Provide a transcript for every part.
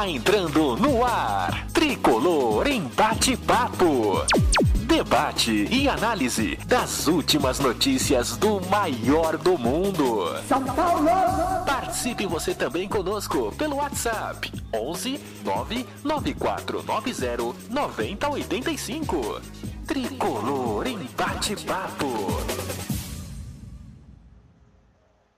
Está entrando no ar. Tricolor em bate-papo. Debate e análise das últimas notícias do maior do mundo. São Paulo! Participe você também conosco pelo WhatsApp 11 99490 9085. Tricolor em bate-papo.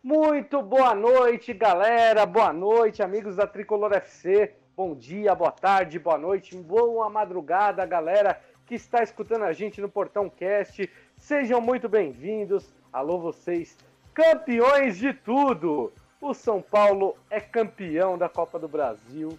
Muito boa noite, galera. Boa noite, amigos da Tricolor FC. Bom dia, boa tarde, boa noite, boa madrugada, galera que está escutando a gente no Portão Cast. Sejam muito bem-vindos. Alô, vocês, campeões de tudo. O São Paulo é campeão da Copa do Brasil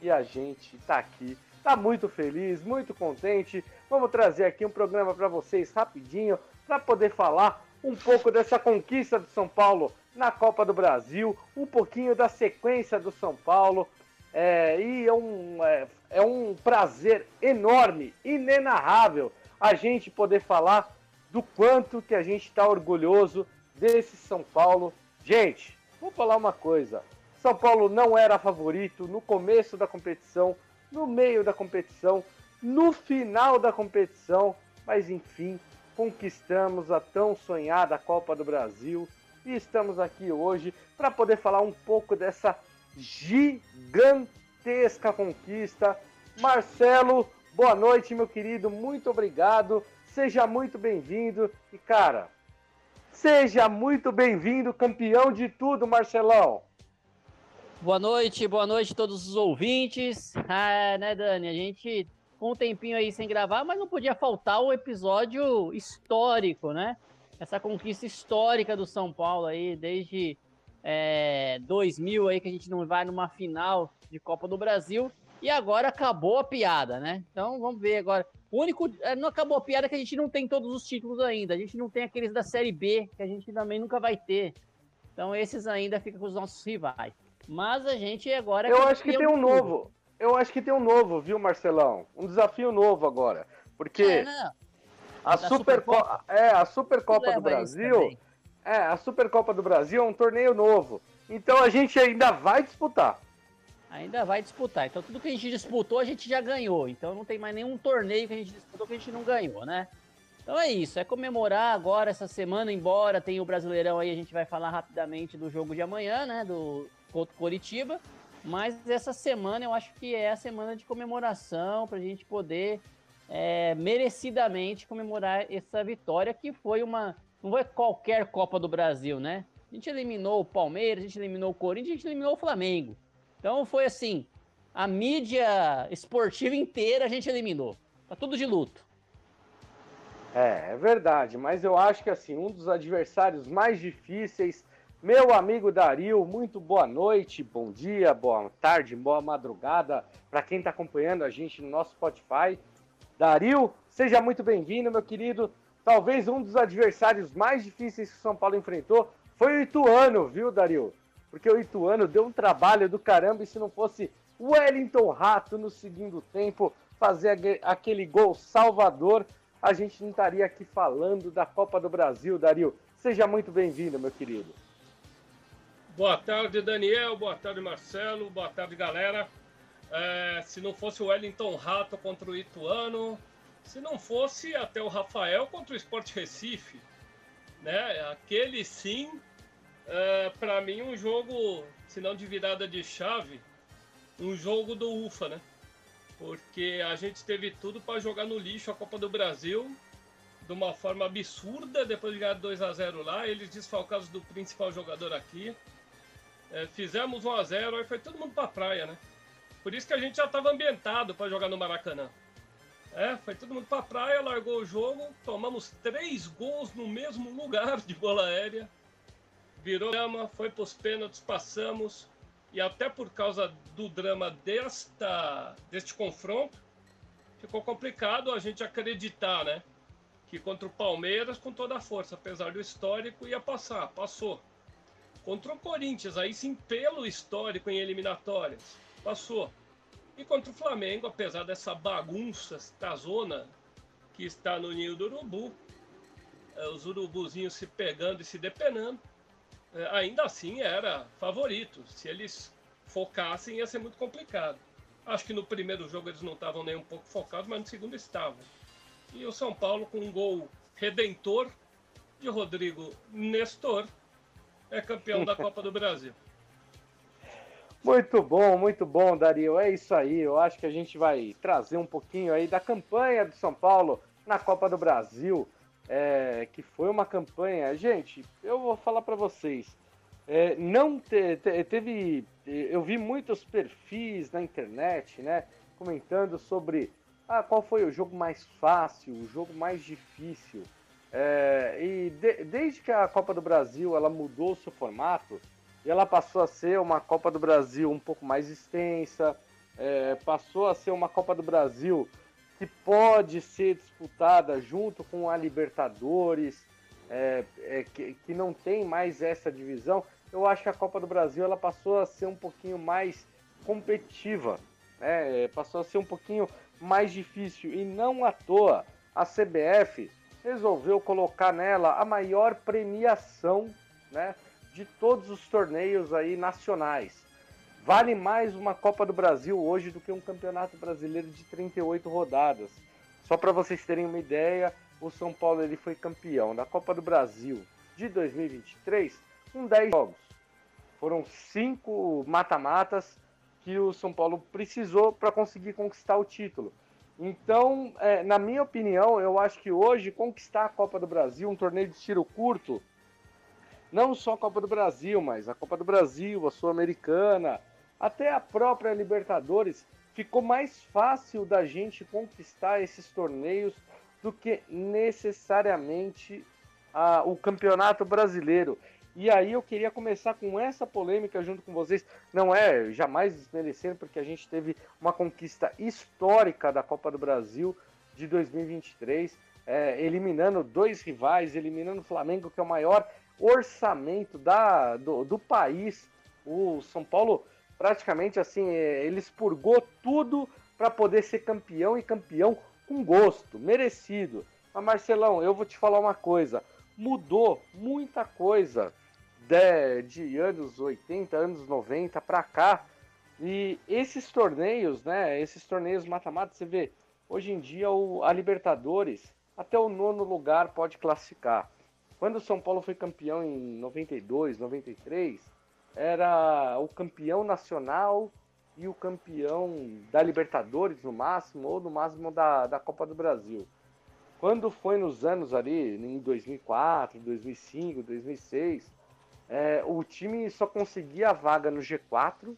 e a gente está aqui. Tá muito feliz, muito contente. Vamos trazer aqui um programa para vocês rapidinho para poder falar um pouco dessa conquista do São Paulo na Copa do Brasil, um pouquinho da sequência do São Paulo. É, e é um, é, é um prazer enorme, inenarrável, a gente poder falar do quanto que a gente está orgulhoso desse São Paulo. Gente, vou falar uma coisa: São Paulo não era favorito no começo da competição, no meio da competição, no final da competição, mas enfim, conquistamos a tão sonhada Copa do Brasil e estamos aqui hoje para poder falar um pouco dessa gigantesca conquista. Marcelo, boa noite, meu querido, muito obrigado, seja muito bem-vindo e, cara, seja muito bem-vindo, campeão de tudo, Marcelão. Boa noite, boa noite a todos os ouvintes. Ah, né, Dani? A gente com um tempinho aí sem gravar, mas não podia faltar o episódio histórico, né? Essa conquista histórica do São Paulo aí, desde é, 2000 aí que a gente não vai numa final de Copa do Brasil e agora acabou a piada, né? Então vamos ver agora. O único. É, não acabou a piada que a gente não tem todos os títulos ainda. A gente não tem aqueles da Série B, que a gente também nunca vai ter. Então esses ainda ficam com os nossos rivais. Mas a gente agora. É Eu acho que tem um novo. Eu acho que tem um novo, viu, Marcelão? Um desafio novo agora. Porque. É, a Supercopa. Super é, a Supercopa do Brasil. É, a Supercopa do Brasil é um torneio novo. Então a gente ainda vai disputar. Ainda vai disputar. Então tudo que a gente disputou, a gente já ganhou. Então não tem mais nenhum torneio que a gente disputou que a gente não ganhou, né? Então é isso, é comemorar agora essa semana, embora tenha o Brasileirão aí, a gente vai falar rapidamente do jogo de amanhã, né? Do contra Coritiba. Mas essa semana eu acho que é a semana de comemoração para a gente poder é, merecidamente comemorar essa vitória, que foi uma. Não foi qualquer Copa do Brasil, né? A gente eliminou o Palmeiras, a gente eliminou o Corinthians, a gente eliminou o Flamengo. Então foi assim, a mídia esportiva inteira a gente eliminou. Tá tudo de luto. É, é verdade, mas eu acho que assim, um dos adversários mais difíceis, meu amigo Dario, muito boa noite, bom dia, boa tarde, boa madrugada para quem está acompanhando a gente no nosso Spotify. Dario, seja muito bem-vindo, meu querido. Talvez um dos adversários mais difíceis que o São Paulo enfrentou foi o Ituano, viu, Dario? porque o Ituano deu um trabalho do caramba e se não fosse Wellington Rato no segundo tempo fazer aquele gol salvador, a gente não estaria aqui falando da Copa do Brasil, Dario. Seja muito bem-vindo, meu querido. Boa tarde, Daniel. Boa tarde, Marcelo. Boa tarde, galera. É, se não fosse o Wellington Rato contra o Ituano, se não fosse até o Rafael contra o Sport Recife, né? Aquele sim é, para mim, um jogo, se não de virada de chave, um jogo do UFA, né? Porque a gente teve tudo para jogar no lixo a Copa do Brasil de uma forma absurda depois de ganhar 2 a 0 lá, eles desfalcados do principal jogador aqui. É, fizemos 1 a 0 aí foi todo mundo para praia, né? Por isso que a gente já estava ambientado para jogar no Maracanã. É, foi todo mundo para praia, largou o jogo, tomamos três gols no mesmo lugar de bola aérea virou drama, foi para os pênaltis, passamos. E até por causa do drama desta, deste confronto, ficou complicado a gente acreditar, né? que contra o Palmeiras, com toda a força, apesar do histórico, ia passar. Passou. Contra o Corinthians, aí sim, pelo histórico em eliminatórias, passou. E contra o Flamengo, apesar dessa bagunça, esta zona que está no ninho do urubu, é, os urubuzinhos se pegando e se depenando, é, ainda assim era favorito. Se eles focassem, ia ser muito complicado. Acho que no primeiro jogo eles não estavam nem um pouco focados, mas no segundo estavam. E o São Paulo, com um gol redentor de Rodrigo Nestor, é campeão da Copa do Brasil. Muito bom, muito bom, Dario. É isso aí. Eu acho que a gente vai trazer um pouquinho aí da campanha do São Paulo na Copa do Brasil, é, que foi uma campanha. Gente, eu vou falar para vocês. É, não te, te, teve. Eu vi muitos perfis na internet, né? Comentando sobre ah, qual foi o jogo mais fácil, o jogo mais difícil. É, e de, desde que a Copa do Brasil ela mudou o seu formato, ela passou a ser uma Copa do Brasil um pouco mais extensa, é, passou a ser uma Copa do Brasil que pode ser disputada junto com a Libertadores, é, é, que, que, não tem mais essa divisão. Eu acho que a Copa do Brasil ela passou a ser um pouquinho mais competitiva, né? passou a ser um pouquinho mais difícil e não à toa a CBF resolveu colocar nela a maior premiação, né, de todos os torneios aí nacionais. Vale mais uma Copa do Brasil hoje do que um Campeonato Brasileiro de 38 rodadas. Só para vocês terem uma ideia, o São Paulo ele foi campeão da Copa do Brasil de 2023 com 10 jogos. Foram cinco mata-matas que o São Paulo precisou para conseguir conquistar o título. Então, é, na minha opinião, eu acho que hoje conquistar a Copa do Brasil, um torneio de tiro curto, não só a Copa do Brasil, mas a Copa do Brasil, a Sul-Americana, até a própria Libertadores, ficou mais fácil da gente conquistar esses torneios do que necessariamente a, o Campeonato Brasileiro. E aí eu queria começar com essa polêmica junto com vocês. Não é jamais desmerecendo, porque a gente teve uma conquista histórica da Copa do Brasil de 2023, é, eliminando dois rivais, eliminando o Flamengo, que é o maior orçamento da, do, do país. O São Paulo praticamente assim, é, ele expurgou tudo para poder ser campeão e campeão com gosto, merecido. Mas Marcelão, eu vou te falar uma coisa, mudou muita coisa de, de anos 80, anos 90 para cá. E esses torneios, né? Esses torneios mata-mata, você vê, hoje em dia o, a Libertadores, até o nono lugar pode classificar. Quando o São Paulo foi campeão em 92, 93, era o campeão nacional e o campeão da Libertadores no máximo, ou no máximo da, da Copa do Brasil. Quando foi nos anos ali, em 2004, 2005, 2006, é, o time só conseguia a vaga no G4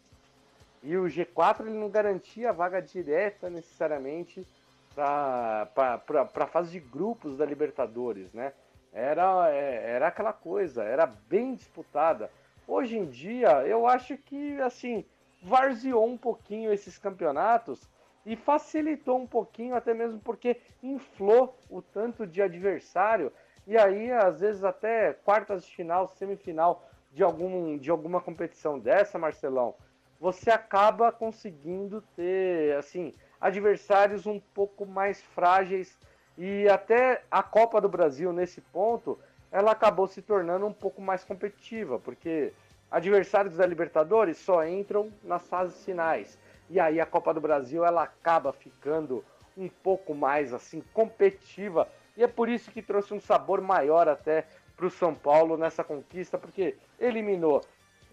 e o G4 ele não garantia a vaga direta necessariamente para a fase de grupos da Libertadores, né? Era, é, era aquela coisa, era bem disputada. Hoje em dia, eu acho que assim varzeou um pouquinho esses campeonatos e facilitou um pouquinho, até mesmo porque inflou o tanto de adversário e aí, às vezes, até quartas de final, semifinal de, algum, de alguma competição dessa, Marcelão, você acaba conseguindo ter, assim, adversários um pouco mais frágeis e até a Copa do Brasil, nesse ponto, ela acabou se tornando um pouco mais competitiva, porque adversários da Libertadores só entram nas fases finais. E aí a Copa do Brasil ela acaba ficando um pouco mais assim competitiva e é por isso que trouxe um sabor maior até para o São Paulo nessa conquista, porque eliminou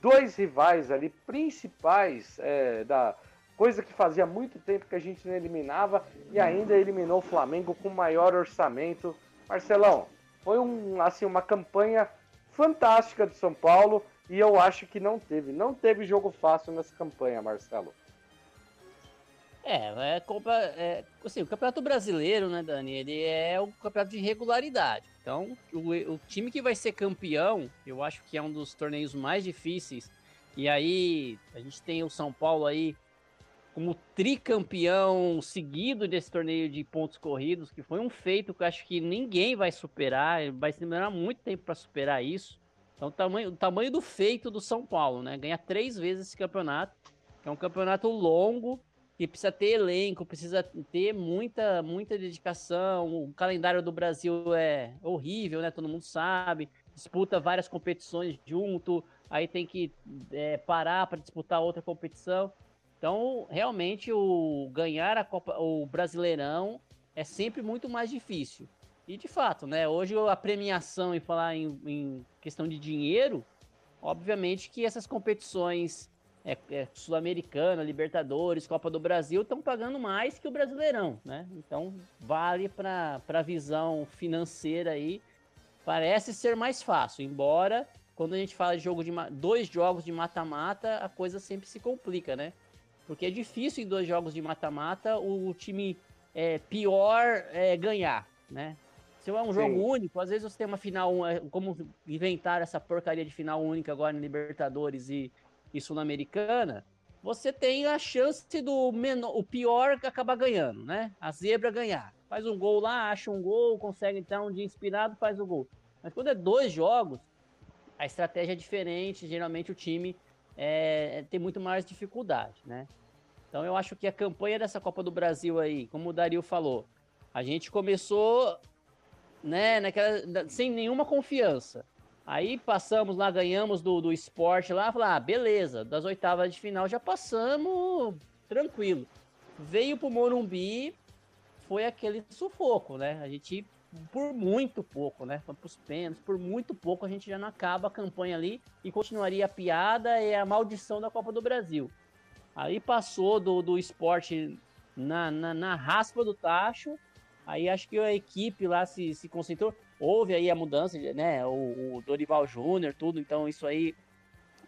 dois rivais ali principais é, da coisa que fazia muito tempo que a gente não eliminava e ainda eliminou o Flamengo com maior orçamento. Marcelão, foi um, assim, uma campanha fantástica do São Paulo e eu acho que não teve, não teve jogo fácil nessa campanha, Marcelo. É, é, é assim, o Campeonato Brasileiro, né, Dani, ele é o campeonato de regularidade. Então, o, o, time que vai ser campeão, eu acho que é um dos torneios mais difíceis. E aí, a gente tem o São Paulo aí como tricampeão seguido desse torneio de pontos corridos, que foi um feito que eu acho que ninguém vai superar, vai demorar muito tempo para superar isso. Então, o tamanho, o tamanho do feito do São Paulo, né? Ganhar três vezes esse campeonato, é um campeonato longo, que precisa ter elenco, precisa ter muita, muita dedicação. O calendário do Brasil é horrível, né? Todo mundo sabe. Disputa várias competições junto, aí tem que é, parar para disputar outra competição. Então, realmente, o ganhar a Copa, o Brasileirão é sempre muito mais difícil. E de fato, né? Hoje a premiação e falar em, em, questão de dinheiro, obviamente que essas competições é, é, Sul-Americana, Libertadores, Copa do Brasil estão pagando mais que o Brasileirão, né? Então vale para a visão financeira aí. Parece ser mais fácil, embora quando a gente fala de jogo de dois jogos de mata-mata, a coisa sempre se complica, né? Porque é difícil em dois jogos de mata-mata o, time é, pior é, ganhar, né? Se é um jogo Sim. único, às vezes você tem uma final, é, como inventar essa porcaria de final única agora em Libertadores e, e Sul-Americana, você tem a chance do menor, o pior acabar ganhando, né? A zebra ganhar. Faz um gol lá, acha um gol, consegue então um dia inspirado, faz o gol. Mas quando é dois jogos, a estratégia é diferente, geralmente o time é, tem muito mais dificuldade, né? Então eu acho que a campanha dessa Copa do Brasil aí, como o Dario falou, a gente começou, né, naquela, sem nenhuma confiança. Aí passamos lá, ganhamos do, do esporte lá, falar, ah, beleza, das oitavas de final já passamos tranquilo. Veio pro Morumbi, foi aquele sufoco, né? A gente por muito pouco, né? Para os pênaltis, por muito pouco a gente já não acaba a campanha ali e continuaria a piada e a maldição da Copa do Brasil. Aí passou do, do esporte na, na, na raspa do tacho, aí acho que a equipe lá se, se concentrou. Houve aí a mudança, né? O, o Dorival Júnior, tudo, então isso aí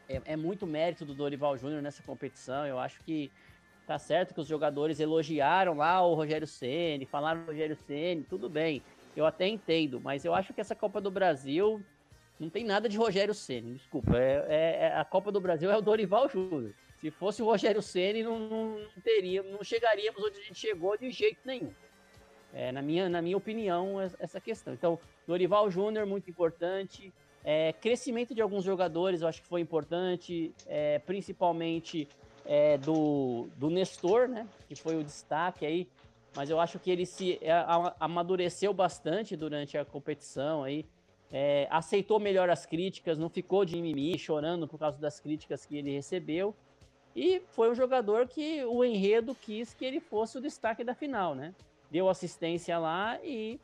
é, é muito mérito do Dorival Júnior nessa competição. Eu acho que tá certo que os jogadores elogiaram lá o Rogério Ceni, falaram Rogério Ceni, tudo bem eu até entendo, mas eu acho que essa Copa do Brasil não tem nada de Rogério Ceni, desculpa. É, é, é, a Copa do Brasil é o Dorival Júnior. Se fosse o Rogério Ceni, não, não, não, teria, não chegaríamos onde a gente chegou de jeito nenhum. É, na, minha, na minha opinião, essa questão. Então, Dorival Júnior, muito importante. É, crescimento de alguns jogadores, eu acho que foi importante, é, principalmente é, do, do Nestor, né? Que foi o destaque aí mas eu acho que ele se é, amadureceu bastante durante a competição aí. É, aceitou melhor as críticas, não ficou de mimimi, chorando por causa das críticas que ele recebeu. E foi um jogador que o enredo quis que ele fosse o destaque da final, né? Deu assistência lá e,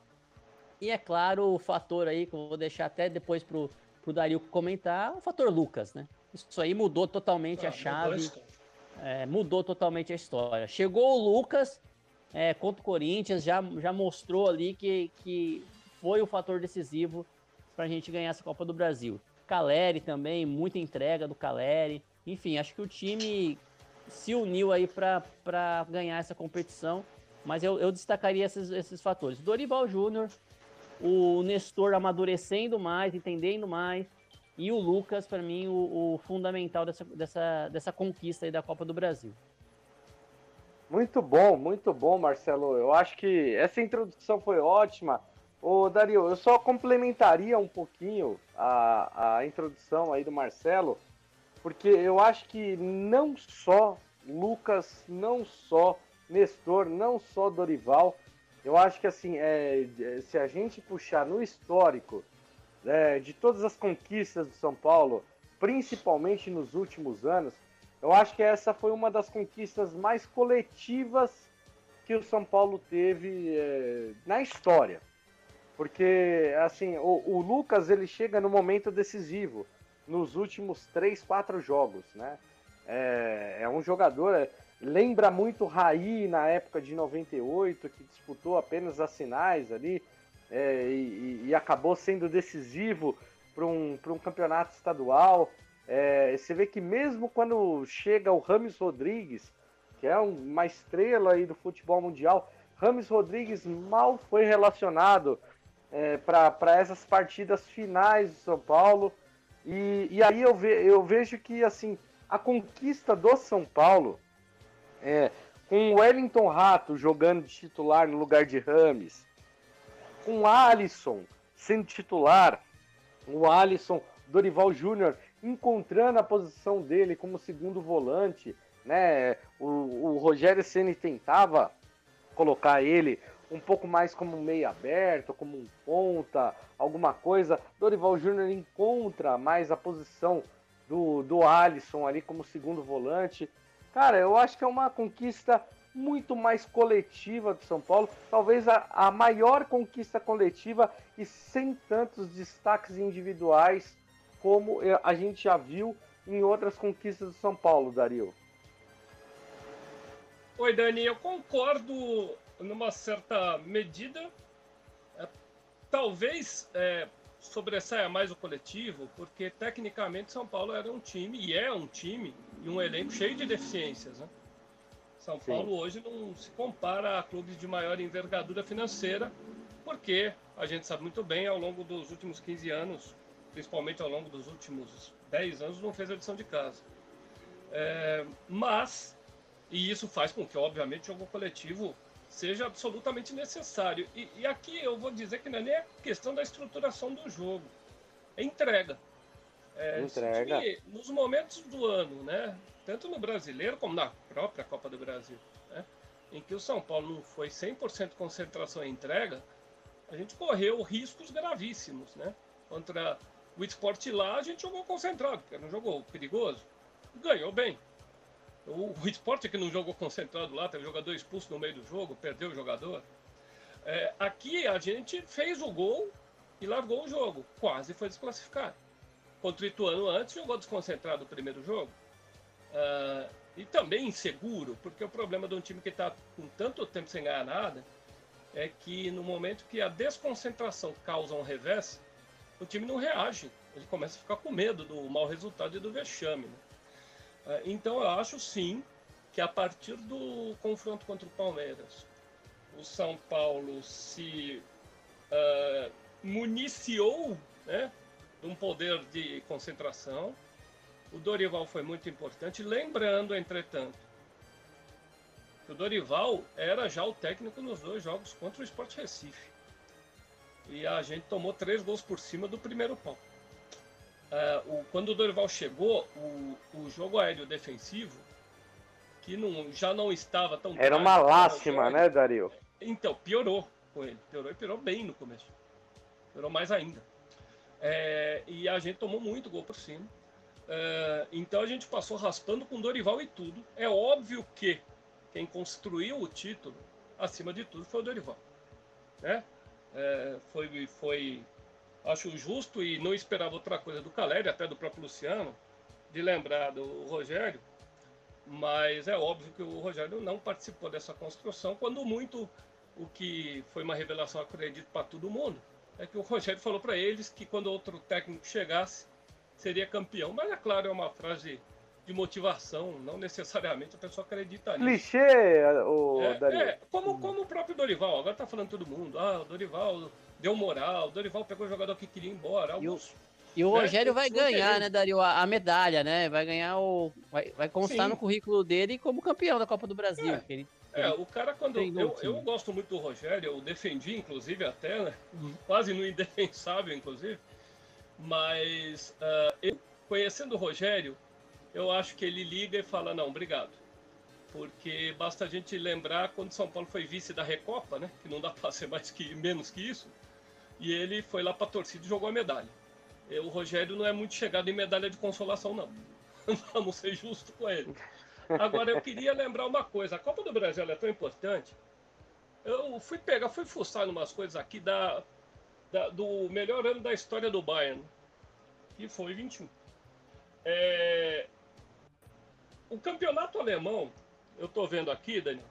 e é claro, o fator aí, que eu vou deixar até depois pro, pro Dario comentar, o fator Lucas, né? Isso aí mudou totalmente ah, a chave. É, mudou totalmente a história. Chegou o Lucas, é, contra o Corinthians, já, já mostrou ali que, que foi o fator decisivo para a gente ganhar essa Copa do Brasil. Caleri também, muita entrega do Caleri. Enfim, acho que o time se uniu aí para ganhar essa competição. Mas eu, eu destacaria esses, esses fatores. Dorival Júnior, o Nestor amadurecendo mais, entendendo mais. E o Lucas, para mim, o, o, fundamental dessa, dessa, dessa conquista da Copa do Brasil. Muito bom, muito bom, Marcelo. Eu acho que essa introdução foi ótima. Ô, Dario, eu só complementaria um pouquinho a, a introdução aí do Marcelo, porque eu acho que não só Lucas, não só Nestor, não só Dorival, eu acho que assim, é, se a gente puxar no histórico é, de todas as conquistas do São Paulo, principalmente nos últimos anos, eu acho que essa foi uma das conquistas mais coletivas que o São Paulo teve é, na história. Porque, assim, o, o, Lucas ele chega no momento decisivo, nos últimos três, quatro jogos, né? É, é um jogador, é, lembra muito Raí na época de 98, que disputou apenas as finais ali é, e, e, acabou sendo decisivo para um, um campeonato estadual. É, você vê que mesmo quando chega o Rames Rodrigues, que é uma estrela aí do futebol mundial, Rames Rodrigues mal foi relacionado é, para essas partidas finais do São Paulo. E, e aí eu, ve, eu vejo que assim a conquista do São Paulo É, com o Wellington Rato jogando de titular no lugar de Rames, com o Alisson sendo titular, o Alisson Dorival Júnior encontrando a posição dele como segundo volante, né? O, o Rogério Ceni tentava colocar ele um pouco mais como um meio aberto, como um ponta, alguma coisa. Dorival Júnior encontra mais a posição do, do Alisson ali como segundo volante. Cara, eu acho que é uma conquista muito mais coletiva do São Paulo, talvez a, a maior conquista coletiva e sem tantos destaques individuais como a gente já viu em outras conquistas do São Paulo, Dario. Oi, Dani, eu concordo numa certa medida. É, talvez é, sobressaia mais o coletivo, porque tecnicamente São Paulo era um time, e é um time, e um elenco cheio de deficiências. Né? São Sim. Paulo hoje não se compara a clubes de maior envergadura financeira, porque a gente sabe muito bem, ao longo dos últimos 15 anos, principalmente ao longo dos últimos 10 anos, não fez a lição de casa. É, mas, e isso faz com que, obviamente, o jogo coletivo seja absolutamente necessário. E, e, aqui eu vou dizer que não é nem a questão da estruturação do jogo, é entrega. É, entrega. nos momentos do ano, né, tanto no brasileiro como na própria Copa do Brasil, né, em que o São Paulo não foi 100% concentração e entrega, a gente correu riscos gravíssimos. Né, contra o esporte lá, a gente jogou concentrado, porque não jogou perigoso, ganhou bem. O, o esporte que não jogou concentrado lá, teve jogador expulso no meio do jogo, perdeu o jogador. É, aqui a gente fez o gol e largou o jogo, quase foi desclassificado. Contra o Ituano antes, jogou desconcentrado o primeiro jogo. Uh, e também inseguro, porque o problema de um time que está com tanto tempo sem ganhar nada é que no momento que a desconcentração causa um revés, o time não reage. Ele começa a ficar com medo do mau resultado e do vexame. Né? É, então eu acho sim que a partir do confronto contra o Palmeiras, o São Paulo se uh, municiou né, um poder de concentração. O Dorival foi muito importante, lembrando, entretanto, que o Dorival era já o técnico nos dois jogos contra o Sport Recife. E a gente tomou três gols por cima do primeiro pau. Uh, o, quando o Dorival chegou, o, o jogo aéreo defensivo, que não, já não estava tão. Era uma lástima, né, Dario? Então, piorou com ele. Piorou e piorou bem no começo. Piorou mais ainda. É, e a gente tomou muito gol por cima. É, então a gente passou raspando com Dorival e tudo. É óbvio que quem construiu o título, acima de tudo, foi o Dorival. Né? É, foi, foi acho justo e não esperava outra coisa do Caleri, até do próprio Luciano, de lembrar do Rogério, mas é óbvio que o Rogério não participou dessa construção, quando muito o que foi uma revelação, acredito, para todo mundo, é que o Rogério falou para eles que quando outro técnico chegasse, seria campeão. Mas é claro, é uma frase de motivação, não necessariamente a pessoa acredita nisso. Clichê, o é, é, como, como o próprio Dorival, agora tá falando todo mundo, ah, o Dorival deu moral, o Dorival pegou o jogador que queria ir embora. Alguns, e o, e o né, Rogério vai ganhar, né, Dario, a, a, medalha, né? Vai ganhar o. Vai, vai constar Sim. no currículo dele como campeão da Copa do Brasil. É, ele, é o cara, quando. Eu, eu gosto muito do Rogério, eu defendi, inclusive, até, né? Uhum. Quase no indefensável, inclusive. Mas uh, eu, conhecendo o Rogério, eu acho que ele liga e fala: não, obrigado porque basta a gente lembrar quando São Paulo foi vice da Recopa, né? Que não dá para ser mais que menos que isso e ele foi lá para a torcida e jogou a medalha. O Rogério não é muito chegado em medalha de consolação, não. Vamos ser justos com ele. Agora, eu queria lembrar uma coisa: a Copa do Brasil é tão importante. Eu fui pegar, fui fuçar umas coisas aqui da, da, do melhor ano da história do Bayern, que foi 21. É, o campeonato alemão, eu estou vendo aqui, Daniel,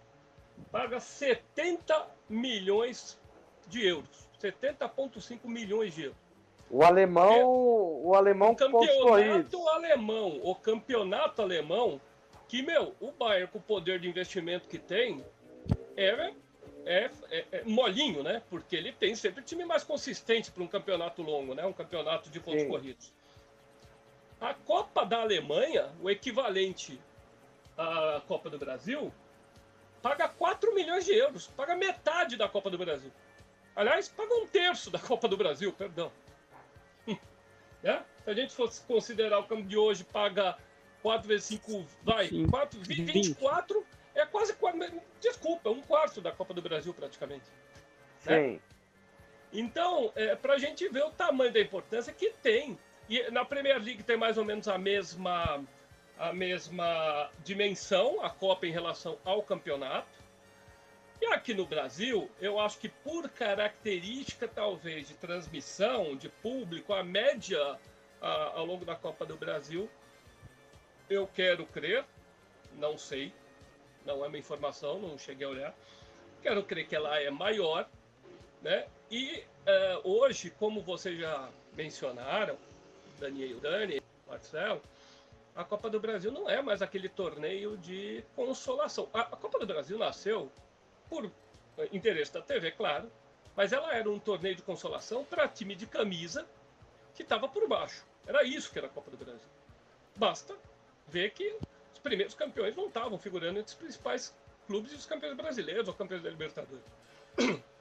paga 70 milhões de euros. 70,5 milhões de euros. O alemão, é, o alemão o campeonato alemão, o campeonato alemão, que meu, o Bayern com o poder de investimento que tem, é, é, é, é molinho, né? Porque ele tem sempre time mais consistente para um campeonato longo, né? Um campeonato de pontos Sim. corridos. A Copa da Alemanha, o equivalente à Copa do Brasil, paga 4 milhões de euros, paga metade da Copa do Brasil. Aliás, paga um terço da Copa do Brasil, perdão. É? Se a gente fosse considerar o câmbio de hoje, paga 4 vezes 5, vai, 4, 24, é quase, desculpa, um quarto da Copa do Brasil praticamente. Né? Sim. Né? Então, é, para a gente ver o tamanho da importância que tem. E na Premier League tem mais ou menos a mesma, a mesma dimensão, a Copa em relação ao campeonato. E aqui no Brasil, eu acho que por característica, talvez, de transmissão, de público, a média a, ao longo da Copa do Brasil, eu quero crer, não sei, não é uma informação, não cheguei a olhar, quero crer que ela é maior, né? E uh, hoje, como vocês já mencionaram, Daniel, Dani, Marcelo, a Copa do Brasil não é mais aquele torneio de consolação. A, a Copa do Brasil nasceu por interesse da TV, claro, mas ela era um torneio de consolação para time de camisa que estava por baixo. Era isso que era a Copa do Brasil. Basta ver que os primeiros campeões não estavam figurando entre os principais clubes e os campeões brasileiros ou campeões da Libertadores.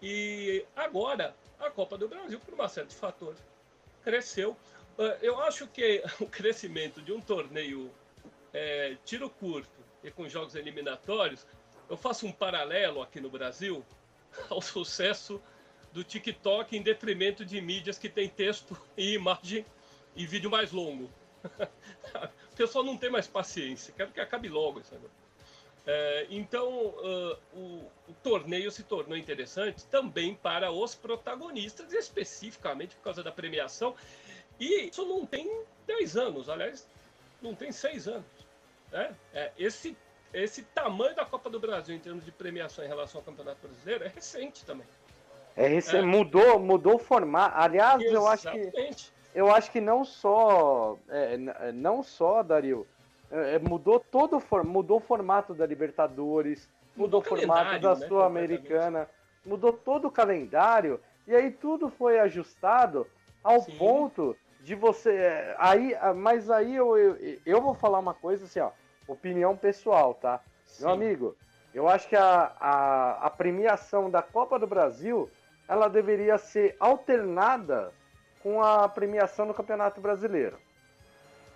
E agora, a Copa do Brasil, por uma série de fatores, cresceu. Ah, eu acho que o crescimento de um torneio é, tiro curto e com jogos eliminatórios, eu faço um paralelo aqui no Brasil ao sucesso do TikTok em detrimento de mídias que tem texto e imagem e vídeo mais longo. o pessoal não tem mais paciência, quero que acabe logo isso agora. É, então, uh, o, o, torneio se tornou interessante também para os protagonistas, especificamente por causa da premiação. E isso não tem 10 anos, aliás, não tem 6 anos. Né? É, esse, esse tamanho da Copa do Brasil em termos de premiação em relação ao Campeonato Brasileiro é recente também. É recente, é. mudou, mudou o formato. Aliás, Exatamente. eu acho que eu acho que não só, é, não só, Dario, é, é, mudou todo o mudou o formato da Libertadores, mudou, o formato da né, Sul-Americana, mudou todo o calendário e aí tudo foi ajustado ao Sim. ponto de você é, aí, mas aí eu, eu, eu vou falar uma coisa assim, ó, opinião pessoal, tá? Sim. Meu amigo, eu acho que a, a, a premiação da Copa do Brasil ela deveria ser alternada com a premiação no Campeonato Brasileiro.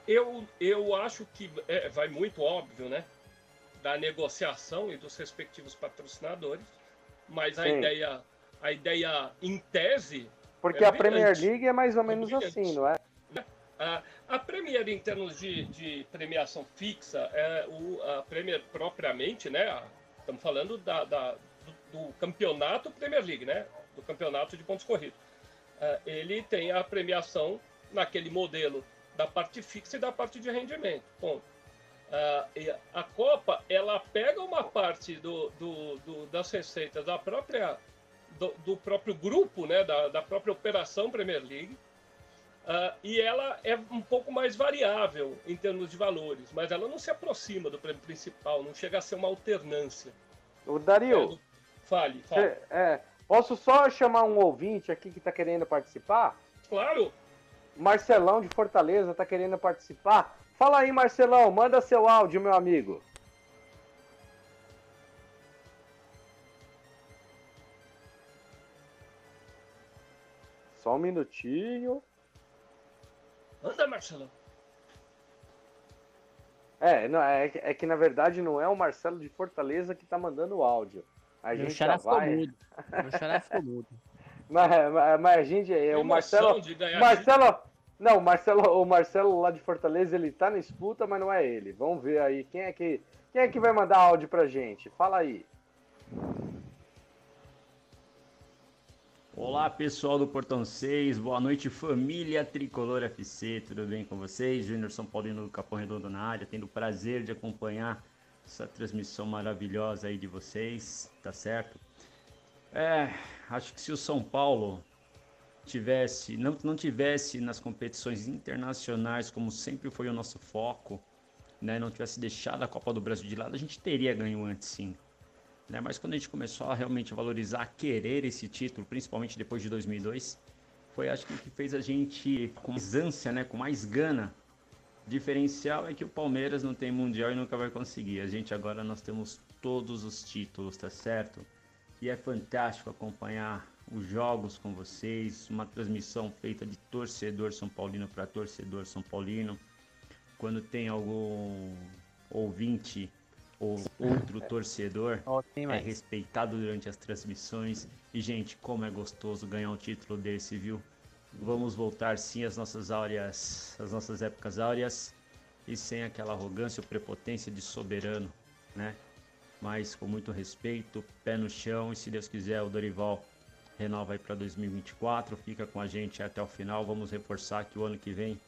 Eu, eu acho que é, vai muito óbvio, né? Da negociação e dos respectivos patrocinadores, mas a ideia, a ideia em tese. Porque é a Premier League é mais ou é menos assim, não é? A, a Premier, em termos de, de premiação fixa, é o, a Premier propriamente, né? A, estamos falando da, da do, do, campeonato Premier League, né? Do campeonato de pontos corridos. Uh, ele tem a premiação naquele modelo da parte fixa e da parte de rendimento. Ponto. Uh, a Copa ela pega uma parte do, do, do das receitas da própria do, do, próprio grupo, né, da, da própria operação Premier League, uh, e ela é um pouco mais variável em termos de valores, mas ela não se aproxima do prêmio principal, não chega a ser uma alternância. O Dario, é, fale, fale. É, posso só chamar um ouvinte aqui que está querendo participar? Claro. Marcelão de Fortaleza tá querendo participar. Fala aí, Marcelão, manda seu áudio, meu amigo. Só um minutinho. Manda, Marcelão. É, não, é, é, que na verdade não é o Marcelo de Fortaleza que tá mandando o áudio. A gente já vai. Mudo. Meu xará ficou mudo. Mas, mas, mas a gente, é, o Marcelo. Marcelo. Não, o Marcelo, o Marcelo lá de Fortaleza, ele tá na disputa, mas não é ele. Vamos ver aí quem é que, quem é que vai mandar áudio pra gente. Fala aí. Olá pessoal do Portão 6, boa noite família Tricolor FC, tudo bem com vocês? Júnior São Paulino do Capão Redondo na área, tendo o prazer de acompanhar essa transmissão maravilhosa aí de vocês, tá certo? É, acho que se o São Paulo tivesse não, não tivesse nas competições internacionais como sempre foi o nosso foco, né, não tivesse deixado a Copa do Brasil de lado, a gente teria ganho antes sim. Né? Mas quando a gente começou a realmente valorizar, a querer esse título, principalmente depois de 2002, foi acho que o que fez a gente com mais ânsia, né, com mais gana, Diferencial é que o Palmeiras não tem mundial e nunca vai conseguir. A gente agora nós temos todos os títulos, tá certo? E é fantástico acompanhar os jogos com vocês, uma transmissão feita de torcedor São Paulino para torcedor São Paulino. Quando tem algum ouvinte ou outro torcedor é respeitado durante as transmissões. E, gente, como é gostoso ganhar um título desse, viu? Vamos voltar sim às nossas áureas, às nossas épocas áureas e sem aquela arrogância ou prepotência de soberano, né? Mas com muito respeito, pé no chão e se Deus quiser o Dorival renova aí para 2024, fica com a gente até o final. Vamos reforçar que o ano que vem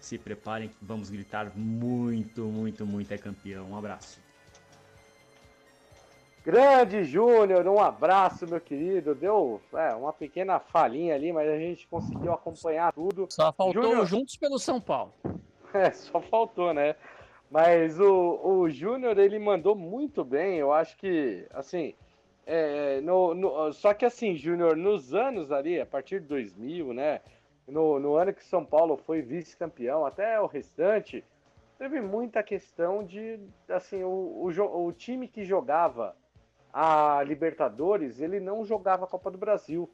se preparem vamos gritar muito, muito, muito é campeão. Um abraço. Grande Júnior, um abraço, meu querido. Deu é, uma pequena falhinha ali, mas a gente conseguiu acompanhar tudo. Só faltou Júnior... juntos pelo São Paulo. É, só faltou, né? Mas o, o Júnior, ele mandou muito bem. Eu acho que, assim, é, no, no, só que assim, Júnior, nos anos ali, a partir de 2000, né? No, no ano que São Paulo foi vice-campeão, até o restante, teve muita questão de, assim, o, o, o time que jogava a Libertadores, ele não jogava a Copa do Brasil.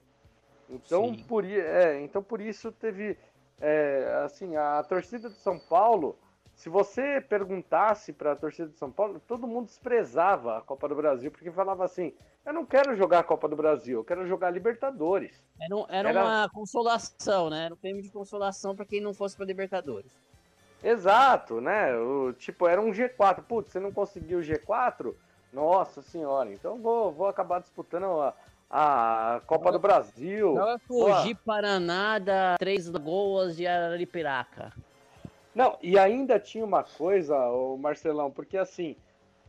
Então, por, é, então por isso teve é, assim a torcida de São Paulo. Se você perguntasse para a torcida de São Paulo, todo mundo desprezava a Copa do Brasil porque falava assim: eu não quero jogar a Copa do Brasil, eu quero jogar Libertadores. Era, um, era, era... uma consolação, né? Era um prêmio de consolação para quem não fosse para Libertadores. Exato, né? O, tipo, era um G4. Putz, você não conseguiu o G4? Nossa senhora, então vou, vou acabar disputando a, a Copa do Brasil. Não é fugir Paraná da Três Lagoas de Araripiraca. Não, e ainda tinha uma coisa, o Marcelão, porque assim,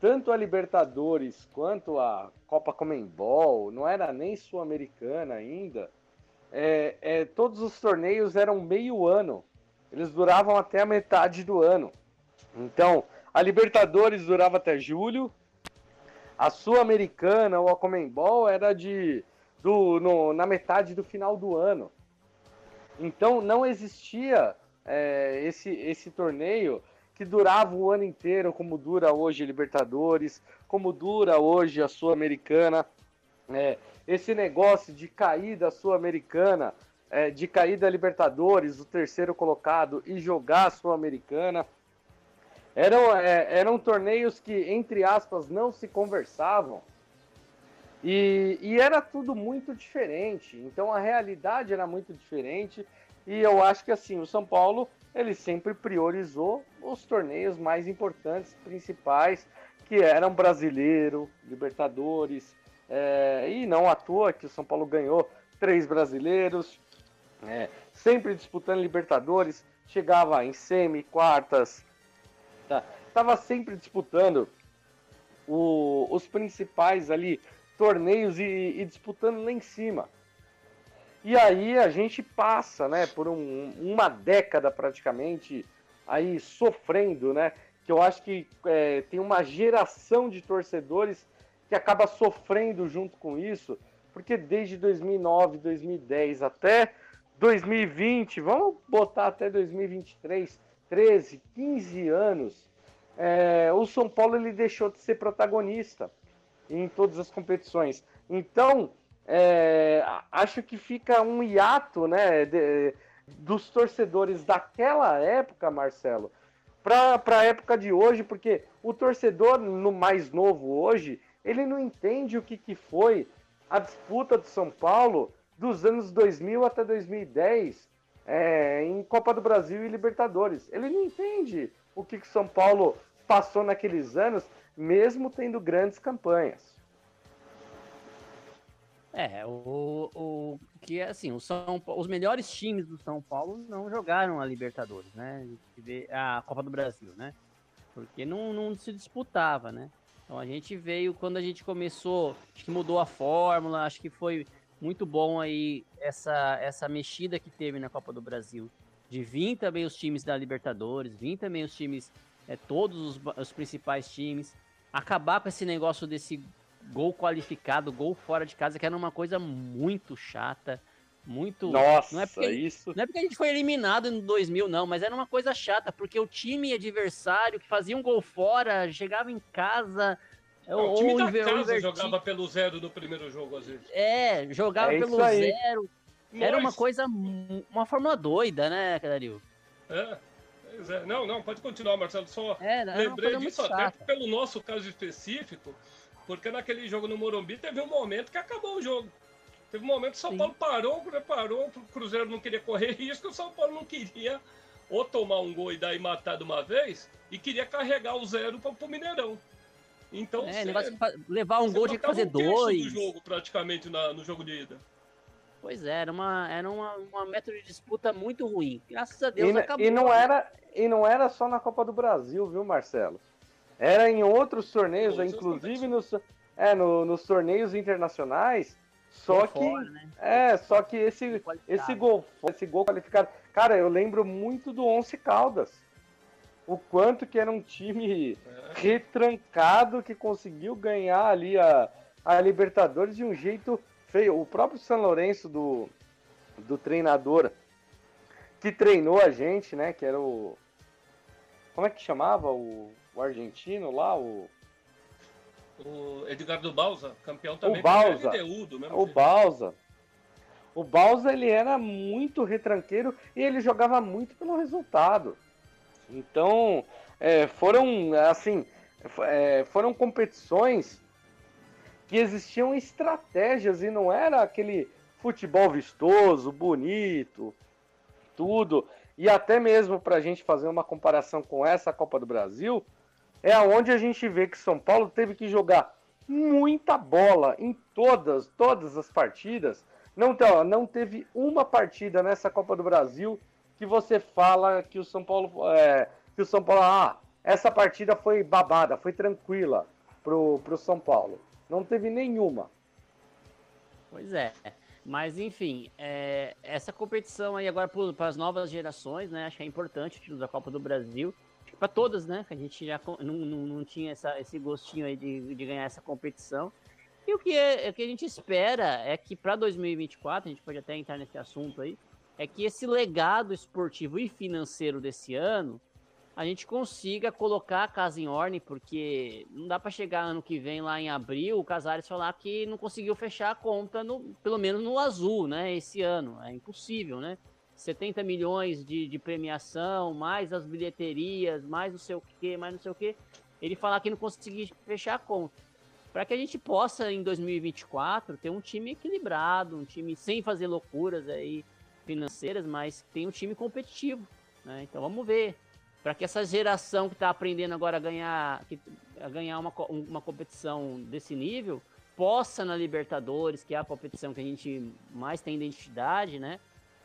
tanto a Libertadores quanto a Copa Comembol, não era nem Sul-Americana ainda, é, é, todos os torneios eram meio ano. Eles duravam até a metade do ano. Então, a Libertadores durava até julho, a Sul-Americana ou a Comembol era de do, no, na metade do final do ano. Então não existia é, esse, esse torneio que durava o ano inteiro, como dura hoje a Libertadores, como dura hoje a Sul-Americana. É, esse negócio de cair da Sul-Americana, é, de cair da Libertadores, o terceiro colocado, e jogar a Sul-Americana. Eram, é, eram torneios que, entre aspas, não se conversavam. E, e era tudo muito diferente. Então a realidade era muito diferente. E eu acho que assim, o São Paulo ele sempre priorizou os torneios mais importantes, principais, que eram brasileiro, Libertadores, é, e não à toa que o São Paulo ganhou três brasileiros, é, sempre disputando Libertadores, chegava em semi, quartas, Tá? Tava sempre disputando o, os principais ali torneios e, e, disputando lá em cima. E aí a gente passa, né, por um, uma década praticamente aí sofrendo, né? Que eu acho que é, tem uma geração de torcedores que acaba sofrendo junto com isso, porque desde 2009, 2010 até 2020, vamos botar até 2023, 13, 15 anos, é, o São Paulo ele deixou de ser protagonista em todas as competições. Então, é, acho que fica um hiato né, de, dos torcedores daquela época, Marcelo, para a época de hoje, porque o torcedor no mais novo hoje, ele não entende o que, que foi a disputa do São Paulo dos anos 2000 até 2010, é, em Copa do Brasil e Libertadores. Ele não entende o que, que São Paulo passou naqueles anos, mesmo tendo grandes campanhas. É, o, o que é assim, o São, os melhores times do São Paulo não jogaram a Libertadores, né? A Copa do Brasil, né? Porque não, não se disputava, né? Então a gente veio quando a gente começou, acho que mudou a fórmula, acho que foi muito bom aí essa, essa mexida que teve na Copa do Brasil. De vir também os times da Libertadores, vir também os times, é, todos os, os principais times. Acabar com esse negócio desse gol qualificado, gol fora de casa, que era uma coisa muito chata. Muito. Nossa, não é porque, isso. Não é porque a gente foi eliminado no 2000, não, mas era uma coisa chata, porque o time adversário que fazia um gol fora, chegava em casa. Não, o time da casa jogava pelo zero no primeiro jogo, às vezes. É, jogava é pelo zero. Era uma coisa, uma fórmula doida, né, Dario? É. É. Não, não, pode continuar, Marcelo. Só é, lembrei disso até pelo nosso caso específico, porque naquele jogo no Morumbi teve um momento que acabou o jogo. Teve um momento que o São Sim. Paulo parou, preparou, o Cruzeiro não queria correr risco, o São Paulo não queria ou tomar um gol e daí matar de uma vez, e queria carregar o zero para o Mineirão. Então, é, você, levar um gol tinha que fazer um dois. do jogo praticamente na, no jogo de ida. Pois é, era uma, era uma, uma método de disputa muito ruim. Graças a Deus e, acabou. E não, era, e não era só na Copa do Brasil, viu, Marcelo? Era em outros torneios, inclusive nos, é, no, nos torneios internacionais. Só que, fora, né? é, só que esse, esse gol, esse gol qualificado, cara, eu lembro muito do Once Caldas. O quanto que era um time é. retrancado que conseguiu ganhar ali a, a Libertadores de um jeito feio. O próprio São Lourenço do, do treinador que treinou a gente, né? Que era o. Como é que chamava? O, o argentino lá, o. O Edgardo Balsa, campeão também o Balsa, LDU, mesmo o Balsa. O Balsa ele era muito retranqueiro e ele jogava muito pelo resultado. Então, é, foram assim, é, foram competições que existiam estratégias e não era aquele futebol vistoso, bonito, tudo. E até mesmo para a gente fazer uma comparação com essa Copa do Brasil, é aonde a gente vê que São Paulo teve que jogar muita bola em todas, todas as partidas. Não, não teve uma partida nessa Copa do Brasil que você fala que o São Paulo, é, que o São Paulo, ah, essa partida foi babada, foi tranquila pro, pro São Paulo. Não teve nenhuma. Pois é. Mas enfim, é, essa competição aí agora para as novas gerações, né? Acho que é importante o título da Copa do Brasil para todas, né? A gente já não, não, não tinha essa, esse gostinho aí de, de ganhar essa competição. E o que, é, o que a gente espera é que para 2024, a gente pode até entrar nesse assunto aí, é que esse legado esportivo e financeiro desse ano a gente consiga colocar a casa em ordem, porque não dá para chegar ano que vem lá em abril o Casares falar que não conseguiu fechar a conta, no, pelo menos no azul, né? Esse ano. É impossível, né? 70 milhões de, de premiação, mais as bilheterias, mais não sei o que, mais não sei o que. Ele falar que não conseguiu fechar a conta. Para que a gente possa, em 2024, ter um time equilibrado, um time sem fazer loucuras aí financeiras, mas tem um time competitivo. Né? Então vamos ver. Para que essa geração que está aprendendo agora a ganhar, a ganhar uma, uma competição desse nível, possa na Libertadores, que é a competição que a gente mais tem identidade, né?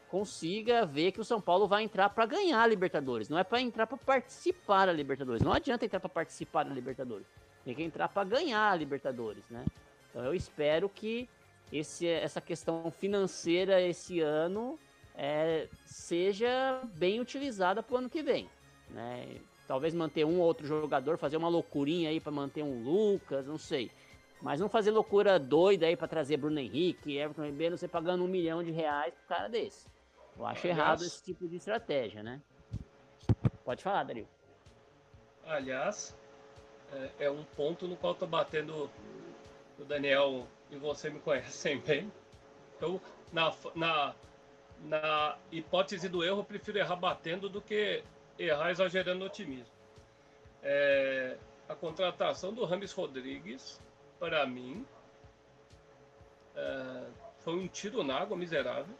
consiga ver que o São Paulo vai entrar para ganhar a Libertadores, não é para entrar para participar da Libertadores. Não adianta entrar para participar da Libertadores, tem que entrar para ganhar a Libertadores, né? Então eu espero que esse, essa questão financeira esse ano é, seja bem utilizada para o ano que vem, né? Talvez manter um ou outro jogador, fazer uma loucurinha aí para manter um Lucas, não sei. Mas não fazer loucura doida aí para trazer Bruno Henrique, Everton Ribeiro, você pagando um milhão de reais pro cara desse. Eu acho Aliás, errado esse tipo de estratégia, né? Pode falar, Dario. Aliás, é, é um ponto no qual eu tô batendo o Daniel e você me conhecem bem. Então, na, na, na hipótese do erro, eu prefiro errar batendo do que errar exagerando otimismo. É, a contratação do Rames Rodrigues, para mim, é, foi um tiro na água miserável.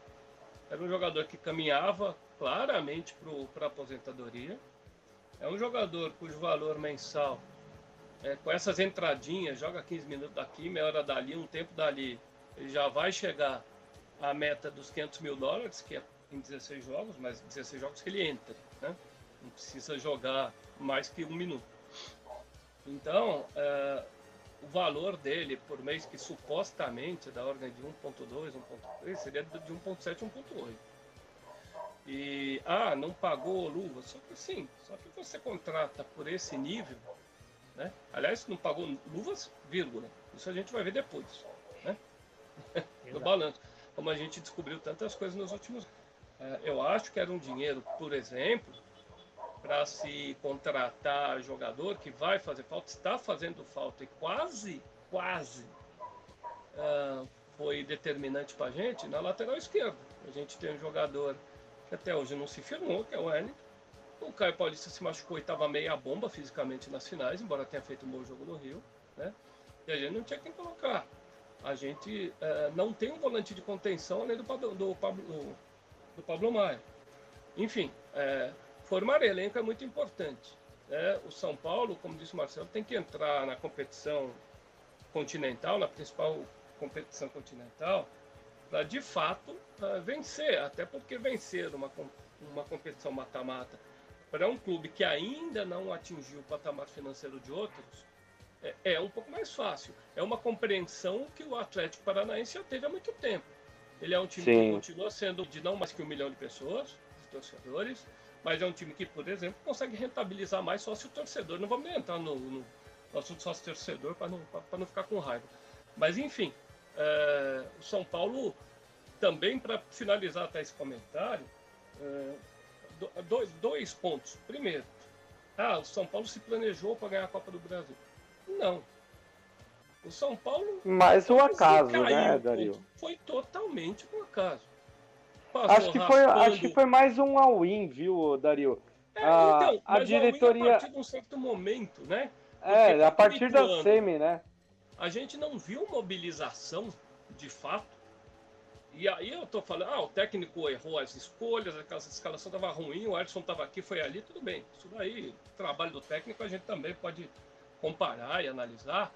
Era um jogador que caminhava claramente para a aposentadoria. É um jogador cujo valor mensal, é, com essas entradinhas, joga 15 minutos daqui, meia hora dali, um tempo dali, ele já vai chegar à meta dos 500 mil dólares, que é em 16 jogos, mas 16 jogos que ele entra, né? Não precisa jogar mais que um minuto. Então, é, o valor dele por mês, que supostamente é da ordem de 1.2, 1.3, seria de 1.7, 1.8. E, ah, não pagou luva. Só que sim, só que você contrata por esse nível, né? Aliás, não pagou luvas, vírgula. Isso a gente vai ver depois, né? No balanço. Como a gente descobriu tantas coisas nos últimos anos. É, eu acho que era um dinheiro, por exemplo, para se contratar jogador que vai fazer falta, está fazendo falta e quase, quase uh, foi determinante para a gente na lateral esquerda. A gente tem um jogador que até hoje não se firmou, que é o Wellington. O Caio Paulista se machucou e estava meia bomba fisicamente nas finais, embora tenha feito um bom jogo no Rio. Né? E a gente não tinha quem colocar. A gente uh, não tem um volante de contenção além do Pablo, do Pablo, do Pablo Maia. Enfim, é, formar elenco é muito importante. Né? O São Paulo, como disse o Marcelo, tem que entrar na competição continental, na principal competição continental, para de fato uh, vencer. Até porque vencer uma, uma competição mata-mata para um clube que ainda não atingiu o patamar financeiro de outros é, é um pouco mais fácil. É uma compreensão que o Atlético Paranaense já teve há muito tempo. Ele é um time Sim. que continua sendo de não mais que um milhão de pessoas, de torcedores, mas é um time que, por exemplo, consegue rentabilizar mais sócio torcedor. Não vamos entrar no, no, no assunto sócio torcedor para não, não ficar com raiva. Mas enfim, é, o São Paulo também, para finalizar até esse comentário, é, dois, dois pontos. Primeiro, ah, o São Paulo se planejou para ganhar a Copa do Brasil. Não, o São Paulo. Mas o acaso, né, Dario? Foi totalmente um acaso. Passou acho que, foi, acho que foi mais um all-in, viu, Dario? É, ah, então, a diretoria. A partir de um certo momento, né? Porque é, a partir da semi, né? A gente não viu mobilização de fato. E aí eu tô falando, ah, o técnico errou as escolhas, a escalação tava ruim, o Edson tava aqui, foi ali, tudo bem. Isso daí, trabalho do técnico, a gente também pode comparar e analisar.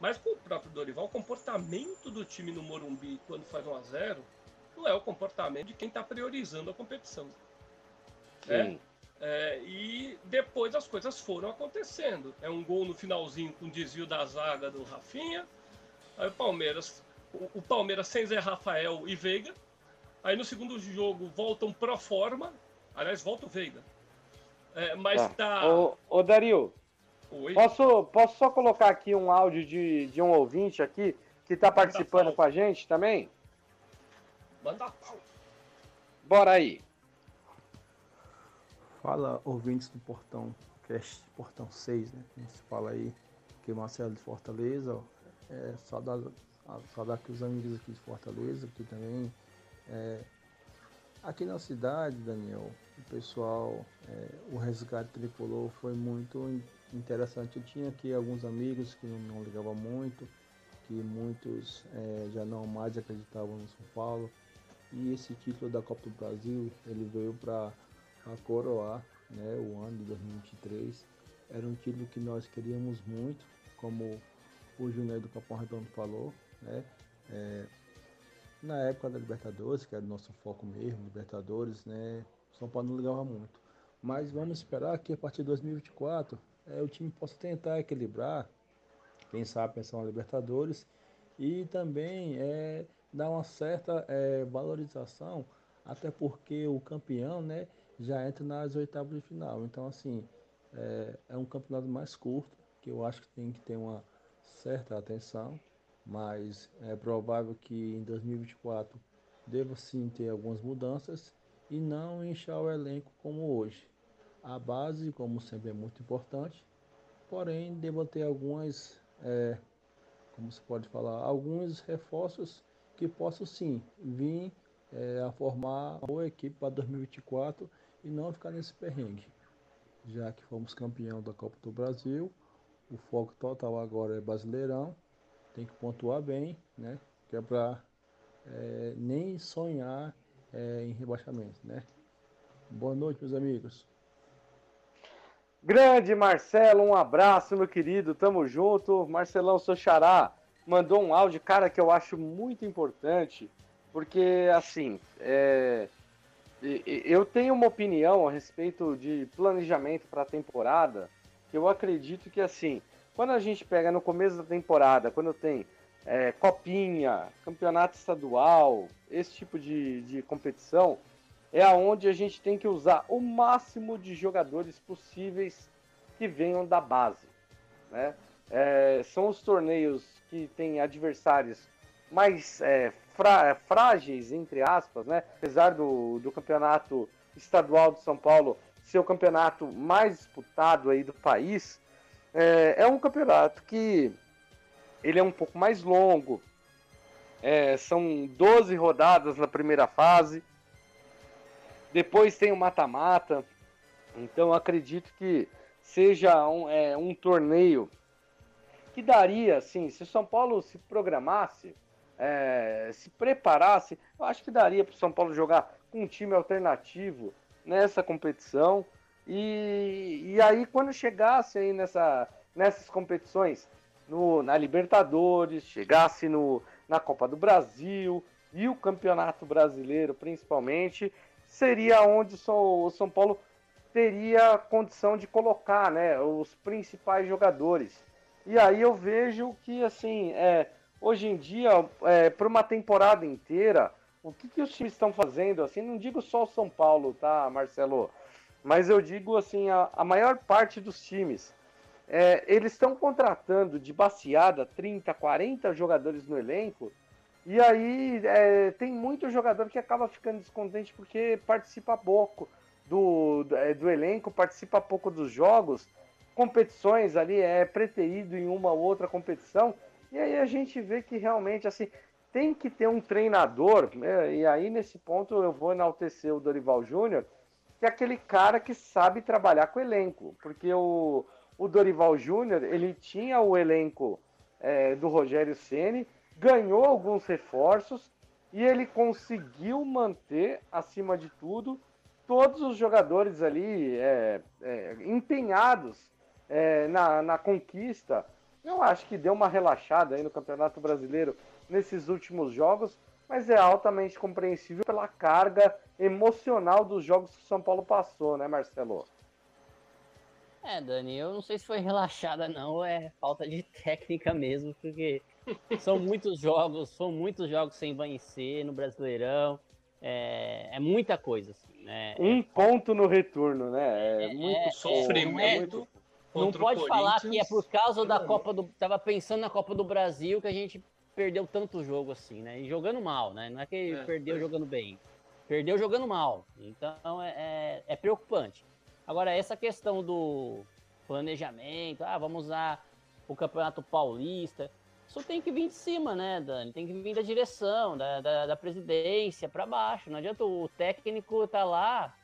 Mas com o próprio Dorival, o comportamento do time no Morumbi quando faz 1 a 0 não é o comportamento de quem está priorizando a competição. Né? É, e depois as coisas foram acontecendo. É um gol no finalzinho com desvio da zaga do Rafinha. Aí o Palmeiras, o, o Palmeiras sem Zé Rafael e Veiga. Aí no segundo jogo voltam pro forma. Aliás, volta o Veiga. É, mas tá. tá... Ô, ô Dario, Oi. Posso, posso só colocar aqui um áudio de, de um ouvinte aqui que está participando com a gente também? Manda pau. Bora aí. Fala, ouvintes do Portão Cast, Portão 6, né? A gente fala aí que o Marcelo de Fortaleza, ó, é, saudar, saudar aqui os amigos aqui de Fortaleza, aqui também. É, aqui na cidade, Daniel, o pessoal, é, o resgate tricolor foi muito interessante. Eu tinha aqui alguns amigos que não, ligavam muito, que muitos é, já não mais acreditavam no São Paulo. E esse título da Copa do Brasil, ele veio para coroar né, o ano de 2023. Era um título que nós queríamos muito, como o Júnior do Capão Redondo falou, né? É, na época da Libertadores, que era o nosso foco mesmo, Libertadores, né? São Paulo não ligava muito. Mas vamos esperar que a partir de 2024 é, o time possa tentar equilibrar, quem sabe pensar na Libertadores, e também é, dar uma certa é, valorização, até porque o campeão né, já entra nas oitavas de final. Então, assim, é, é um campeonato mais curto, que eu acho que tem que ter uma certa atenção, mas é provável que em 2024 deva sim ter algumas mudanças e não inchar o elenco como hoje. A base, como sempre, é muito importante, porém, devo ter algumas, é, como se pode falar, alguns reforços que possam sim vir é, a formar uma boa equipe para 2024 e não ficar nesse perrengue. Já que fomos campeão da Copa do Brasil, o foco total agora é Brasileirão, tem que pontuar bem, né? Que é para é, nem sonhar é, em rebaixamento, né? Boa noite, meus amigos. Grande Marcelo, um abraço, meu querido, tamo junto. Marcelão, seu xará, mandou um áudio, cara, que eu acho muito importante, porque, assim, é... eu tenho uma opinião a respeito de planejamento para a temporada, que eu acredito que, assim, quando a gente pega no começo da temporada, quando tem é, copinha, campeonato estadual, esse tipo de, de competição, é aonde a gente tem que usar o máximo de jogadores possíveis que venham da base. Né? É, são os torneios que têm adversários mais é, frágeis, entre aspas, né? Apesar do, do campeonato estadual de São Paulo ser o campeonato mais disputado aí do país, é, é um campeonato que ele é um pouco mais longo, é, são 12 rodadas na primeira fase, depois tem o mata-mata, então acredito que seja um, é, um torneio que daria, assim, se o São Paulo se programasse, é, se preparasse, eu acho que daria para o São Paulo jogar com um time alternativo nessa competição. E, e aí, quando chegasse aí nessa, nessas competições, no, na Libertadores, chegasse no, na Copa do Brasil e o Campeonato Brasileiro, principalmente, seria onde o São Paulo teria condição de colocar né, os principais jogadores. E aí eu vejo que, assim, é, hoje em dia, é, para uma temporada inteira, o que, que os times estão fazendo? Assim, não digo só o São Paulo, tá, Marcelo? Mas eu digo assim, a, a maior parte dos times, é, eles estão contratando de baseada 30, 40 jogadores no elenco, e aí é, tem muito jogador que acaba ficando descontente porque participa pouco do, do, é, do elenco, participa pouco dos jogos, competições ali, é preterido em uma ou outra competição, e aí a gente vê que realmente assim tem que ter um treinador, né, e aí nesse ponto eu vou enaltecer o Dorival Júnior, que é aquele cara que sabe trabalhar com o elenco, porque o, o Dorival Júnior ele tinha o elenco é, do Rogério Ceni, ganhou alguns reforços e ele conseguiu manter acima de tudo todos os jogadores ali é, é, empenhados é, na, na conquista. Eu acho que deu uma relaxada aí no Campeonato Brasileiro nesses últimos jogos, mas é altamente compreensível pela carga emocional dos jogos que o São Paulo passou, né, Marcelo? É, Dani, eu não sei se foi relaxada não, é falta de técnica mesmo, porque são muitos jogos, são muitos jogos sem vencer no Brasileirão, é, é muita coisa, assim, né? Um é, ponto no retorno, né? É, é muito é, sofrimento. Não pode falar que é por causa da Copa do. Tava pensando na Copa do Brasil que a gente perdeu tanto jogo assim, né? E jogando mal, né? Não é que é, perdeu é. jogando bem. Perdeu jogando mal. Então é, é, é, preocupante. Agora, essa questão do planejamento, ah, vamos usar o Campeonato Paulista. Isso tem que vir de cima, né, Dani? Tem que vir da direção, da, da, da presidência para baixo. Não adianta o técnico tá lá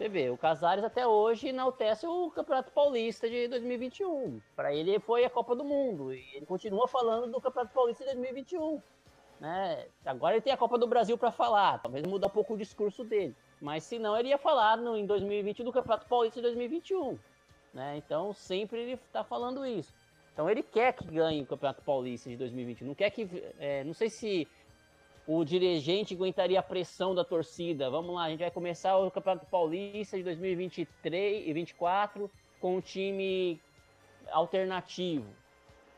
você vê, o Casares até hoje enaltece o Campeonato Paulista de 2021. Para ele foi a Copa do Mundo e ele continua falando do Campeonato Paulista de 2021. Né? Agora ele tem a Copa do Brasil para falar, talvez muda um pouco o discurso dele. Mas se não, ele ia falar no, em 2020 do Campeonato Paulista de 2021. Né? Então sempre ele está falando isso. Então ele quer que ganhe o Campeonato Paulista de 2021. Não quer que. É, não sei se o dirigente aguentaria a pressão da torcida. Vamos lá, a gente vai começar o Campeonato Paulista de 2023 e 2024 com um time alternativo.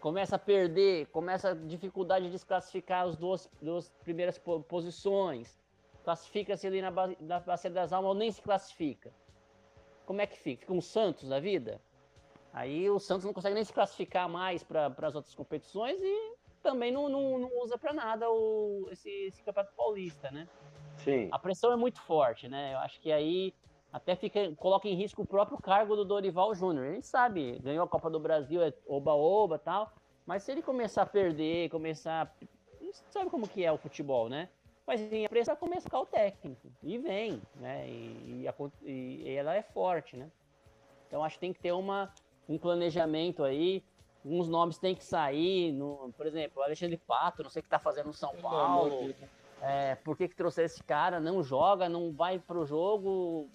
Começa a perder, começa a dificuldade de desclassificar as duas, duas primeiras posições. Classifica-se ali na, na Bacia das Almas ou nem se classifica. Como é que fica? Fica um Santos da vida? Aí o Santos não consegue nem se classificar mais para as outras competições e também não, não, não usa para nada o, esse, esse campeonato paulista, né? Sim. A pressão é muito forte, né? Eu acho que aí até fica, coloca em risco o próprio cargo do Dorival Júnior. A gente sabe, ganhou a Copa do Brasil, é oba-oba tal, mas se ele começar a perder, começar. sabe como que é o futebol, né? Mas a pressão começa a ficar o técnico. E vem, né? E, e, a, e, ela é forte, né? Então acho que tem que ter uma, um planejamento aí alguns nomes têm que sair, no, por exemplo, o Alexandre Pato, não sei o que está fazendo no São Paulo, é, por que, que trouxe esse cara, não joga, não vai pro jogo,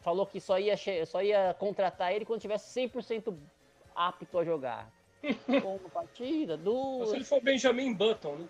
falou que só ia, só ia contratar ele quando tivesse 100% apto a jogar. uma partida, duas... Se ele for Benjamin Button, né?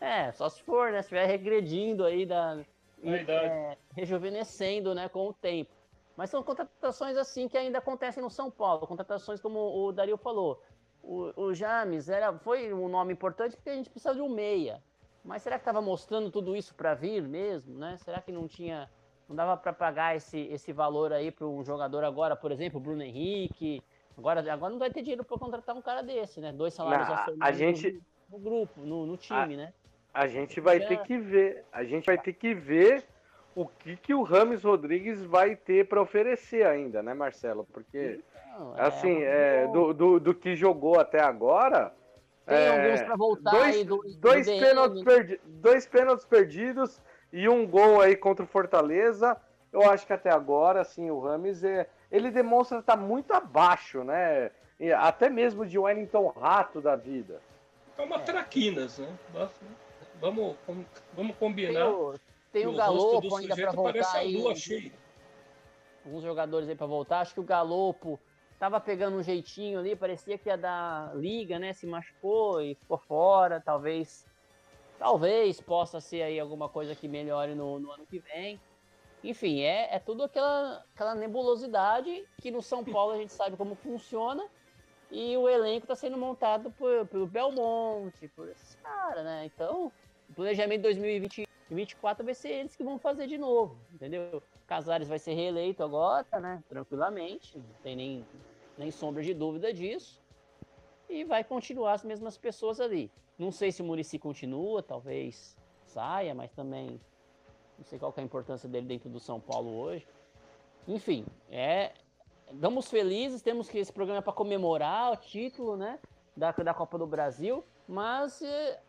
É, só se for, né? Se estiver regredindo aí da... É, rejuvenescendo, né, com o tempo. Mas são contratações assim que ainda acontecem no São Paulo, contratações como o Dario falou. O, o James era, foi um nome importante porque a gente precisa de um meia. Mas será que estava mostrando tudo isso para vir mesmo, né? Será que não tinha, não dava para pagar esse, esse valor aí para um jogador agora, por exemplo, o Bruno Henrique? Agora, agora não vai ter dinheiro para contratar um cara desse, né? Dois salários não, a gente no, no, grupo, no, no time, a, né? A gente vai ter que ver. A gente vai ter que ver o que, que o Rames Rodrigues vai ter para oferecer ainda, né, Marcelo? Porque, Não, é, assim, é, do, do, do, que jogou até agora. Tem é, alguns para voltar dois, aí do, dois, do pênaltis perdi, dois pênaltis perdidos e um gol aí contra o Fortaleza. Eu acho que até agora, assim, o Rames é, ele demonstra estar tá muito abaixo, né? Até mesmo de Wellington Rato da vida. É uma traquinas, né? Vamos, vamos combinar. Tem o, Galopo ainda para voltar aí. Alguns jogadores aí para voltar. Acho que o Galopo tava pegando um jeitinho ali, parecia que ia dar liga, né? Se machucou e ficou fora. Talvez, talvez possa ser aí alguma coisa que melhore no, no ano que vem. Enfim, é, é tudo aquela, aquela nebulosidade que no São Paulo a gente sabe como funciona. E o elenco está sendo montado por, pelo Belmonte, por esses caras, né? Então, o planejamento 2020 2024 vai ser eles que vão fazer de novo, entendeu? Casares vai ser reeleito agora, né? Tranquilamente, não tem nem, nem sombra de dúvida disso. E vai continuar as mesmas pessoas ali. Não sei se o Murici continua, talvez saia, mas também não sei qual é a importância dele dentro do São Paulo hoje. Enfim, é. Estamos felizes, temos que esse programa é para comemorar o título, né? Da, da Copa do Brasil mas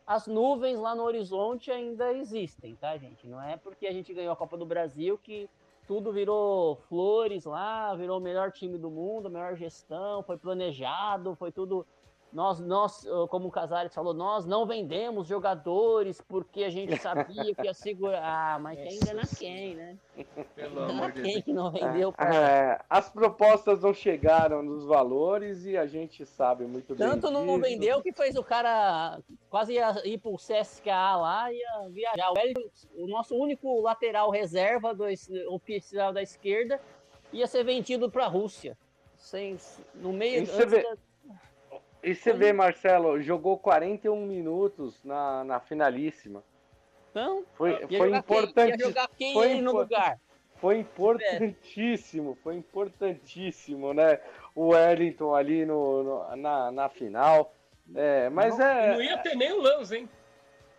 as nuvens lá no horizonte ainda existem, tá, gente? Não é porque a gente ganhou a Copa do Brasil que tudo virou flores lá, virou o melhor time do mundo, a melhor gestão, foi planejado, foi tudo nós, nós, como o Casares falou, nós não vendemos jogadores porque a gente sabia que ia segurar. Ah, mas quem engana quem, né? Pelo amor de quem que não vendeu pra... é, As propostas não chegaram nos valores e a gente sabe muito bem. Tanto não disso. vendeu que fez o cara quase ia ir pro CSKA lá e ia viajar. O, o nosso único lateral reserva do oficial da esquerda ia ser vendido pra Rússia. Sem, no meio. Isso antes da e você vê, Marcelo, jogou 41 minutos na, na finalíssima. Não, foi, foi importante. Quem, jogar quem foi no lugar. Foi importantíssimo, foi importantíssimo, né? O Wellington ali no, no na, na final. É, mas não, é. Não ia ter nem o Lanz, hein?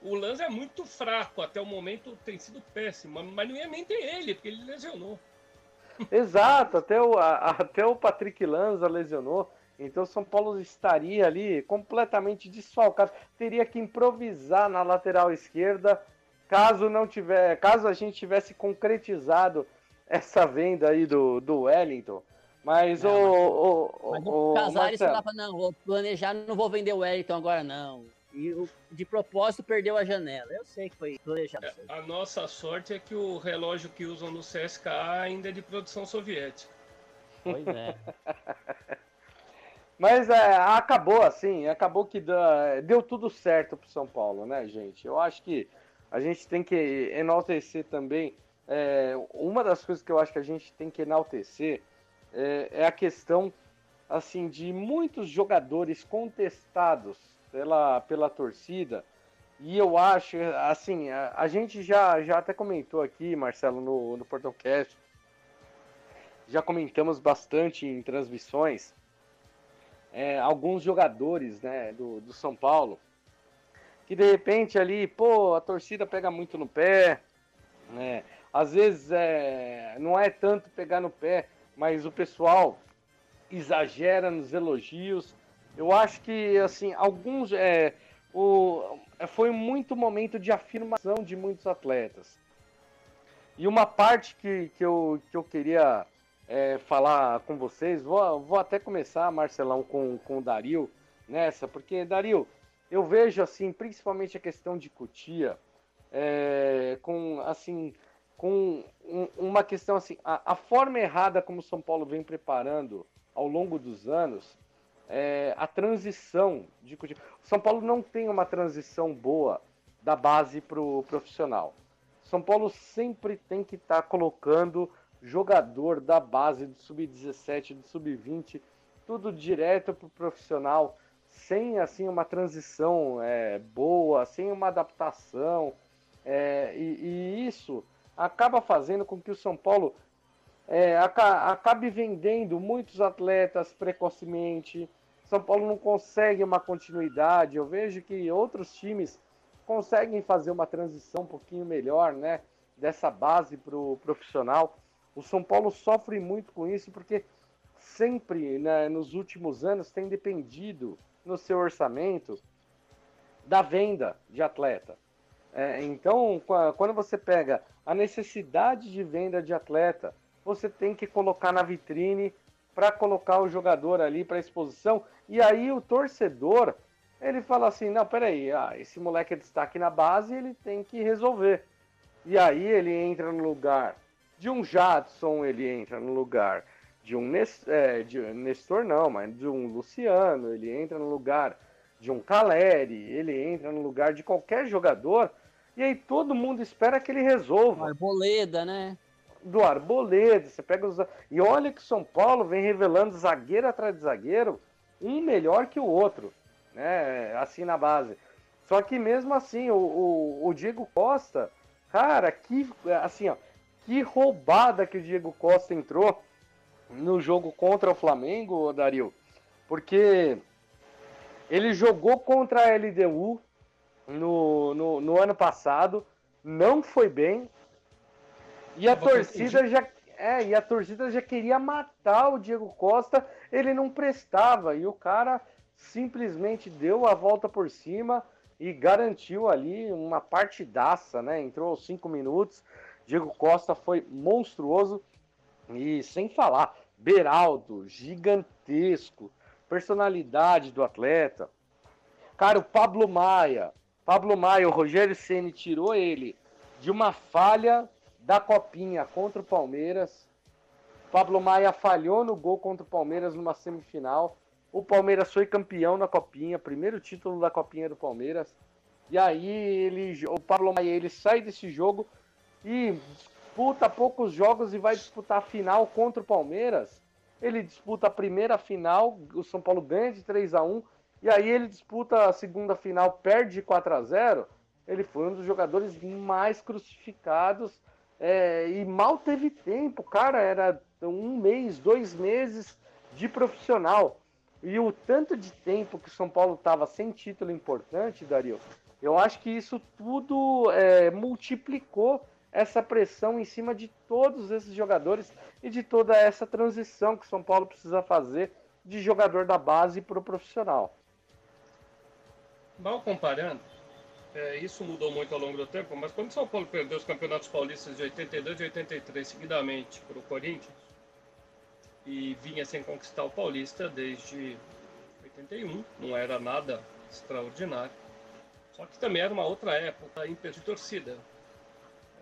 O Lanz é muito fraco, até o momento tem sido péssimo, mas não ia nem ter ele, porque ele lesionou. Exato, até o, a, até o Patrick Lanza lesionou. Então São Paulo estaria ali completamente desfalcado, teria que improvisar na lateral esquerda, caso não tiver, caso a gente tivesse concretizado essa venda aí do, do Wellington. Mas, não, o, o, mas o, o Casares falava, não, vou planejar, não vou vender o Wellington agora não. E de propósito perdeu a janela. Eu sei que foi planejado. É, a nossa sorte é que o relógio que usam no CSKA ainda é de produção soviética. Pois é. Mas é, acabou assim, acabou que deu tudo certo pro São Paulo, né, gente? Eu acho que a gente tem que enaltecer também. É, uma das coisas que eu acho que a gente tem que enaltecer é, é a questão assim de muitos jogadores contestados pela, pela torcida. E eu acho, assim, a, a, gente já, já até comentou aqui, Marcelo, no, no Portão Cast, já comentamos bastante em transmissões é, alguns jogadores né, do, do São Paulo que de repente ali, pô, a torcida pega muito no pé, né? Às vezes é, não é tanto pegar no pé, mas o pessoal exagera nos elogios. Eu acho que assim alguns é, o, foi muito momento de afirmação de muitos atletas. E uma parte que, que, eu, que eu queria é, falar com vocês. Vou, vou até começar, Marcelão, com, com o Dario nessa, porque, Dario, eu vejo, assim, principalmente a questão de Cutia, é, com, assim, com um, uma questão, assim, a, a, forma errada como o São Paulo vem preparando ao longo dos anos, é, a transição de Cutia. O São Paulo não tem uma transição boa da base para o profissional. São Paulo sempre tem que estar tá colocando jogador da base do sub-17, do sub-20, tudo direto para o profissional, sem assim uma transição é, boa, sem uma adaptação. É, e, e, isso acaba fazendo com que o São Paulo é, acabe vendendo muitos atletas precocemente. São Paulo não consegue uma continuidade. Eu vejo que outros times conseguem fazer uma transição um pouquinho melhor, né? Dessa base para o profissional. O São Paulo sofre muito com isso porque sempre, né, nos últimos anos, tem dependido no seu orçamento da venda de atleta. É, então, quando você pega a necessidade de venda de atleta, você tem que colocar na vitrine para colocar o jogador ali para exposição. E aí o torcedor ele fala assim: não, peraí, ah, esse moleque é destaque na base, ele tem que resolver. E aí ele entra no lugar de um Jadson, ele entra no lugar de um Nestor, é, de Nestor não, mas de um Luciano, ele entra no lugar de um Caleri, ele entra no lugar de qualquer jogador, e aí todo mundo espera que ele resolva. Arboleda, né? Do Arboleda, você pega os. E olha que São Paulo vem revelando zagueiro atrás de zagueiro, um melhor que o outro né? Assim na base. Só que mesmo assim, o, o, o Diego Costa, cara, que assim, ó, que roubada que o Diego Costa entrou no jogo contra o Flamengo, Dario. Porque ele jogou contra a LDU no, no, no ano passado, não foi bem. E a torcida já é, e a torcida já queria matar o Diego Costa, ele não prestava. E o cara simplesmente deu a volta por cima e garantiu ali uma partidaça, né? Entrou aos cinco minutos. Diego Costa foi monstruoso e sem falar, Beraldo, gigantesco, personalidade do atleta. Cara, o Pablo Maia, Pablo Maia, o Rogério Ceni tirou ele de uma falha da copinha contra o Palmeiras. Pablo Maia falhou no gol contra o Palmeiras numa semifinal. O Palmeiras foi campeão na Copinha, primeiro título da Copinha do Palmeiras. E aí ele, o Pablo Maia, ele sai desse jogo e disputa poucos jogos e vai disputar a final contra o Palmeiras. Ele disputa a primeira final, o São Paulo ganha de 3 a 1 e aí ele disputa a segunda final, perde de 4 a 0 Ele foi um dos jogadores mais crucificados é, e mal teve tempo. Cara, era um mês, dois meses de profissional. E o tanto de tempo que o São Paulo estava sem título importante, Dario, eu acho que isso tudo é, multiplicou essa pressão em cima de todos esses jogadores e de toda essa transição que São Paulo precisa fazer de jogador da base para o profissional. Mal comparando, é, isso mudou muito ao longo do tempo, mas quando São Paulo perdeu os campeonatos paulistas de 82 e 83 seguidamente para o Corinthians, e vinha sem conquistar o Paulista desde 81, não era nada extraordinário. Só que também era uma outra época em de torcida.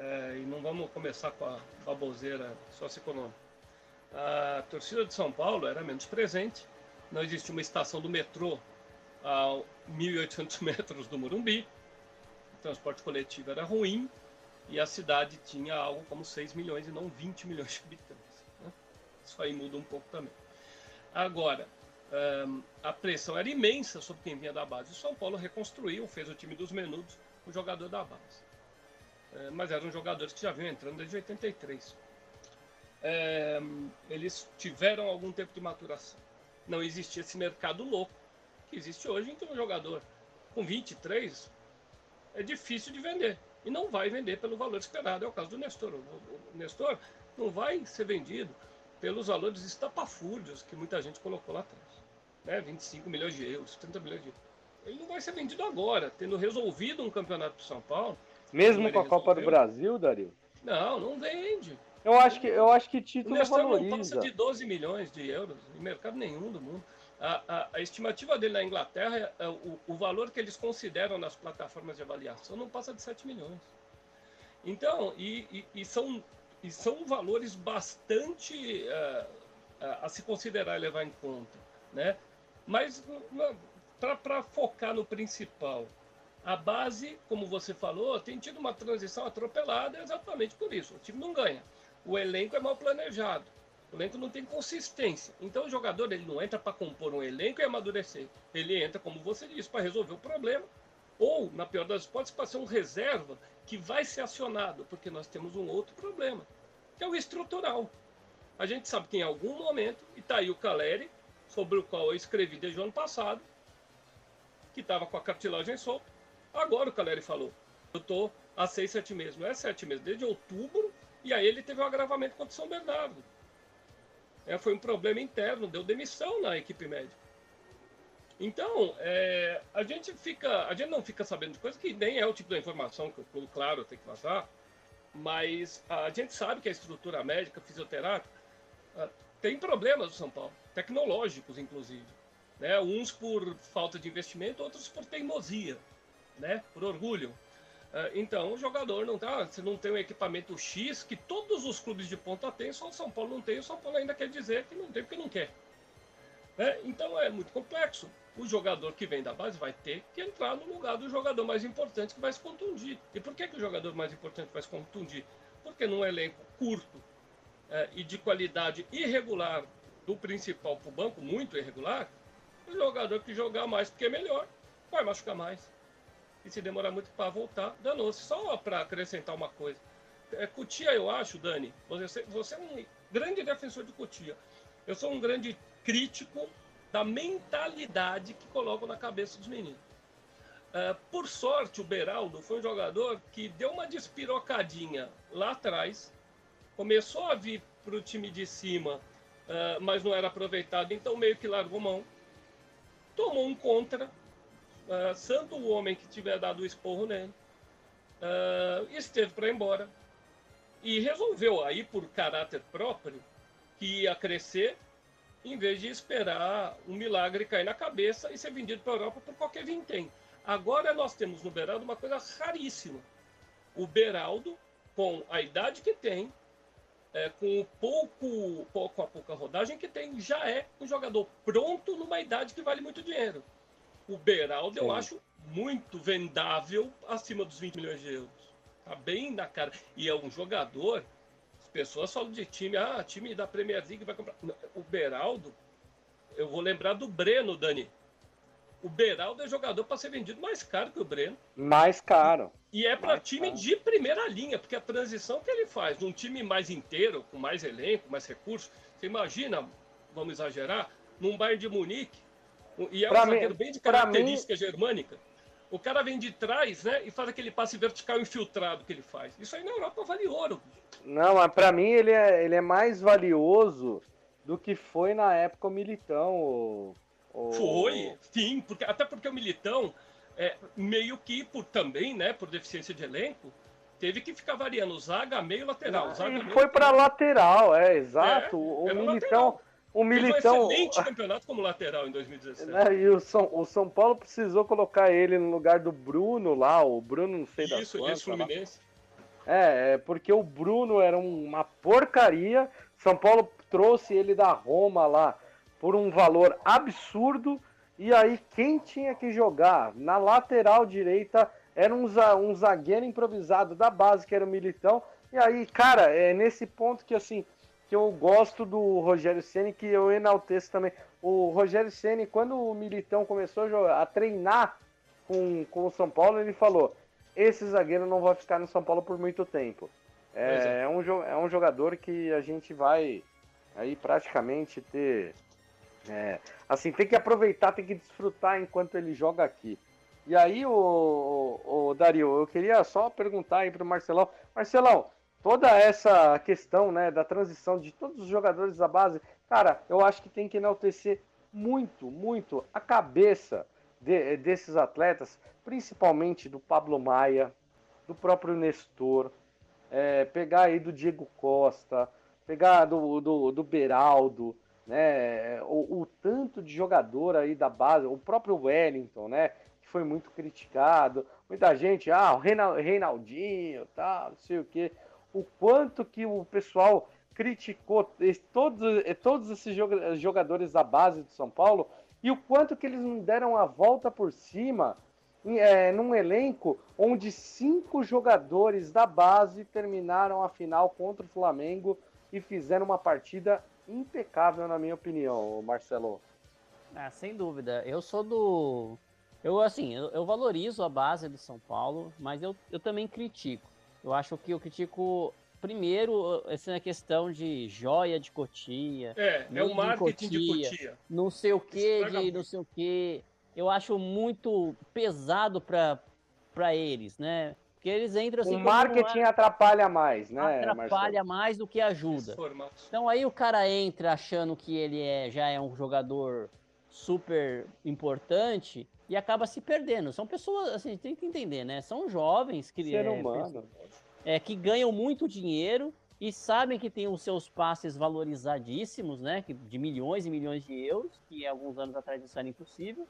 É, e não vamos começar com a baboseira socioeconômica. A torcida de São Paulo era menos presente, não existia uma estação do metrô a 1.800 metros do Morumbi, o transporte coletivo era ruim e a cidade tinha algo como 6 milhões e não 20 milhões de habitantes. Isso aí muda um pouco também. Agora, um, a pressão era imensa sobre quem vinha da base. O São Paulo reconstruiu, fez o time dos menudos, o jogador da base. É, mas eram jogadores que já vinham entrando desde 83. É, eles tiveram algum tempo de maturação. Não existia esse mercado louco que existe hoje, em que um jogador com 23 é difícil de vender. E não vai vender pelo valor esperado. É o caso do Nestor. O, Nestor não vai ser vendido pelos valores estapafúrdios que muita gente colocou lá atrás. Né? 25 milhões de euros, 30 milhões de euros. Ele não vai ser vendido agora, tendo resolvido um campeonato do São Paulo. Mesmo com a Copa do Brasil, Dario? Não, não vende. Eu acho que, eu acho que título o valoriza. não passa de 12 milhões de euros em mercado nenhum do mundo. A, a, a estimativa dele na Inglaterra, é, é, o, o valor que eles consideram nas plataformas de avaliação não passa de 7 milhões. Então, e, e, e são e são valores bastante uh, uh, a se considerar e levar em conta, né? Mas para focar no principal, a base, como você falou, tem tido uma transição atropelada exatamente por isso. O time não ganha. O elenco é mal planejado. O elenco não tem consistência. Então o jogador ele não entra para compor um elenco e amadurecer. Ele entra, como você disse, para resolver o problema. Ou, na pior das hipóteses, para ser um reserva que vai ser acionado, porque nós temos um outro problema, que é o estrutural. A gente sabe que em algum momento, e está aí o Caleri, sobre o qual eu escrevi desde o ano passado, que estava com a cartilagem solta, Agora o Caleri falou, eu tô há seis, sete meses, não é sete meses, desde outubro, e aí ele teve um agravamento contra o São Bernardo. É, foi um problema interno, deu demissão na equipe médica. Então, é, a gente fica, a gente não fica sabendo de coisa que nem é o tipo de informação que clube, claro, tem que passar, mas a gente sabe que a estrutura médica, fisioterápica, ah, tem problemas no São Paulo, tecnológicos, inclusive. Né? Uns por falta de investimento, outros por teimosia, né? por orgulho. Ah, então, o jogador não tá, se não tem um equipamento X que todos os clubes de ponta têm, só o São Paulo não tem, o São Paulo ainda quer dizer que não tem porque não quer. Né? Então é muito complexo. O jogador que vem da base vai ter que entrar no lugar do jogador mais importante que vai se contundir. E por que, que o jogador mais importante vai se contundir? Porque num elenco curto é, e de qualidade irregular do principal para o banco, muito irregular, o jogador que jogar mais porque é melhor vai machucar mais. E se demorar muito para voltar, danou-se. Só para acrescentar uma coisa. É, Cutia, eu acho, Dani, você, você é um grande defensor de Cutia. Eu sou um grande crítico da mentalidade que colocam na cabeça dos meninos. Uh, por sorte, o Beraldo foi um jogador que deu uma despirocadinha lá atrás, começou a vir para o time de cima, uh, mas não era aproveitado, então meio que largou mão. Tomou um contra, uh, santo o homem que tiver dado o esporro nele, esteve para ir embora. E resolveu aí, por caráter próprio, que ia crescer em vez de esperar um milagre cair na cabeça e ser vendido para a Europa por qualquer vintém. Agora nós temos no Beraldo uma coisa raríssima. O Beraldo, com a idade que tem, é, com o pouco, pouco a pouca rodagem que tem, já é um jogador pronto numa idade que vale muito dinheiro. O Beraldo Sim. eu acho muito vendável acima dos 20 milhões de euros. Tá bem na cara. E é um jogador pessoas falam de time, ah, time da Premier League vai comprar. O Beraldo, eu vou lembrar do Breno, Dani. O Beraldo é jogador para ser vendido mais caro que o Breno. Mais caro. E é para time caro. de primeira linha, porque a transição que ele faz num time mais inteiro, com mais elenco, mais recursos, você imagina, vamos exagerar, num Bayern de Munique, e é pra um mim, zagueiro bem de característica mim, germânica. O cara vem de trás, né, e faz aquele passe vertical infiltrado que ele faz. Isso aí na Europa vale ouro. Não, mas pra mim ele é, ele é mais valioso do que foi na época o Militão. O, o... Foi, sim, porque, até porque o Militão, é, meio que por também, né, por deficiência de elenco, teve que ficar variando zaga, meio lateral. Zaga, e foi para lateral, é, exato. É, o Militão. Lateral. O Militão. um excelente campeonato como lateral em 2017. Né, e o São, o São Paulo precisou colocar ele no lugar do Bruno lá, o Bruno não sei da Isso, quantas, Fluminense. É, é, porque o Bruno era uma porcaria. São Paulo trouxe ele da Roma lá por um valor absurdo. E aí, quem tinha que jogar na lateral direita era um, um zagueiro improvisado da base, que era o Militão. E aí, cara, é nesse ponto que assim que eu gosto do Rogério Ceni que eu enalteço também. O Rogério Ceni quando o Militão começou a, jogar, a treinar com, com o São Paulo, ele falou: esse zagueiro não vai ficar no São Paulo por muito tempo. É, é. é, um, é um jogador que a gente vai aí praticamente ter. É, assim, tem que aproveitar, tem que desfrutar enquanto ele joga aqui. E aí, o, o, o Dario, eu queria só perguntar aí pro Marcelão. Marcelão, toda essa questão né, da transição de todos os jogadores da base, cara, eu acho que tem que enaltecer muito, muito a cabeça de, desses atletas, principalmente do Pablo Maia, do próprio Nestor, é, pegar aí do Diego Costa, pegar do, do, do Beraldo, né, o, o, tanto de jogador aí da base, o próprio Wellington, né, que foi muito criticado, muita gente, ah, o Reinaldinho, tal, não sei o que, o quanto que o pessoal criticou todos, todos esses jogadores da base do São Paulo e o quanto que eles não deram a volta por cima é, num elenco onde cinco jogadores da base terminaram a final contra o Flamengo e fizeram uma partida impecável, na minha opinião, Marcelo. Ah, sem dúvida. Eu sou do. Eu, assim, eu, eu valorizo a base do São Paulo, mas eu, eu também critico. Eu acho que eu critico primeiro essa questão de joia de cotia. É, é o marketing de cotia, de cotia. Não sei o que, de não sei o que. Eu acho muito pesado para eles, né? Porque eles entram assim. O marketing atrapalha mais, né? Atrapalha Marcelo? mais do que ajuda. Então aí o cara entra achando que ele é, já é um jogador super importante e acaba se perdendo. São pessoas, assim, tem que entender, né? São jovens que, Ser humano. É, que ganham muito dinheiro e sabem que tem os seus passes valorizadíssimos, né? De milhões e milhões de euros, que alguns anos atrás isso era impossível.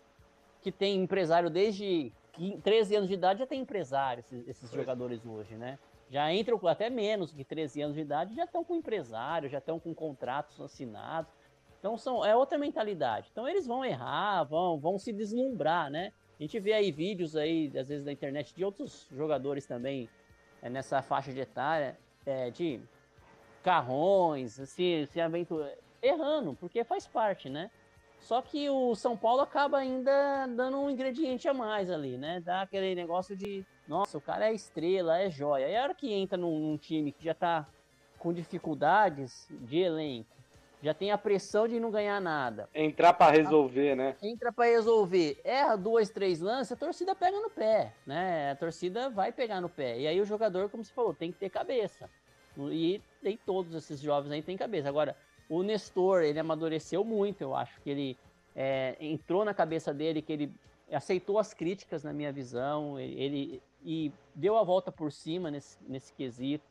Que tem empresário desde 13 anos de idade já tem empresário, esses, esses jogadores hoje, né? Já entram até menos que 13 anos de idade, já estão com empresário, já estão com contratos assinados. Então são, é outra mentalidade. Então eles vão errar, vão, vão se deslumbrar, né? A gente vê aí vídeos aí, às vezes, na internet de outros jogadores também é, nessa faixa de etária, é, de carrões, se, se aventura, errando, porque faz parte, né? Só que o São Paulo acaba ainda dando um ingrediente a mais ali, né? Dá aquele negócio de, nossa, o cara é estrela, é joia. E a hora que entra num, num time que já tá com dificuldades de elenco, já tem a pressão de não ganhar nada. Entrar para resolver, né? Entra para resolver, erra dois, três lances, a torcida pega no pé, né? A torcida vai pegar no pé. E aí o jogador, como você falou, tem que ter cabeça. E nem todos esses jovens aí têm cabeça. Agora, o Nestor, ele amadureceu muito, eu acho que ele é, entrou na cabeça dele, que ele aceitou as críticas, na minha visão, ele, ele e deu a volta por cima nesse, nesse quesito.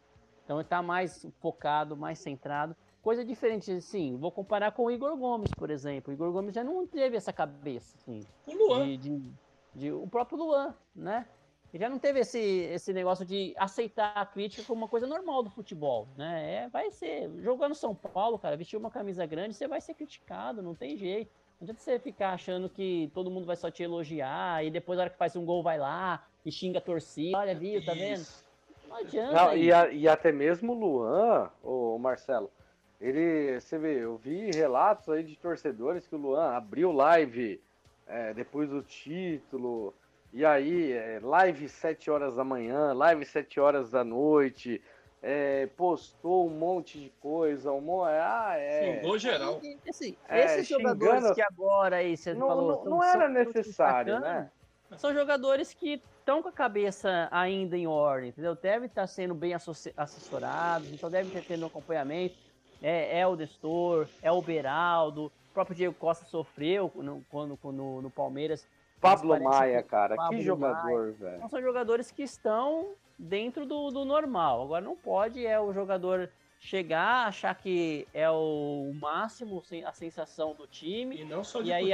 Então ele está mais focado, mais centrado. Coisa diferente, assim, vou comparar com o Igor Gomes, por exemplo. O Igor Gomes já não teve essa cabeça, assim. O Luan. De, de, de, o próprio Luan, né? Ele já não teve esse, esse negócio de aceitar a crítica como uma coisa normal do futebol, né? É, vai ser. Jogando São Paulo, cara, vestir uma camisa grande, você vai ser criticado, não tem jeito. Não adianta você ficar achando que todo mundo vai só te elogiar e depois, na hora que faz um gol, vai lá e xinga a torcida. Olha ali, tá vendo? Não adianta. Não, e, a, e, até mesmo o Luan, o Marcelo, ele, você vê, eu vi relatos aí de torcedores que o Luan abriu live é, depois do título e aí, é, live 7 horas da manhã, live 7 horas da noite, é, postou um monte de coisa, um monte, ah, é. Xingou geral. Assim, é, esses xingando... jogadores que agora aí você não, falou. Não, não era necessário, né? São jogadores que estão com a cabeça ainda em ordem, entendeu? Devem estar sendo bem assessorados, então devem ter tendo um acompanhamento. É, é o Destor, é o Beraldo, o próprio Diego Costa sofreu no, quando, quando no Palmeiras Pablo Maia, cara, Pablo que jogador, velho. Então, são jogadores que estão dentro do, do normal. Agora não pode é o jogador chegar, achar que é o máximo, a sensação do time. E não só de e aí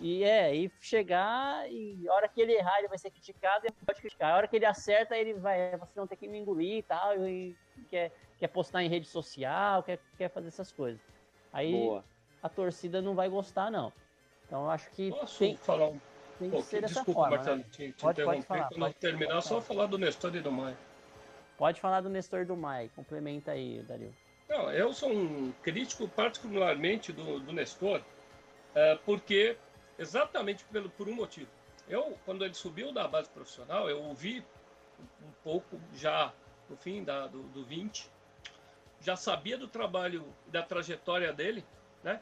e é, e chegar e a hora que ele errar, ele vai ser criticado e pode criticar. A hora que ele acerta, ele vai, você não tem que me engolir e tal, e quer, quer postar em rede social, quer, quer fazer essas coisas. Aí Boa. a torcida não vai gostar, não. Então eu acho que Posso tem, falar um tem que ser dessa Desculpa, forma. Marcelo, Né? te, te pode, interromper. pode falar, Quando pode, terminar, pode só falar do Nestor e do Maia. Pode falar do Nestor e do Maia. Complementa aí, Dario. Não, eu sou um crítico particularmente do, do Nestor, é, porque exatamente pelo, por um motivo. Eu, quando ele subiu da base profissional, eu ouvi um pouco já no fim da, do, do 20, já sabia do trabalho, da trajetória dele, né?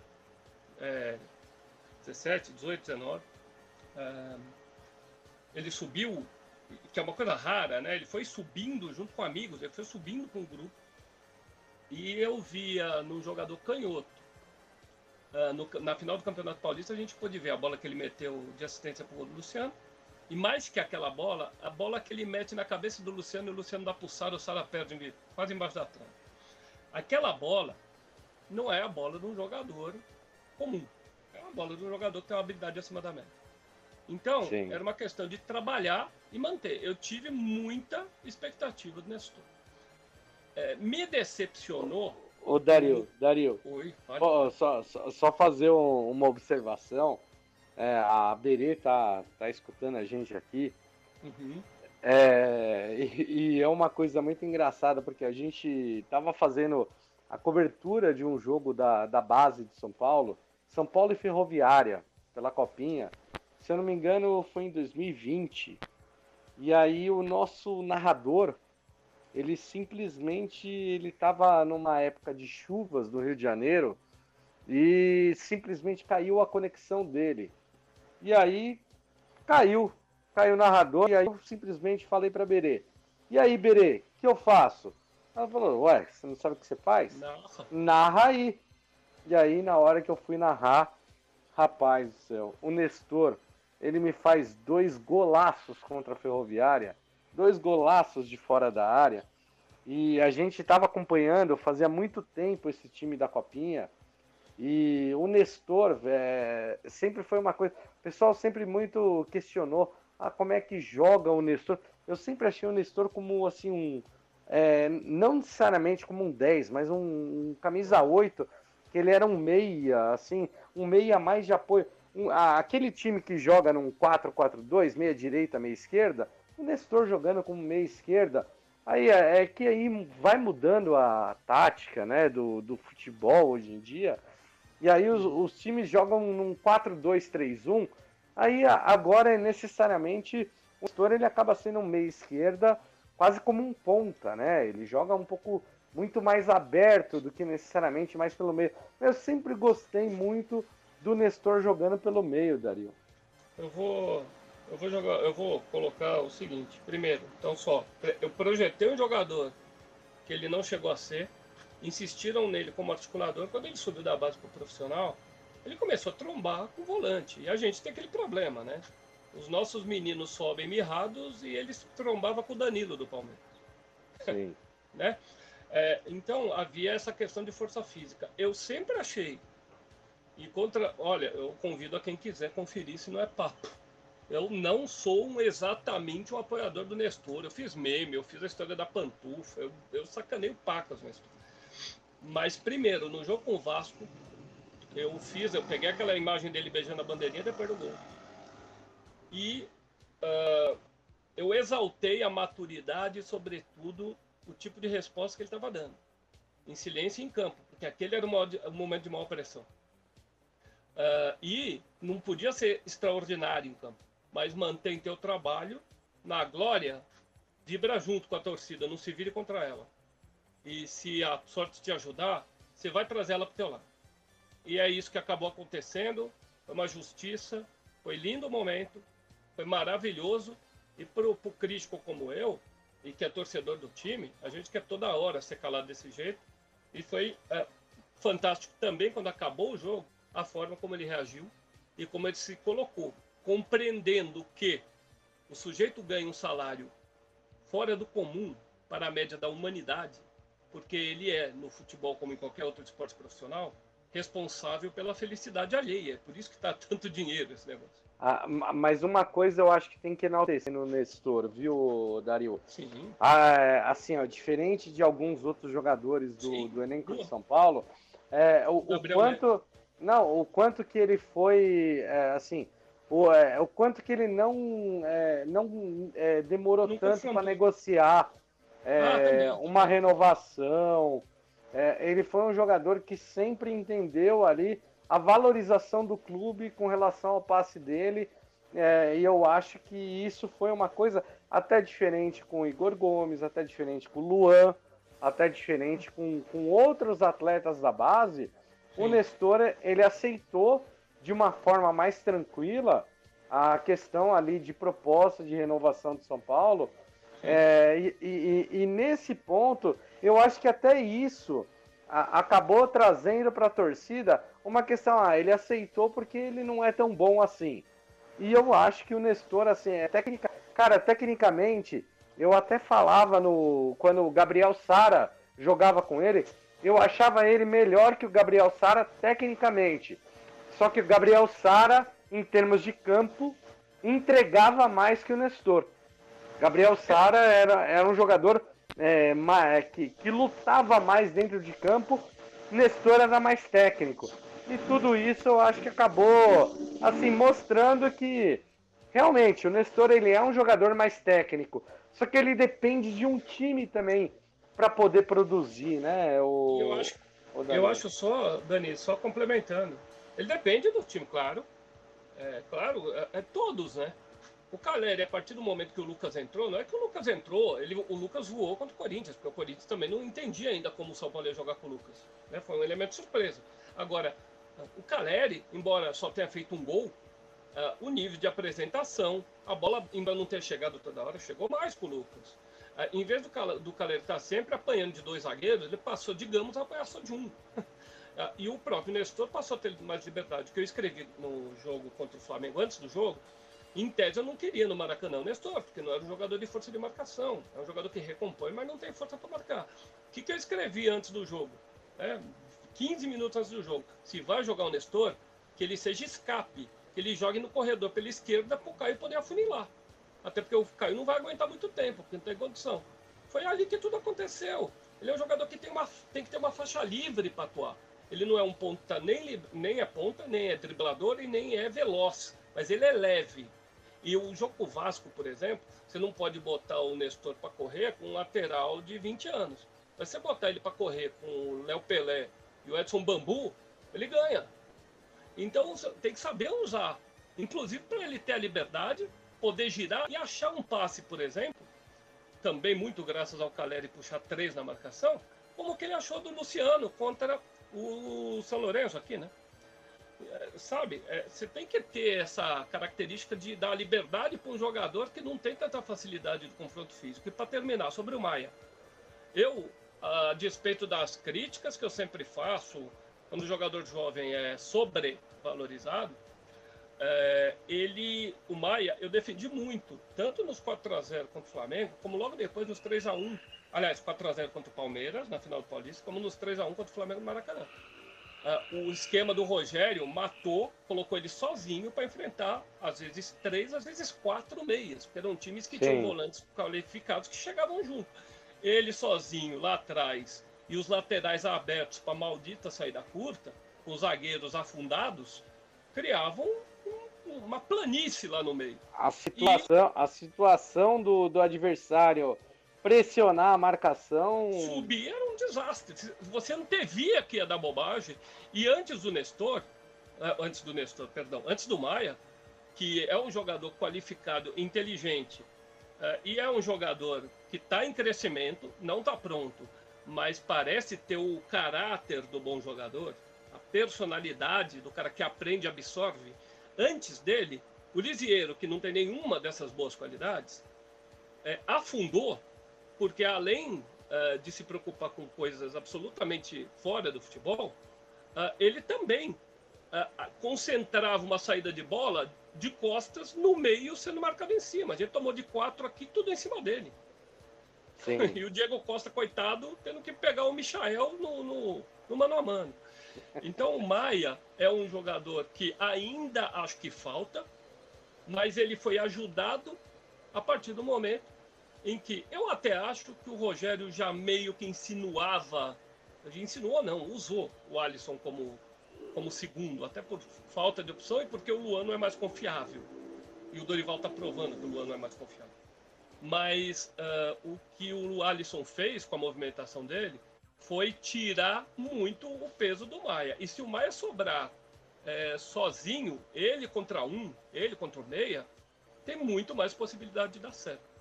É, 17, 18, 19. É, ele subiu, que é uma coisa rara, né? Ele foi subindo junto com amigos, ele foi subindo com um grupo. E eu via num jogador canhoto, uh, no, na final do Campeonato Paulista, a gente pôde ver a bola que ele meteu de assistência para o Luciano. E mais que aquela bola, a bola que ele mete na cabeça do Luciano e o Luciano dá pulsada, o Sara perde quase embaixo da trave. Aquela bola não é a bola de um jogador comum. É uma bola de um jogador que tem uma habilidade acima da média. Então, Sim. era uma questão de trabalhar e manter. Eu tive muita expectativa do Nestor. É, me decepcionou. Ô, Dario, Dario. Oi, oh, só, só, só, fazer um, uma observação. É, a Berê tá, tá escutando a gente aqui. Uhum. É, e, e, é uma coisa muito engraçada, porque a gente tava fazendo a cobertura de um jogo da, da base de São Paulo, São Paulo e Ferroviária, pela Copinha. Se eu não me engano, foi em 2020. E aí o nosso narrador, ele simplesmente ele estava numa época de chuvas no Rio de Janeiro e simplesmente caiu a conexão dele. E aí caiu. Caiu o narrador e aí eu simplesmente falei para Berê. E aí, Berê, o que eu faço? Ela falou, ué, você não sabe o que você faz? Não. Narra aí. E aí, na hora que eu fui narrar, rapaz do céu, o Nestor, ele me faz dois golaços contra a Ferroviária, dois golaços de fora da área. E a gente estava acompanhando, fazia muito tempo esse time da Copinha. E o Nestor é, sempre foi uma coisa. O pessoal sempre muito questionou ah, como é que joga o Nestor. Eu sempre achei o Nestor como assim um. É, não necessariamente como um 10, mas um, um, camisa 8, que ele era um meia, assim, um meia mais de apoio. Um, ah, aquele time que joga num 4-4-2, meia direita, meia esquerda, o Nestor jogando como meia esquerda. Aí é, é que aí vai mudando a tática né, do, do futebol hoje em dia. E aí os, os times jogam num 4-2-3-1. Aí agora é necessariamente o Nestor ele acaba sendo um meia esquerda, quase como um ponta, né? Ele joga um pouco muito mais aberto do que necessariamente mais pelo meio. Eu sempre gostei muito do Nestor jogando pelo meio, Dario. Eu vou eu vou jogar, eu vou colocar o seguinte, primeiro, então só, eu projetei um jogador que ele não chegou a ser, insistiram nele como articulador, quando ele subiu da base para o profissional, ele começou a trombar com o volante. E a gente tem aquele problema, né? Os nossos meninos sobem mirrados e eles trombavam com o Danilo do Palmeiras. Sim. né? É, então havia essa questão de força física. Eu sempre achei. E contra. Olha, eu convido a quem quiser conferir se não é papo. Eu não sou um, exatamente um apoiador do Nestor. Eu fiz meme, eu fiz a história da pantufa, eu, eu sacaneio pacas Nestor. Mas primeiro, no jogo com o Vasco, eu fiz, eu peguei aquela imagem dele beijando a bandeirinha depois do gol. E uh, eu exaltei a maturidade e, sobretudo, o tipo de resposta que ele estava dando. Em silêncio e em campo, porque aquele era o, momento de maior pressão. Uh, e não podia ser extraordinário em campo, mas mantém teu trabalho na glória, vibra junto com a torcida, não se vire contra ela. E se a sorte te ajudar, você vai trazer ela para o teu lado. E é isso que acabou acontecendo. Foi uma justiça, foi lindo o momento, foi maravilhoso. E para o crítico como eu, e que é torcedor do time, a gente quer toda hora ser calado desse jeito. E foi é, fantástico também quando acabou o jogo, a forma como ele reagiu e como ele se colocou, compreendendo que o sujeito ganha um salário fora do comum para a média da humanidade, porque ele é, no futebol como em qualquer outro esporte profissional, responsável pela felicidade alheia. É por isso que está tanto dinheiro esse negócio. Ah, mas uma coisa eu acho que tem que enaltecer no Nestor, viu, Dario? Sim. Ah, assim, ó, diferente de alguns outros jogadores do, do elenco de São Paulo, é, o, o quanto. Não, o quanto que ele foi. É, assim. O, é, o quanto que ele não, é, não é, demorou não tanto para negociar é, ah, uma renovação. É, ele foi um jogador que sempre entendeu ali a valorização do clube com relação ao passe dele. É, e eu acho que isso foi uma coisa até diferente com o Igor Gomes, até diferente com o Luan, até diferente com, com outros atletas da base. Sim. O Nestor ele aceitou de uma forma mais tranquila a questão ali de proposta de renovação de São Paulo. É, e, e, e, nesse ponto, eu acho que até isso a, acabou trazendo para a torcida uma questão, ah, ele aceitou porque ele não é tão bom assim. E eu acho que o Nestor, assim, é técnica. Cara, tecnicamente, eu até falava no. Quando o Gabriel Sara jogava com ele, eu achava ele melhor que o Gabriel Sara tecnicamente. Só que o Gabriel Sara, em termos de campo, entregava mais que o Nestor. Gabriel Sara era, era um jogador é, é, que, que lutava mais dentro de campo, Nestor era mais técnico. E tudo isso eu acho que acabou assim mostrando que realmente o Nestor ele é um jogador mais técnico, só que ele depende de um time também para poder produzir, né? O, eu acho, eu acho só, Dani, só complementando, ele depende do time, claro. É, claro, é, é todos, né? O Caleri, a partir do momento que o Lucas entrou, não é que o Lucas entrou, ele, o Lucas voou contra o Corinthians, porque o Corinthians também não entendia ainda como o São Paulo ia jogar com o Lucas. Né? Foi um elemento surpresa. Agora, o Caleri, embora só tenha feito um gol, uh, o nível de apresentação. A bola, ainda não ter chegado toda hora, chegou mais pro Lucas. Uh, em vez do, do Caleiro estar tá sempre apanhando de dois zagueiros, ele passou, digamos, a apanhar só de um. uh, e o próprio Nestor passou a ter mais liberdade. O que eu escrevi no jogo contra o Flamengo, antes do jogo, em tese eu não queria no Maracanã o Nestor, porque não era um jogador de força de marcação. É um jogador que recompõe, mas não tem força para marcar. O que, que eu escrevi antes do jogo? É, 15 minutos antes do jogo. Se vai jogar o Nestor, que ele seja escape, que ele jogue no corredor pela esquerda para o Caio poder afunilar. Até porque o Caio não vai aguentar muito tempo, porque não tem condição. Foi ali que tudo aconteceu. Ele é um jogador que tem, uma, tem que ter uma faixa livre para atuar. Ele não é um ponta, nem, nem é ponta, nem é driblador e nem é veloz. Mas ele é leve. E o jogo Vasco, por exemplo, você não pode botar o Nestor para correr com um lateral de 20 anos. Mas você botar ele para correr com o Léo Pelé e o Edson Bambu, ele ganha. Então tem que saber usar. Inclusive para ele ter a liberdade, poder girar e achar um passe, por exemplo, também muito graças ao Caleri puxar três na marcação, como que ele achou do Luciano contra o São Lourenço aqui, né? É, sabe, é, você tem que ter essa característica de dar liberdade para um jogador que não tem tanta facilidade de confronto físico. E para terminar, sobre o Maia, eu, a despeito das críticas que eu sempre faço quando o jogador jovem é sobrevalorizado, é, ele, o Maia, eu defendi muito, tanto nos 4 a 0 contra o Flamengo, como logo depois nos 3 a 1 aliás, 4 a 0 contra o Palmeiras, na final do Paulista, como nos 3 a 1 contra o Flamengo no Maracanã. Uh, o esquema do Rogério matou, colocou ele sozinho para enfrentar, às vezes, três, às vezes quatro meias, porque eram times que Sim. tinham volantes qualificados que chegavam junto. Ele sozinho lá atrás e os laterais abertos para maldita saída curta, os zagueiros afundados, criavam uma planície lá no meio. A situação, e... a situação do, do adversário pressionar a marcação. Subir era um desastre. Você não antevia que ia dar bobagem. E antes do Nestor, eh, antes do Nestor, perdão, antes do Maia, que é um jogador qualificado, inteligente, eh, e é um jogador que está em crescimento, não está pronto, mas parece ter o caráter do bom jogador, a personalidade do cara que aprende e absorve. Antes dele, o Lisieiro, que não tem nenhuma dessas boas qualidades, é, afundou, porque além uh, de se preocupar com coisas absolutamente fora do futebol, uh, ele também uh, concentrava uma saída de bola de costas no meio sendo marcado em cima. A gente tomou de quatro aqui, tudo em cima dele. Sim. E o Diego Costa, coitado, tendo que pegar o Michael no, no, no mano a mano. Então o Maia é um jogador que ainda acho que falta, mas ele foi ajudado a partir do momento em que eu até acho que o Rogério já meio que insinuava, insinuou não, usou o Alisson como, como segundo, até por falta de opção e porque o Luano é mais confiável. E o Dorival está provando que o Luano é mais confiável. Mas uh, o que o Alisson fez com a movimentação dele foi tirar muito o peso do Maia. E se o Maia sobrar é, sozinho, ele contra um, ele contra o meia, tem muito mais possibilidade de dar certo.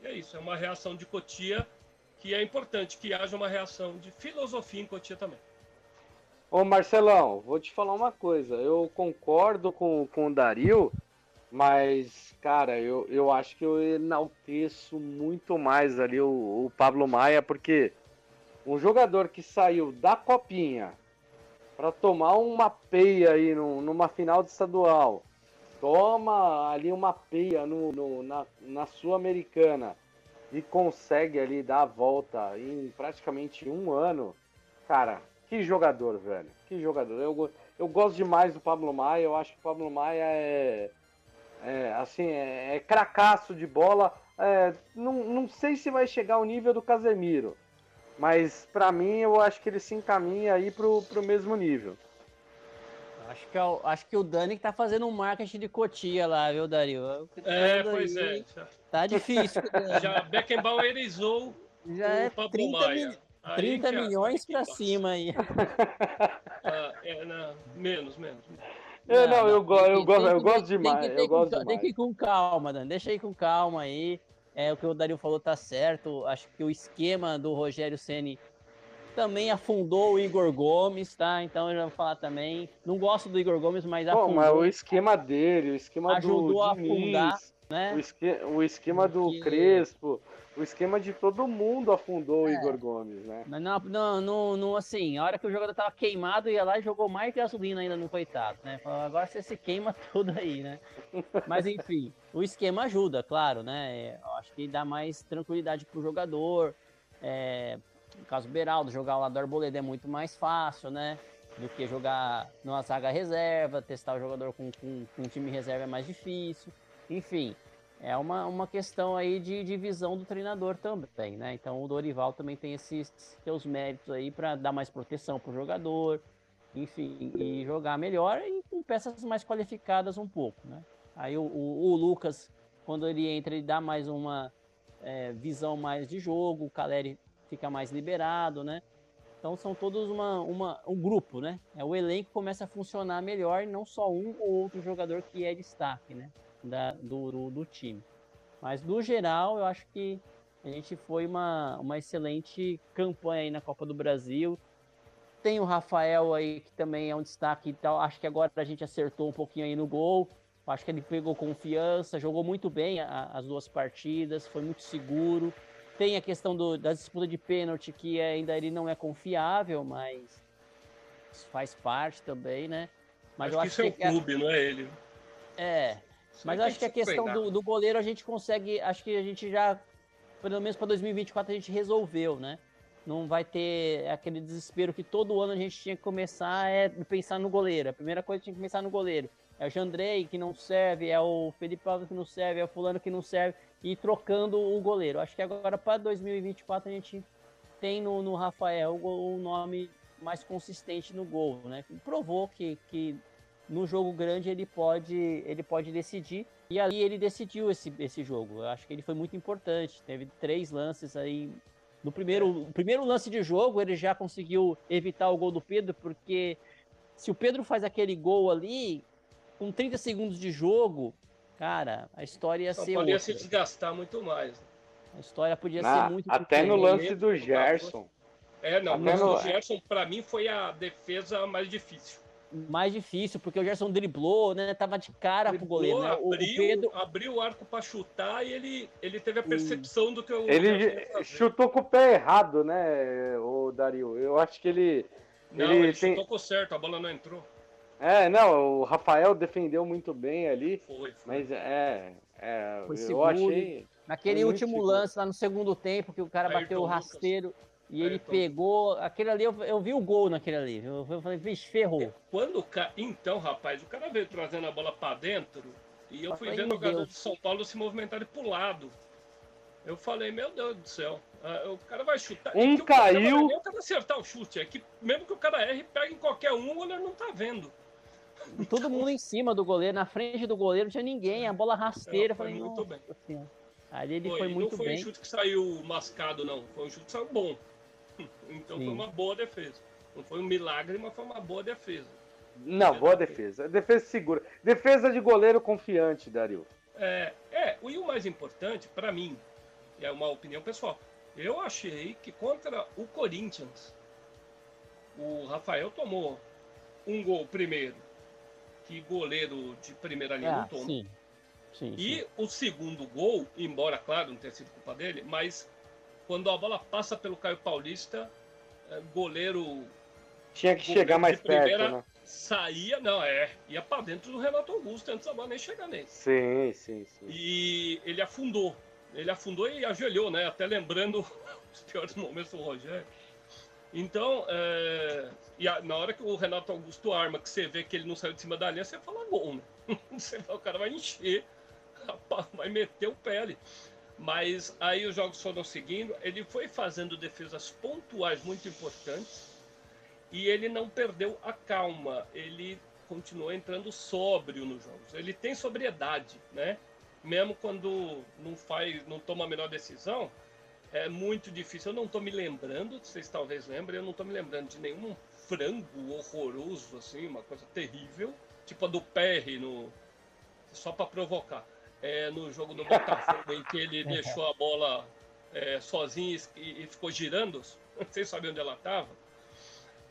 E é isso, é uma reação de Cotia que é importante que haja uma reação de filosofia em Cotia também. Ô Marcelão, vou te falar uma coisa. Eu concordo com, com o Dario mas, cara, eu, eu acho que eu enalteço muito mais ali o, o Pablo Maia, porque um jogador que saiu da copinha para tomar uma peia aí no, numa final de estadual, toma ali uma peia no, no na, na Sul-Americana e consegue ali dar a volta em praticamente um ano, cara, que jogador, velho. Que jogador. Eu, eu gosto demais do Pablo Maia, eu acho que o Pablo Maia é é, assim, é, é cracaço de bola. É, não, não sei se vai chegar ao nível do Casemiro, mas para mim eu acho que ele se encaminha aí pro, pro mesmo nível. Acho que, é o, acho que o Dani que tá fazendo um marketing de cotia lá, viu, Dario? Tá é, pois aí, é. Tá difícil. Já Beckenbauerizou Já é 30, mi 30 milhões para cima aí. Ah, é, não, menos, menos. É, não, eu, go eu, gosto, eu gosto demais. eu gosto com, demais. Tem que ir com calma, Dan. Deixa aí com calma aí. É, o que o Dario falou tá certo. Acho que o esquema do Rogério Ceni também afundou o Igor Gomes, tá? Então eu já vou falar também. Não gosto do Igor Gomes, mas afundou. mas o esquema dele, o esquema Ajudou do a Diniz, afundar, né? o, esque, o esquema do Crespo, o esquema de todo mundo afundou o É. Igor Gomes, né? Mas não, não, não, não, assim, a hora que o jogador tava queimado, ia lá e jogou mais gasolina ainda no coitado, né? Falou, agora você se queima tudo aí, né? Mas enfim, o esquema ajuda, claro, né? É, Eu acho que dá mais tranquilidade pro jogador. É, no caso do Beraldo, jogar lado do Arboleda é muito mais fácil, né? Do que jogar numa zaga reserva, testar o jogador com, com, com um time reserva é mais difícil. Enfim, é uma, uma questão aí de, de visão do treinador também, né? Então o Dorival também tem esses seus méritos aí para dar mais proteção pro jogador, enfim, e jogar melhor e com peças mais qualificadas um pouco, né? Aí o, o- o Lucas, quando ele entra, ele dá mais uma é, visão mais de jogo, o Caleri fica mais liberado, né? Então são todos uma, uma, um grupo, né? É, o elenco começa a funcionar melhor não só um ou outro jogador que é destaque, né? Da, do, do, do time. Mas no geral, eu acho que a gente foi uma, uma excelente campanha aí na Copa do Brasil. Tem o Rafael aí, que também é um destaque e tal. Acho que agora a gente acertou um pouquinho aí no gol. Acho que ele pegou confiança, jogou muito bem a- as duas partidas, foi muito seguro. Tem a questão do, da disputa de pênalti, que ainda ele não é confiável, mas faz parte também, né? Mas acho eu que acho isso é o que. clube, não é ele. É, Isso mas acho que a questão do, do goleiro a gente consegue. Acho que a gente já, pelo menos para 2024, a gente resolveu, né? Não vai ter aquele desespero que todo ano a gente tinha que começar é pensar no goleiro. A primeira coisa que tinha que pensar no goleiro. É o Jandrei que não serve, é o Felipe Alves que não serve, é o Fulano que não serve, e trocando o goleiro. Acho que agora para 2024 a gente tem no, no Rafael o, nome mais consistente no gol, né? Provou que, que no jogo grande ele pode, ele pode decidir. E ali ele decidiu esse, esse jogo. Eu acho que ele foi muito importante. Teve três lances aí. No primeiro, primeiro lance de jogo, ele já conseguiu evitar o gol do Pedro, porque se o Pedro faz aquele gol ali, com 30 segundos de jogo, cara, a história ia São ser Paulo ia outra. se desgastar muito mais. A história podia Na- ser muito até no lance do Gerson. É, não, o Até lance no- do Gerson, pra mim, foi a defesa mais difícil. mais difícil, porque o Gerson driblou, né? Tava de cara pro goleiro, né? O, o abriu, Pedro, abriu o arco pra chutar e ele, ele teve a percepção do que o Gerson Ele chutou com o pé errado, né, o Dario? Eu acho que ele. Não, ele ele, tem- chutou com certo, a bola não entrou. É, não, o Rafael defendeu muito bem ali, Foi, foi. mas é. é Foi eu seguro. achei. naquele Foi último seguro. lance lá no segundo tempo, que o cara Ayrton bateu o Lucas. rasteiro e ele Ayrton. pegou. Aquele ali, eu, eu vi o gol naquele ali. Eu, eu falei, vixe, ferrou. Quando o cara. Então, rapaz, o cara veio trazendo a bola pra dentro e eu Eu fui falei, vendo o jogador Deus. de São Paulo se movimentar pro lado. Eu falei, meu Deus do céu, ah, o cara vai chutar. Um E caiu. não é nem o cara acertar o chute, é que mesmo que o cara erre, pega em qualquer um, o goleiro não tá vendo. Todo mundo em cima do goleiro, na frente do goleiro, não tinha ninguém. A bola rasteira. Eu Foi falei, muito bem. Senhora. Ali ele Foi, foi muito não foi bem. um chute que saiu mascado, não. Foi um chute que saiu bom. Então Sim. foi uma boa defesa. Não foi um milagre, mas foi uma boa defesa. Não, boa defesa. Defesa segura. Defesa de goleiro confiante, Dario. É, é, e o mais importante, pra mim, e é uma opinião pessoal, eu achei que contra o Corinthians, o Rafael tomou um gol primeiro, que goleiro de primeira linha Ah, não toma. sim. Sim, E sim. o segundo gol, embora, claro, não tenha sido culpa dele, mas quando a bola passa pelo Caio Paulista, é, goleiro Tinha que Goleiro chegar mais de primeira- perto, né? saía, não, é, ia pra dentro do Renato Augusto antes da bola nem chegar nele. Sim, sim, sim. E ele afundou. Ele afundou e ajoelhou, né? Até lembrando os piores momentos do Rogério. Então, é, e a- na hora que o Renato Augusto arma, que você vê que ele não saiu de cima da linha, você fala gol, né? Você fala, o cara vai encher, vai meter o pé ali. Mas aí os jogos foram seguindo, ele foi fazendo defesas pontuais muito importantes e ele não perdeu a calma, ele continuou entrando sóbrio nos jogos. Ele tem sobriedade, né? Mesmo quando não faz, não toma a menor decisão, é muito difícil. Eu não estou me lembrando, vocês talvez lembrem, eu não estou me lembrando de nenhum frango horroroso assim, uma coisa terrível, tipo a do Perry no só para provocar. É, no jogo do Botafogo em que ele deixou a bola é, sozinho e, e ficou girando. sem saber onde ela estava.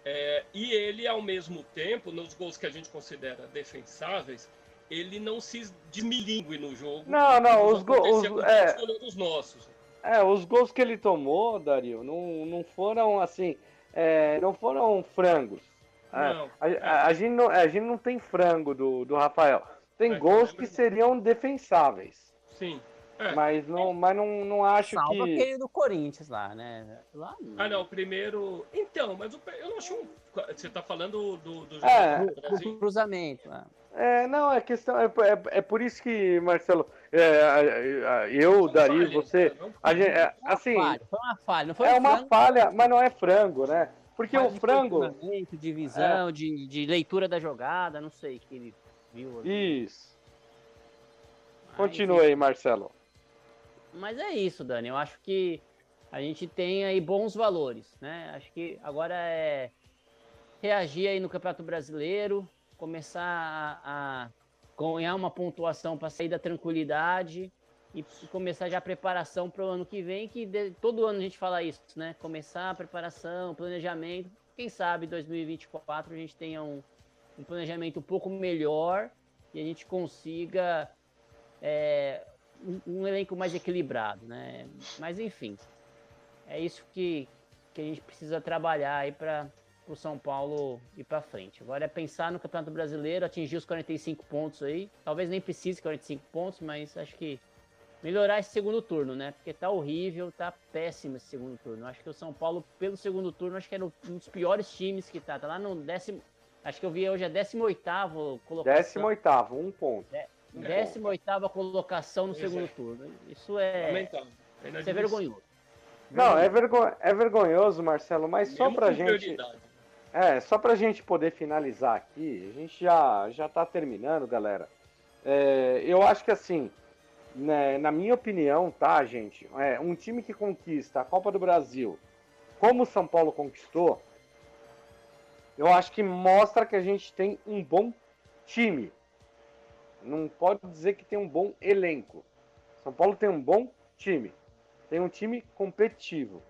É, e ele, ao mesmo tempo, nos gols que a gente considera defensáveis, ele não se desmilingue no jogo. Não, não, os gols. É, os nossos. É, os gols que ele tomou, Dario, não, não foram assim. É, não foram frangos. É, não, a, é. a, a, gente não, a gente não tem frango do, do Rafael. Tem é, gols que seriam defensáveis. Sim. É. Mas não, mas não, não acho Salva que. aquele do Corinthians lá, né? Lá não. Ah, não, o primeiro. Então, mas o... eu não acho. Um... Você tá falando do, do, do é, do cruzamento. Né? É, não, é questão. É, é, é por isso que, Marcelo, é, eu, Dari, você. A gente, é, assim, foi uma falha, não foi É um uma falha, mas não é frango, né? Porque o frango. De visão, de, de leitura da jogada, não sei que ele viu. Ali. Isso. Continua aí, Marcelo. Mas é isso, Dani. Eu acho que a gente tem aí bons valores, né? Acho que agora é reagir aí no Campeonato Brasileiro, começar a, a ganhar uma pontuação para sair da tranquilidade e começar já a preparação para o ano que vem, que de, todo ano a gente fala isso, né? Começar a preparação, planejamento. Quem sabe 2024 a gente tenha um, um planejamento um pouco melhor e a gente consiga é, um, um, elenco mais equilibrado, né? Mas enfim, é isso que, que a gente precisa trabalhar aí para o São Paulo ir para frente. Agora é pensar no Campeonato Brasileiro, atingir os 45 pontos aí. Talvez nem precise 45 pontos, mas acho que melhorar esse segundo turno, né? Porque tá horrível, tá péssimo esse segundo turno. Acho que o São Paulo, pelo segundo turno, acho que era um dos piores times que tá. Tá lá no décimo. Acho que eu vi hoje é 18 colocação. 18, um ponto. É, 18 colocação no Isso segundo é. turno. Isso é. Isso é vergonhoso. Não, é, vergo... é vergonhoso, Marcelo, mas só pra gente. É, só pra gente poder finalizar aqui, a gente já, já tá terminando, galera. É, eu acho que assim, né, na minha opinião, tá, gente? É, um time que conquista a Copa do Brasil, como o São Paulo conquistou, eu acho que mostra que a gente tem um bom time. Não pode dizer que tem um bom elenco. São Paulo tem um bom time. Tem um time competitivo.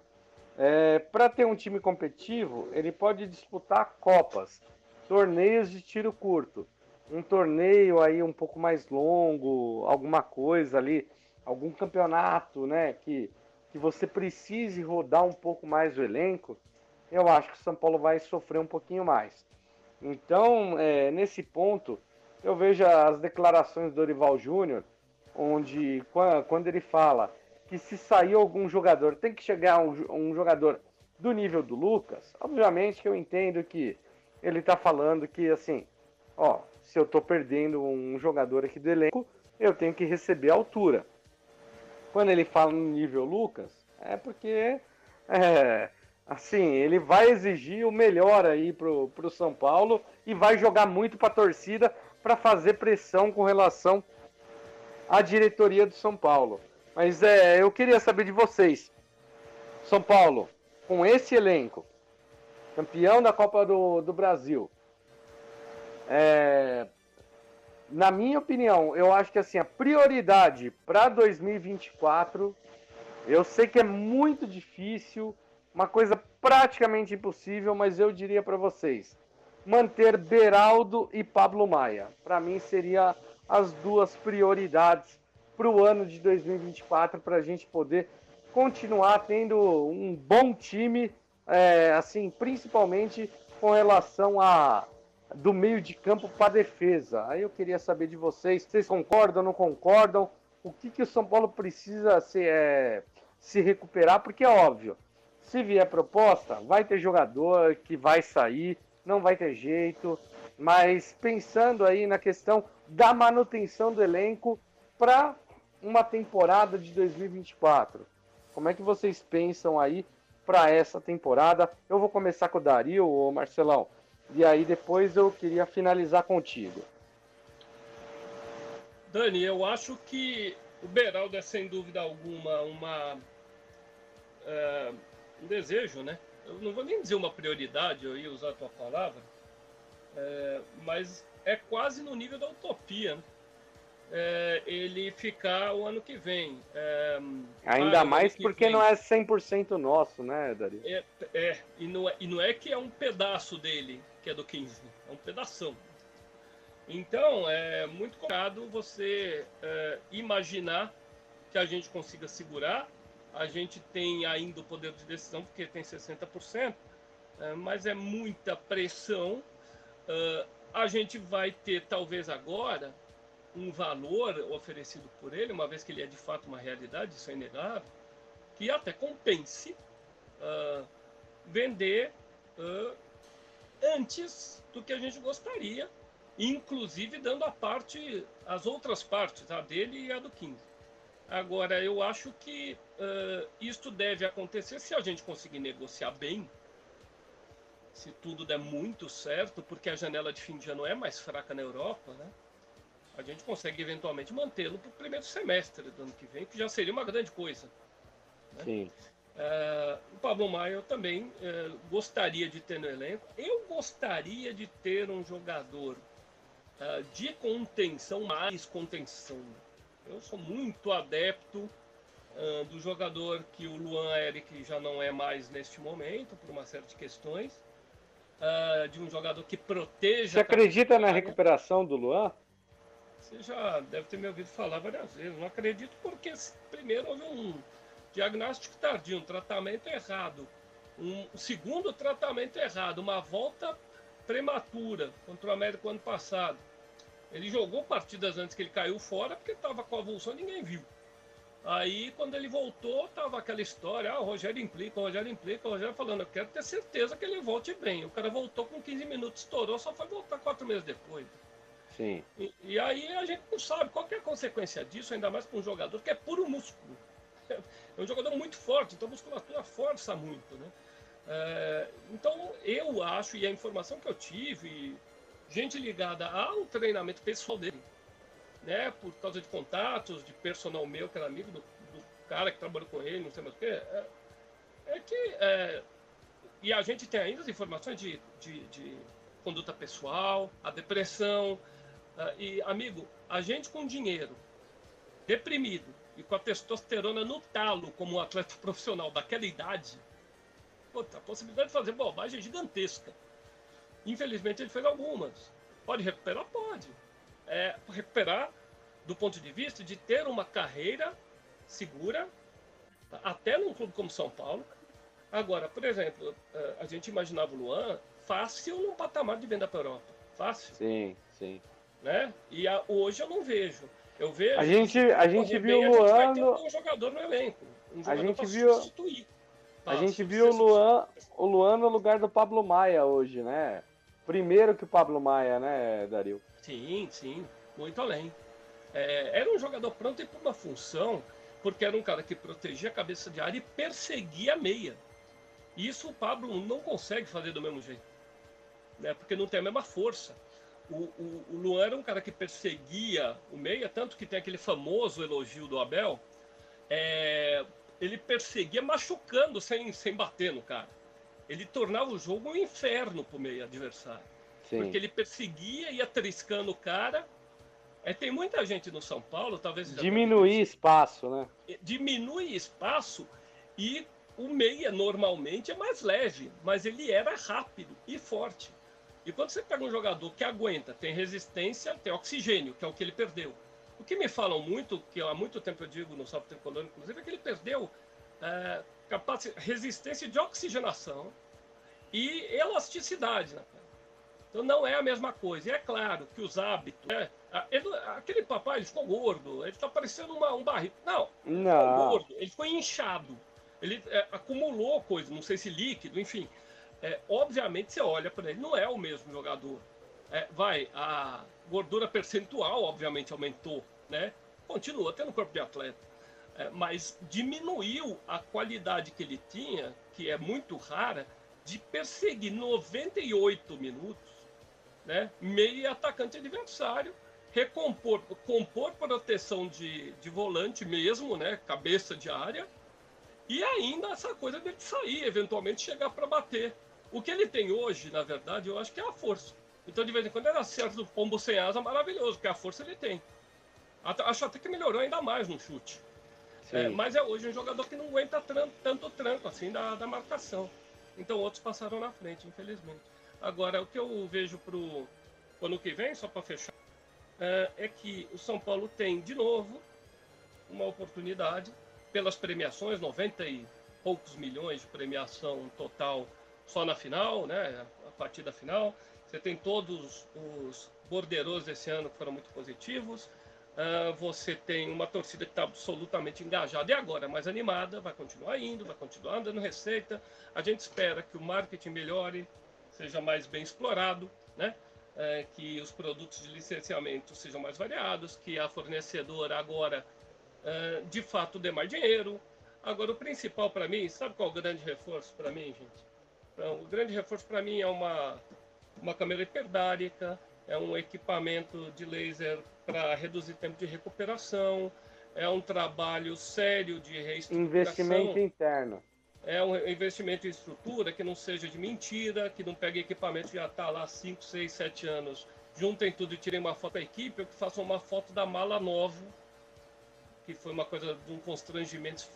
É, Para ter um time competitivo, ele pode disputar copas, torneios de tiro curto, um torneio aí um pouco mais longo, alguma coisa ali, algum campeonato, né, que, que você precise rodar um pouco mais o elenco, eu acho que o São Paulo vai sofrer um pouquinho mais. Então, é, nesse ponto, eu vejo as declarações do Dorival Júnior, onde quando ele fala que se sair algum jogador, tem que chegar um, um jogador do nível do Lucas, obviamente que eu entendo que ele está falando que assim, ó, se eu estou perdendo um jogador aqui do elenco, eu tenho que receber a altura. Quando ele fala no nível Lucas, é porque é, assim, ele vai exigir o melhor aí pro, pro São Paulo e vai jogar muito para a torcida para fazer pressão com relação à diretoria do São Paulo. Mas é, eu queria saber de vocês. São Paulo, com esse elenco, campeão da Copa do, do Brasil, é, na minha opinião, eu acho que assim, a prioridade para 2024, eu sei que é muito difícil, uma coisa praticamente impossível, mas eu diria para vocês, manter Beraldo e Pablo Maia. Para mim, seria as duas prioridades para o ano de 2024, para a gente poder continuar tendo um bom time, é, assim, principalmente com relação a do meio de campo para defesa. Aí eu queria saber de vocês, vocês concordam, não concordam? O que, que o São Paulo precisa se, é, se recuperar? Porque é óbvio, se vier proposta, vai ter jogador que vai sair, não vai ter jeito. Mas pensando aí na questão da manutenção do elenco para uma temporada de 2024. Como é que vocês pensam aí para essa temporada? Eu vou começar com o Dario, ou Marcelão, e aí depois eu queria finalizar contigo. Dani, eu acho que o Beraldo é sem dúvida alguma uma é, um desejo, né? Eu não vou nem dizer uma prioridade, eu ia usar a tua palavra, é, mas é quase no nível da utopia, né? É, ele ficar o ano que vem. É, Ainda ah, mais porque vem. não é 100% nosso, né, Dario? É, é, e, não é, e não é que é um pedaço dele que é do 15, é um pedação. Então, é muito complicado você é, imaginar que a gente consiga segurar. A gente tem ainda o poder de decisão, porque tem 60%, é, mas é muita pressão. É, a gente vai ter, talvez agora, um valor oferecido por ele, uma vez que ele é de fato uma realidade, isso é inegável, que até compense ah, vender ah, antes do que a gente gostaria, inclusive dando a parte, as outras partes, a dele e a do 15. Agora, eu acho que ah, isto deve acontecer se a gente conseguir negociar bem, se tudo der muito certo, porque a janela de fim de ano é mais fraca na Europa, né? A gente consegue eventualmente mantê-lo para o primeiro semestre do ano que vem, que já seria uma grande coisa. Sim. É, o Pablo Maia eu também é, gostaria de ter no elenco. Eu gostaria de ter um jogador é, de contenção, mais contenção. Eu sou muito adepto do jogador que o Luan Eric já não é mais neste momento, por uma série de questões. De um jogador que proteja. Você acredita na recuperação do Luan? Você já deve ter me ouvido falar várias vezes. Não acredito porque, primeiro, houve um diagnóstico tardio, um tratamento errado. Um segundo tratamento errado, uma volta prematura contra o América ano passado. Ele jogou partidas antes que ele caiu fora porque estava com avulsão e ninguém viu. Aí, quando ele voltou, tava aquela história, ah, o Rogério implica, o Rogério implica, o Rogério falando, eu quero ter certeza que ele volte bem. O cara voltou com 15 minutos, estourou, só foi voltar quatro meses depois. Sim. E, e aí a gente não sabe qual é a consequência disso, ainda mais para um jogador que é puro músculo. É um jogador muito forte, então a musculatura força muito, né? É, então eu acho, e a informação que eu tive, gente ligada ao treinamento pessoal dele, né? Por causa de contatos, de personal meu, que era amigo do, do cara que trabalhou com ele, não sei mais o que, é, é que. é, e a gente tem ainda as informações de, de, de conduta pessoal, a depressão. Ah, e, amigo, a gente com dinheiro, deprimido e com a testosterona no talo como um atleta profissional daquela idade, puta, a possibilidade de fazer bobagem é gigantesca. Infelizmente ele fez algumas. Pode recuperar? Pode. É, recuperar do ponto de vista de ter uma carreira segura, tá? até num clube como São Paulo. Agora, por exemplo, eh, a gente imaginava o Luan fácil num patamar de venda para a Europa. Fácil, Sim, sim. Né? E a- hoje eu não vejo. Eu vejo. A gente, a gente viu o a gente vai Luan. ter um jogador no elenco. Um A jogador gente pra viu- substituir. A gente viu o. Luan, o Luan no lugar do Pablo Maia hoje, né? Primeiro que o Pablo Maia, né, Dario? Sim, sim, muito além. É, era um jogador pronto para uma função, porque era um cara que protegia a cabeça de área e perseguia a meia. Isso o Pablo não consegue fazer do mesmo jeito, né? porque não tem a mesma força. O, o, o Luan era um cara que perseguia o meia, tanto que tem aquele famoso elogio do Abel. é, ele perseguia machucando sem, sem bater no cara. Ele tornava o jogo um inferno para o meia adversário. Sim. Porque ele perseguia, ia triscando o cara. É, tem muita gente no São Paulo, talvez. Diminuir espaço, né? tenha- Diminui espaço e o meia normalmente é mais leve, mas ele era rápido e forte. E quando você pega um jogador que aguenta, tem resistência, tem oxigênio, que é o que ele perdeu. O que me falam muito, que há muito tempo eu digo no Salto Tricolor, inclusive, é que ele perdeu é, resistência de oxigenação e elasticidade. Né? Então não é a mesma coisa. E é claro que os hábitos. né? Ele- aquele papai ele ficou gordo, ele está parecendo uma- um barril. Não, ficou Não. gordo, ele ficou inchado. Ele é, acumulou coisa, não sei se líquido, enfim. É, obviamente você olha para ele, não é o mesmo jogador. É, vai, a gordura percentual, obviamente, aumentou, né? Continua tendo corpo de atleta. É, mas diminuiu a qualidade que ele tinha, que é muito rara, de perseguir 98 minutos, né? Meio atacante adversário, recompor, compor proteção de, de volante mesmo, né? Cabeça de área, e ainda essa coisa dele sair, eventualmente chegar para bater. O que ele tem hoje, na verdade, eu acho que é a força. Então, de vez em quando, ele acerta o pombo sem asa maravilhoso, porque a força ele tem. Acho até que melhorou ainda mais no chute. É, mas é hoje um jogador que não aguenta tanto tranco assim da, da marcação. Então outros passaram na frente, infelizmente. Agora, o que eu vejo para o ano que vem, só para fechar, é, é que o São Paulo tem, de novo, uma oportunidade pelas premiações, 90 e poucos milhões de premiação total só na final, né? A partida final. Você tem todos os borderos desse ano que foram muito positivos. Uh, você tem uma torcida que está absolutamente engajada e agora mais animada, vai continuar indo, vai continuar dando receita. A gente espera que o marketing melhore, seja mais bem explorado, né? É, que os produtos de licenciamento sejam mais variados, que a fornecedora agora é, de fato dê mais dinheiro. Agora, o principal para mim, sabe qual é o grande reforço para mim, gente? O grande reforço para mim é uma, uma câmera hiperdárica, é um equipamento de laser para reduzir tempo de recuperação, é um trabalho sério de reestruturação. Investimento interno. É um investimento em estrutura que não seja de mentira, que não pegue equipamento que já está lá 5, 6, 7 anos, juntem tudo e tirem uma foto da equipe, ou que façam uma foto da mala nova, que foi uma coisa de um constrangimento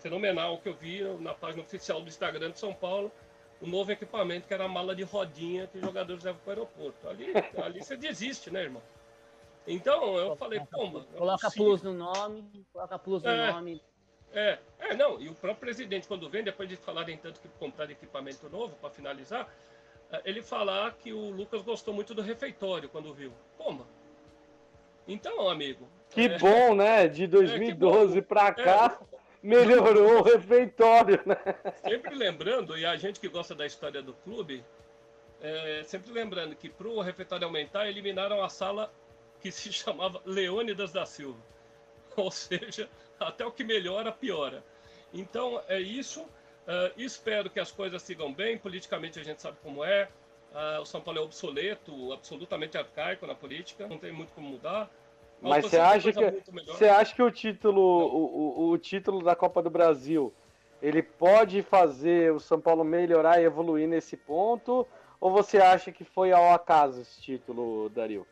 fenomenal que eu vi na página oficial do Instagram de São Paulo, um novo equipamento que era a mala de rodinha que os jogadores levam para o aeroporto. Ali, ali você desiste, né, irmão? Então eu falei, pomba. É coloca plus no nome, coloca plus no é, nome. É, é, não, e o próprio presidente, quando vem, depois de falarem tanto que comprar equipamento novo, para finalizar, é, ele falar que o Lucas gostou muito do refeitório quando viu. Pomba. Então, amigo. Que é, bom, né? De 2012 é, para cá. Melhorou o refeitório, né? Sempre lembrando, e a gente que gosta da história do clube, é, sempre lembrando que para o refeitório aumentar, eliminaram a sala que se chamava Leônidas da Silva. Ou seja, até o que melhora, piora. Então, é isso. Uh, espero que as coisas sigam bem. Politicamente, a gente sabe como é. Uh, o São Paulo é obsoleto, absolutamente arcaico na política, não tem muito como mudar. Mas você acha que você acha que o título o, o, o, título da Copa do Brasil ele pode fazer o São Paulo melhorar e evoluir nesse ponto ou você acha que foi ao acaso esse título, Dario?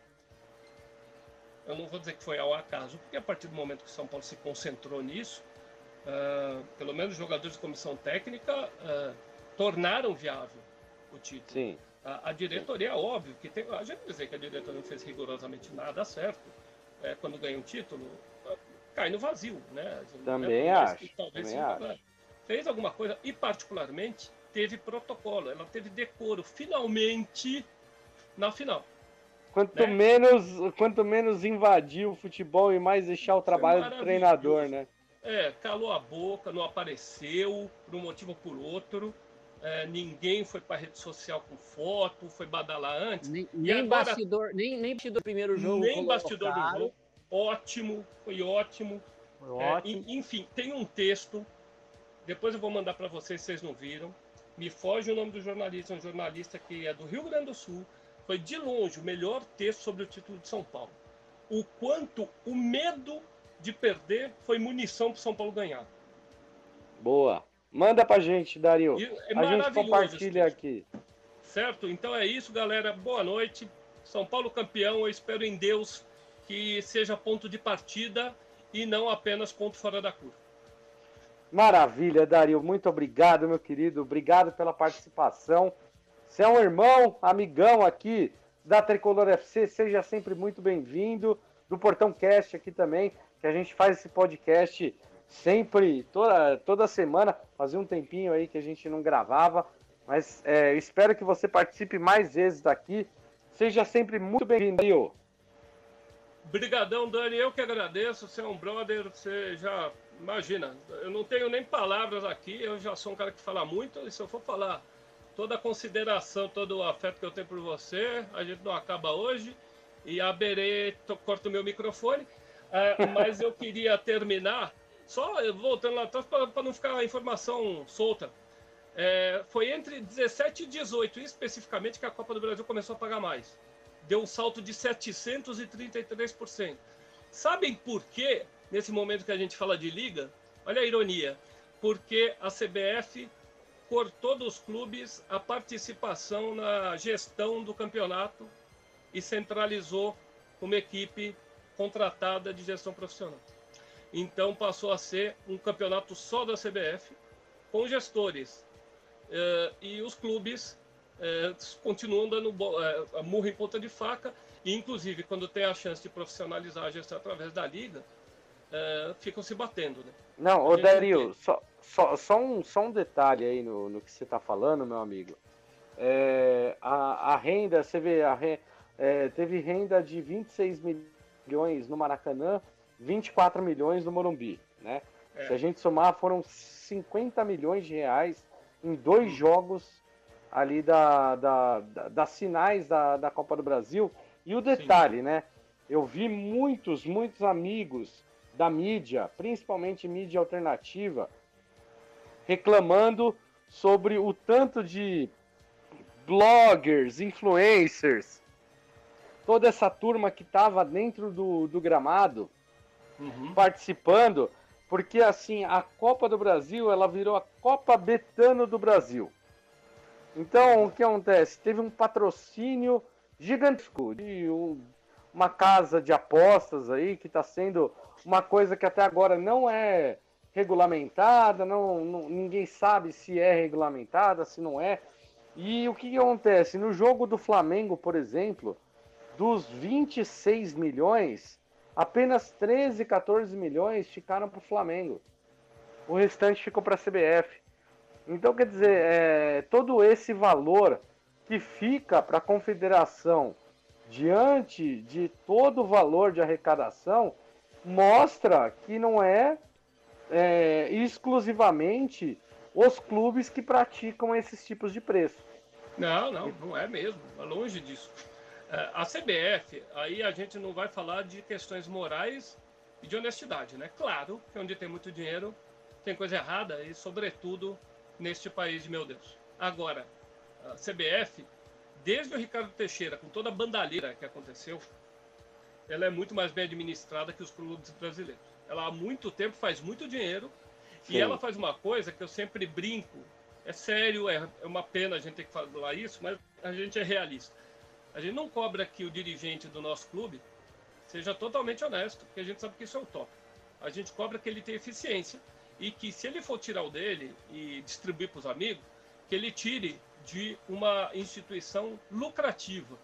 Eu não vou dizer que foi ao acaso, porque a partir do momento que o São Paulo se concentrou nisso, uh, pelo menos os jogadores de comissão técnica uh, tornaram viável o título. Sim. A, a diretoria, Sim. óbvio que tem. A gente dizer que a diretoria não fez rigorosamente nada certo é, quando ganha um título, cai no vazio, né? Também acho. Talvez também acho. Fez alguma coisa e, particularmente, teve protocolo. Ela teve decoro, finalmente, na final. Quanto, né? menos, quanto menos invadir o futebol e mais deixar o trabalho do treinador, né? É, calou a boca, não apareceu, por um motivo ou por outro. É, ninguém foi para rede social com foto, foi badalar antes. Nem, nem agora, bastidor, nem, nem bastidor do primeiro jogo. Nem bastidor do jogo. Ótimo, foi ótimo. Foi ótimo. É, enfim, tem um texto. Depois eu vou mandar para vocês, vocês não viram. Me foge o nome do jornalista, um jornalista que é do Rio Grande do Sul. Foi de longe o melhor texto sobre o título de São Paulo. O quanto o medo de perder foi munição para São Paulo ganhar. Boa. Manda pra gente, Dario. É a gente compartilha aqui. Certo? Então é isso, galera. Boa noite. São Paulo campeão. Eu espero em Deus que seja ponto de partida e não apenas ponto fora da curva. Maravilha, Dario. Muito obrigado, meu querido. Obrigado pela participação. Você é um irmão, amigão aqui da Tricolor FC. Seja sempre muito bem-vindo. Do Portão Cast aqui também, que a gente faz esse podcast sempre, toda, toda semana. Fazia um tempinho aí que a gente não gravava, mas é, espero que você participe mais vezes daqui. Seja sempre muito bem-vindo, Obrigadão, Dani. Eu que agradeço. Você é um brother. Você já imagina. Eu não tenho nem palavras aqui. Eu já sou um cara que fala muito. E se eu for falar toda a consideração, todo o afeto que eu tenho por você, a gente não acaba hoje. E a Berê corta o meu microfone. É, mas eu queria terminar só voltando lá atrás para não ficar a informação solta. É, foi entre 17 e 18, especificamente, que a Copa do Brasil começou a pagar mais. Deu um salto de 733%. Sabem por quê, nesse momento que a gente fala de liga? Olha a ironia. Porque a CBF cortou dos clubes a participação na gestão do campeonato e centralizou uma equipe contratada de gestão profissional. Então passou a ser um campeonato só da CBF, com gestores. Uh, e os clubes uh, continuam dando uh, murro em ponta de faca, e inclusive quando tem a chance de profissionalizar a gestão através da liga, ficam se batendo. Né? Não, ô Dario, só, só, só, um, só um detalhe aí no, no que você está falando, meu amigo. É, a, a, renda, você vê, a, é, teve renda de 26 milhões no Maracanã, 24 milhões no Morumbi, né? É. Se a gente somar, foram 50 milhões de reais em dois hum. jogos ali da, da, da, das finais da, da Copa do Brasil. E o detalhe, Sim. né? Eu vi muitos, muitos amigos da mídia, principalmente mídia alternativa, reclamando sobre o tanto de bloggers, influencers, toda essa turma que estava dentro do, do gramado uhum. participando, porque assim a Copa do Brasil ela virou a Copa Betano do Brasil. Então o que acontece? Teve um patrocínio gigantesco de um, uma casa de apostas aí que está sendo uma coisa que até agora não é regulamentada, não, não, ninguém sabe se é regulamentada, se não é. E o que, que acontece? No jogo do Flamengo, por exemplo, dos 26 milhões, apenas 13, 14 milhões ficaram para o Flamengo. O restante ficou para a CBF. Então, quer dizer, é, todo esse valor que fica para a confederação diante de todo o valor de arrecadação mostra que não é, é exclusivamente os clubes que praticam esses tipos de preço. Não, não, não é mesmo. É longe disso. É, a CBF, aí a gente não vai falar de questões morais e de honestidade, né? Claro que onde tem muito dinheiro tem coisa errada e, sobretudo, neste país meu Deus. Agora, a CBF, desde o Ricardo Teixeira, com toda a bandalheira que aconteceu, ela é muito mais bem administrada que os clubes brasileiros. Ela há muito tempo faz muito dinheiro Sim. e ela faz uma coisa que eu sempre brinco. É sério, é, é uma pena a gente ter que falar isso, mas a gente é realista. A gente não cobra que o dirigente do nosso clube seja totalmente honesto, porque a gente sabe que isso é utópico. A gente cobra que ele tenha eficiência e que se ele for tirar o dele e distribuir para os amigos, que ele tire de uma instituição lucrativa,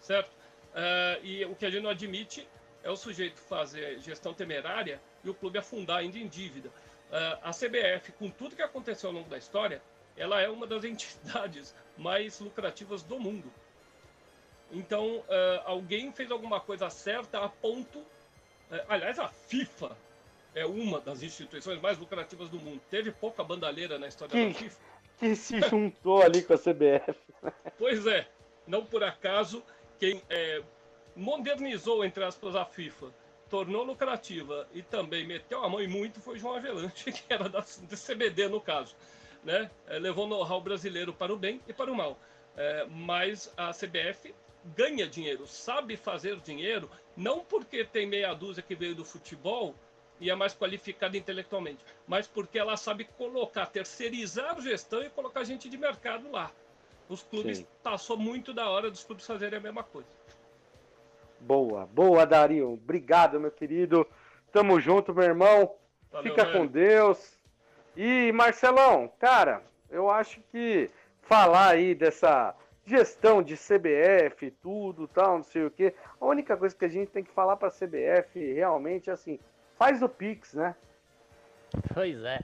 certo? Uh, e o que a gente não admite é o sujeito fazer gestão temerária e o clube afundar ainda em dívida. Uh, a CBF, com tudo que aconteceu ao longo da história, ela é uma das entidades mais lucrativas do mundo. Então, uh, alguém fez alguma coisa certa a ponto. Uh, aliás, a FIFA é uma das instituições mais lucrativas do mundo. Teve pouca bandalheira na história que, da FIFA. Que se juntou ali com a CBF. Pois é. Não por acaso, quem é, modernizou, entre aspas, a FIFA, tornou lucrativa e também meteu a mão em muito foi João Avelante, que era da, da CBD no caso. Né? É, levou know-how brasileiro para o bem e para o mal. É, mas a CBF ganha dinheiro, sabe fazer dinheiro, não porque tem meia dúzia que veio do futebol e é mais qualificada intelectualmente, mas porque ela sabe colocar, terceirizar a gestão e colocar gente de mercado lá. Os clubes Sim. passou muito da hora dos clubes fazerem a mesma coisa. Boa, boa, Dario. Obrigado, meu querido. Tamo junto, meu irmão. Valeu, Fica velho. com Deus. E Marcelão, cara, eu acho que falar aí dessa gestão de CBF, tudo, tal, não sei o quê. A única coisa que a gente tem que falar para a CBF realmente é assim, faz o Pix, né? Pois é.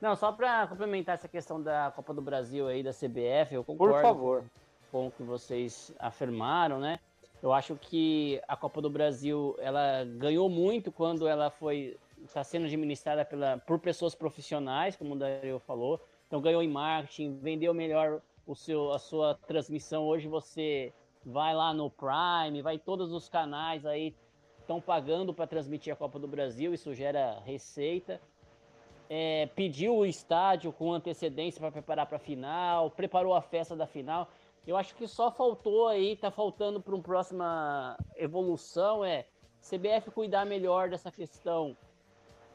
Não, só para complementar essa questão da Copa do Brasil aí da CBF, eu concordo Por favor. com o que vocês afirmaram, né? Eu acho que a Copa do Brasil ela ganhou muito quando ela foi está sendo administrada pela, por pessoas profissionais, como o Dario falou. Então ganhou em marketing, vendeu melhor o seu, a sua transmissão. Hoje você vai lá no Prime, vai todos os canais aí estão pagando para transmitir a Copa do Brasil, isso gera receita. É, pediu o estádio com antecedência para preparar para a final, preparou a festa da final. Eu acho que só faltou aí, tá faltando para uma próxima evolução é CBF cuidar melhor dessa questão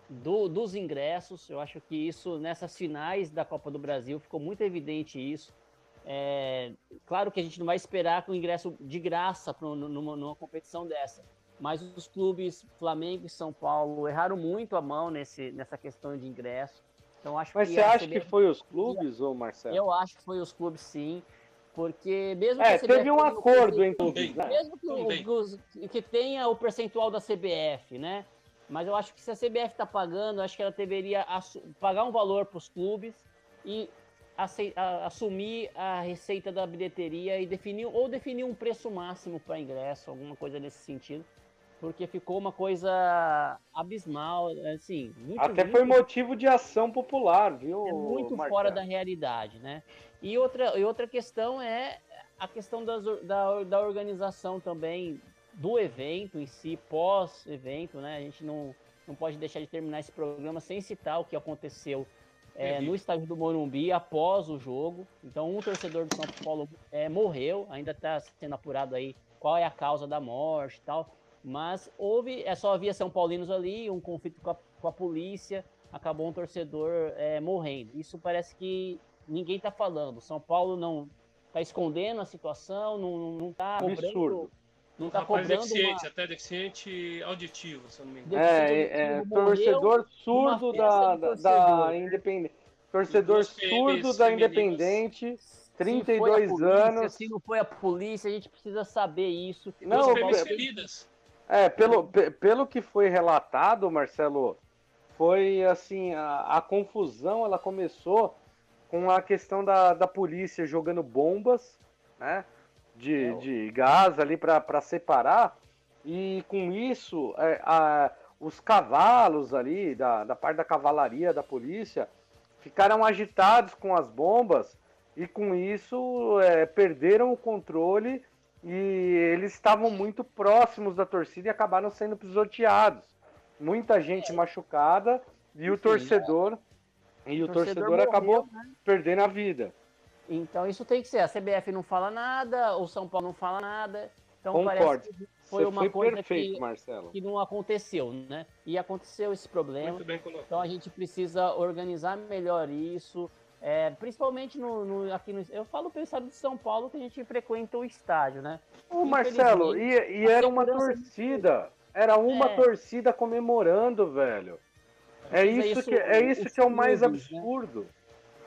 do, dos ingressos. Eu acho que isso nessas finais da Copa do Brasil ficou muito evidente isso. É, claro que a gente não vai esperar com ingresso de graça pra, numa, numa competição dessa, mas os clubes Flamengo e São Paulo erraram muito a mão nesse, nessa questão de ingresso. Então acho Mas que você acha que foi os clubes, ou Marcelo? Eu acho que foi os clubes sim, porque mesmo É, que teve um acordo entre Também. clubes, né? mesmo que, os- que tenha o percentual da CBF, né? Mas eu acho que se a CBF está pagando, acho que ela deveria pagar um valor para os clubes e assumir a receita da bilheteria e definir ou definir um preço máximo para ingresso, alguma coisa nesse sentido, porque ficou uma coisa abismal, assim, muito, Até muito foi motivo de ação popular, viu? é muito fora da realidade, né? E outra, e outra questão é a questão das da, da organização também do evento em si, pós-evento, né? A gente não, não pode deixar de terminar esse programa sem citar o que aconteceu é, no estádio do Morumbi após o jogo. Então, um torcedor do São Paulo é, morreu, ainda está sendo apurado aí qual é a causa da morte e tal. Mas houve, é só havia São Paulinos ali, um conflito com a, com a polícia, acabou um torcedor é, morrendo. Isso parece que ninguém está falando. São Paulo não está escondendo a situação, não, não tá Absurdo. Não está Rapaz cobrando deficiente, uma... até deficiente auditivo, se eu não me engano. É, é, morreu torcedor surdo da, da, Independente. Torcedor surdo da. Independente, Se 32 foi a polícia, anos. Se não foi a polícia, a gente precisa saber isso. Não, Duas eu- PMs eu- feridas. É, pelo, pe- pelo que foi relatado, Marcelo, foi assim, a, a confusão ela começou com a questão da, da polícia jogando bombas, né? De, É, o- de gás ali para separar. E com isso, é, a- os cavalos ali, da, da parte da cavalaria da polícia, ficaram agitados com as bombas e com isso é, perderam o controle e eles estavam muito próximos da torcida e acabaram sendo pisoteados. Muita gente machucada e o Enfim, torcedor e o torcedor, morreu, acabou né? perdendo a vida. Então isso tem que ser. A CBF não fala nada, o São Paulo não fala nada. Então Concordo. parece que foi Você uma foi coisa perfeito, que, Marcelo. que não aconteceu, né? E aconteceu esse problema. Muito bem colocado. Então a gente precisa organizar melhor isso. é, principalmente no, no- aqui no. Eu falo pelo estado de São Paulo que a gente frequenta o estádio, né? Ô, Marcelo, e, e era uma segurança- torcida. Era uma É. torcida comemorando, velho. É isso, isso, que, é isso que é o mais clubes, né?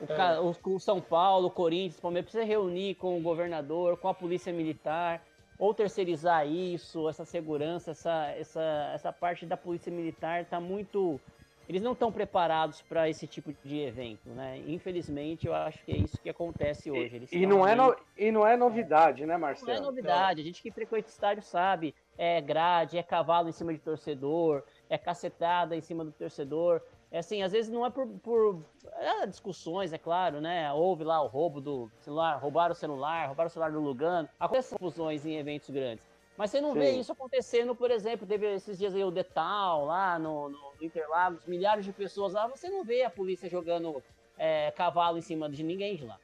Absurdo. O, o- São Paulo, o Corinthians, o Palmeiras precisa reunir com o governador, com a polícia militar, ou terceirizar isso, essa segurança, essa, essa, essa parte da polícia militar está muito. Eles não estão preparados para esse tipo de evento, né? Infelizmente, eu acho que é isso que acontece hoje. Eles E não, é no- e não é novidade, né, não é Marcelo? novidade. A gente que frequenta estádio sabe. É grade, é cavalo em cima de torcedor, é cacetada em cima do torcedor. É assim, às vezes não é por, por é, discussões, é claro, né? Houve lá o roubo do celular, roubaram o celular, roubaram o celular do Lugano. Acontecem confusões em eventos grandes. Mas você não vê Sim. isso acontecendo, por exemplo, teve esses dias aí o Detal lá no, no Interlagos, milhares de pessoas lá, você não vê a polícia jogando é, cavalo em cima de ninguém de lá,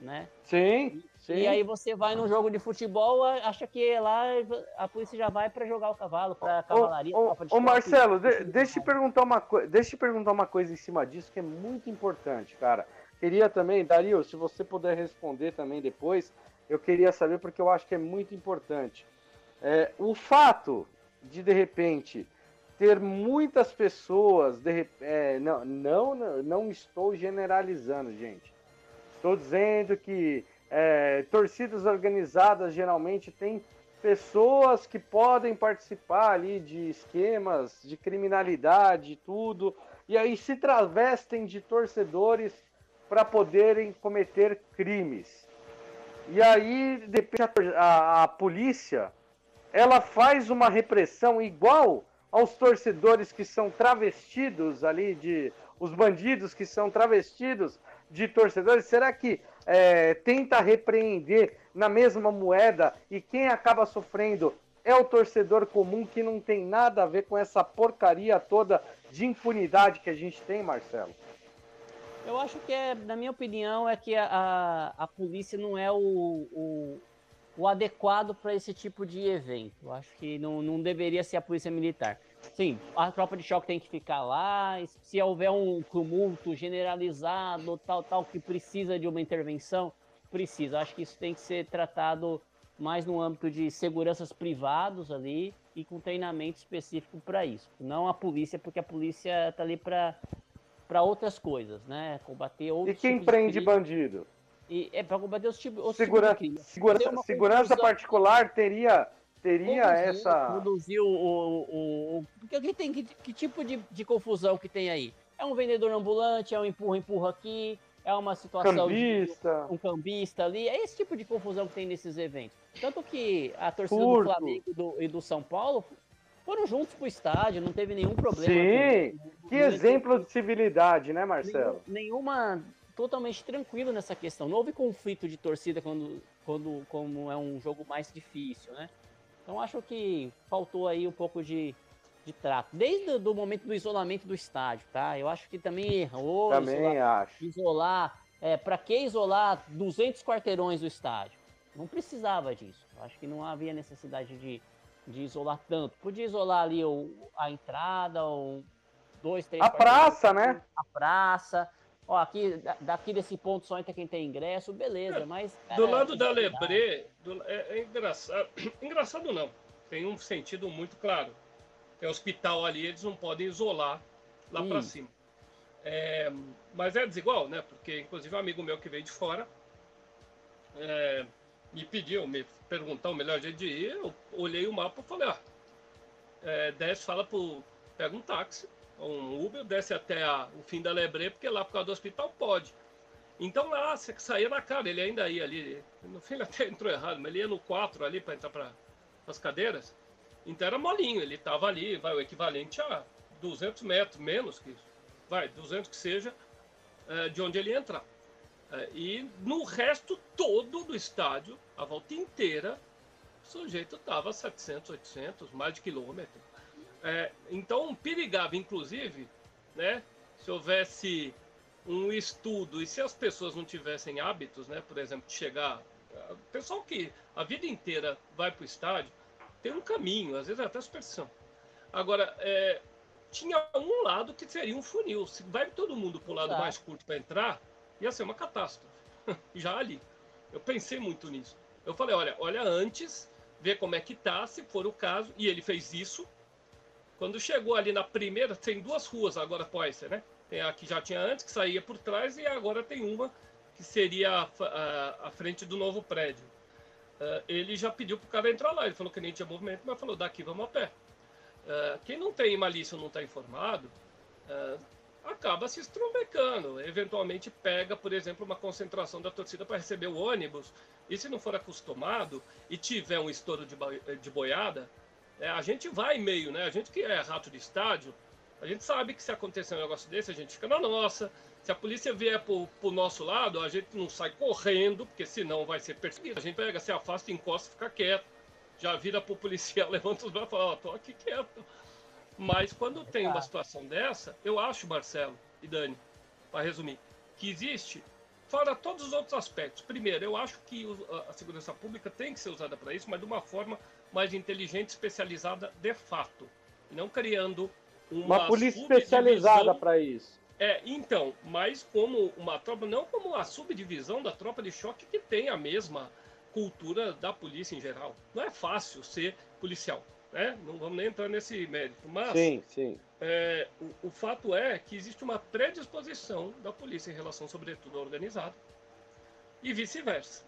né? Sim, sim. E aí você vai num jogo de futebol, acha que lá a polícia já vai pra jogar o cavalo, pra cavalaria. Ô, ô, ô, Marcelo, de- deixa eu te mais. perguntar uma coisa, deixa perguntar uma coisa em cima disso que é muito importante, cara. Queria também, Dario, se você puder responder também depois, eu queria saber porque eu acho que é muito importante. É, o fato de de repente ter muitas pessoas, de, é, não, não, não estou generalizando, gente. Estou dizendo que é, torcidas organizadas geralmente têm pessoas que podem participar ali de esquemas de criminalidade e tudo, e aí se travestem de torcedores para poderem cometer crimes. E aí, de repente, a, tor- a- a polícia ela faz uma repressão igual aos torcedores que são travestidos ali de os bandidos que são travestidos de torcedores. Será que é, tenta repreender na mesma moeda e quem acaba sofrendo é o torcedor comum que não tem nada a ver com essa porcaria toda de impunidade que a gente tem, Marcelo? Eu acho que, é, na minha opinião, é que a, a, polícia não é o, o, o adequado para esse tipo de evento. Eu acho que não, não deveria ser a polícia militar. Sim, a tropa de choque tem que ficar lá. Se houver um tumulto generalizado, tal, tal, que precisa de uma intervenção, precisa. Acho que isso tem que ser tratado mais no âmbito de seguranças privados ali e com treinamento específico para isso. Não a polícia, porque a polícia está ali para para outras coisas, né? Combater outros E quem prende bandido? E é para combater os tipos, outros Segura, tipos de crime. uma segurança confusão. particular teria, teria Conduzir- essa. Conduzir o. o, o, o- que, tem, que, que tipo de, de confusão que tem aí? É um vendedor ambulante, é um empurra-empurra aqui, é uma situação Cambista. de um cambista ali. É esse tipo de confusão que tem nesses eventos. Tanto que a torcida Furto. do Flamengo e do, e do São Paulo foram juntos pro estádio, não teve nenhum problema. Sim, com- Que exemplo de civilidade, né, Marcelo? Nenhum- nenhuma totalmente tranquilo nessa questão. Não houve conflito de torcida quando, quando como é um jogo mais difícil, né? Então acho que faltou aí um pouco de, de trato. Desde o momento do isolamento do estádio, tá? Eu acho que também errou Também isolar, acho. isolar é, para que isolar 200 quarteirões do estádio? Não precisava disso. Eu acho que não havia necessidade de, de isolar tanto. Podia isolar ali o, a entrada, ou dois, três A praça, né? a praça. Ó, aqui, da- daqui desse ponto só entra quem tem ingresso, beleza, mas. Do cara, lado da tem que Lebré, do- é, é engraçado. Engraçado não. Tem um sentido muito claro. Tem hospital ali, eles não podem isolar lá para Hum. cima. É, mas é desigual, né? Porque, inclusive, um amigo meu que veio de fora é, me pediu, me perguntar o melhor jeito de ir. Eu olhei o mapa e falei: ah, é, desce, fala pro. Pega um táxi, um Uber, desce até a- o fim da Lebré, porque lá por causa do hospital pode. Então lá, você saía na cara, ele ainda ia ali. No fim ele até entrou errado, mas ele ia no 4 ali para entrar para as cadeiras. Então era molinho, ele estava ali, vai o equivalente a 200 metros, menos que isso. Vai, 200 que seja, eh, de onde ele entrar. Eh, e no resto todo do estádio, a volta inteira, o sujeito estava 700, 800, mais de quilômetro. Eh, então perigava, inclusive, né, se houvesse um estudo e se as pessoas não tivessem hábitos, né, por exemplo, de chegar, o pessoal que a vida inteira vai para o estádio tem um caminho, às vezes é até superstição. Agora, é, tinha um lado que seria um funil. Se vai todo mundo para o lado mais curto para entrar, ia ser uma catástrofe. Já ali. Eu pensei muito nisso. Eu falei, olha, olha antes, vê como é que tá, se for o caso. E ele fez isso. Quando chegou ali na primeira, tem duas ruas agora ser, né? Tem a que já tinha antes, que saía por trás, e agora tem uma que seria a, a- a frente do novo prédio. Ah, ele já pediu pro cara entrar lá. Ele falou que nem tinha movimento, mas falou, daqui vamos a pé. Ah, quem não tem malícia ou não está informado, ah, acaba se estrumbecando. Eventualmente pega, por exemplo, uma concentração da torcida para receber o ônibus. E se não for acostumado e tiver um estouro de, de boiada, é, a gente vai meio, né? A gente que é rato de estádio, a gente sabe que se acontecer um negócio desse, a gente fica na nossa. Se a polícia vier pro, pro nosso lado, a gente não sai correndo, porque senão vai ser perseguido. A gente pega, se afasta, encosta fica quieto. Já vira pro policial, levanta os braços e fala, ó, tô aqui quieto. Mas quando tem uma situação dessa, eu acho, Marcelo e Dani, para resumir, que existe, fora todos os outros aspectos. Primeiro, eu acho que a segurança pública tem que ser usada para isso, mas de uma forma mais inteligente, especializada de fato. Não criando uma, Uma polícia especializada para isso. É, então, mas como uma tropa, não como a subdivisão da tropa de choque que tem a mesma cultura da polícia em geral. Não é fácil ser policial, né? Não vamos nem entrar nesse mérito, mas Sim, sim. é, o, o fato é que existe uma predisposição da polícia em relação, sobretudo, ao organizado e vice-versa,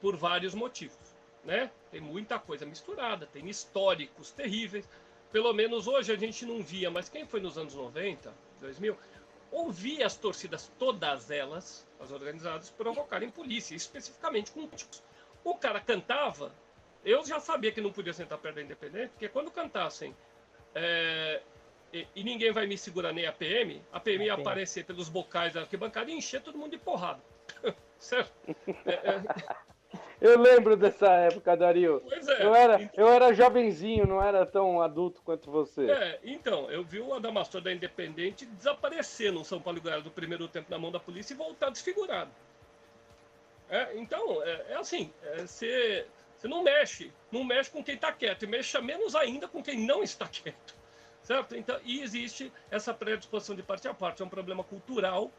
por vários motivos, né? Tem muita coisa misturada, tem históricos terríveis. Pelo menos hoje a gente não via, mas quem foi nos anos 90, 2000, ouvia as torcidas, todas elas, as organizadas, provocarem polícia, especificamente com cânticos. O cara cantava, eu já sabia que não podia sentar perto da Independente, porque quando cantassem é, e, e ninguém vai me segurar nem a PM, a PM ia aparecer pelos bocais da arquibancada e encher todo mundo de porrada. certo? É, é, Eu lembro dessa época, Dario. pois é. Eu era, Então- eu era jovenzinho, não era tão adulto quanto você. É, então, eu vi o Adamastor da Independente desaparecer no São Paulo Goiás do primeiro tempo na mão da polícia e voltar desfigurado. É, então, é, é assim, você não mexe, não mexe com quem está quieto, e mexa menos ainda com quem não está quieto. Certo? Então, e existe essa predisposição de parte a parte, é um problema cultural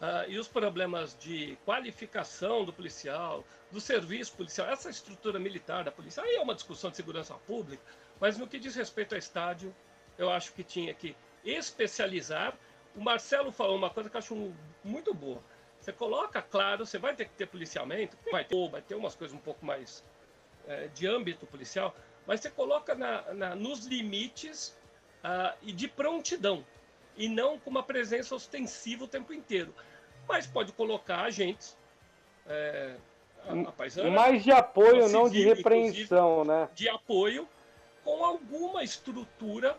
uh, e os problemas de qualificação do policial, do serviço policial, essa estrutura militar da polícia, aí é uma discussão de segurança pública, mas no que diz respeito ao estádio, eu acho que tinha que especializar. O Marcelo falou uma coisa que eu acho muito boa. Você coloca, claro, você vai ter que ter policiamento, vai ter, vai ter umas coisas um pouco mais é, de âmbito policial, mas você coloca na, na, nos limites uh, e de prontidão, e não com uma presença ostensiva o tempo inteiro. Mas pode colocar agentes. É, a, a paisana, mais de apoio, não de repreensão, né? De apoio com alguma estrutura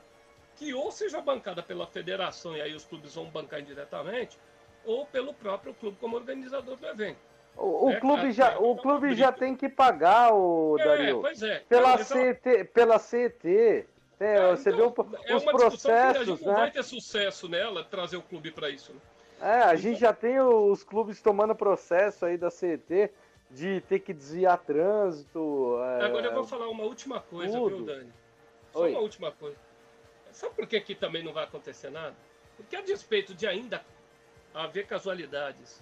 que ou seja bancada pela federação, e aí os clubes vão bancar indiretamente, ou pelo próprio clube como organizador do evento. O, o é, clube, já, é o clube já tem que pagar, o é, Dario. Pois é. Pela, não, CT, pela CT. É, é, você então, viu é os processos, a gente né? não vai ter sucesso nela trazer o clube para isso. Né? É, a gente já tem os clubes tomando processo aí da CT de ter que desviar trânsito. É... Agora eu vou falar uma última coisa, Tudo. viu, Dani? Só Oi. uma última coisa. Sabe por que aqui também não vai acontecer nada? Porque a despeito de ainda haver casualidades,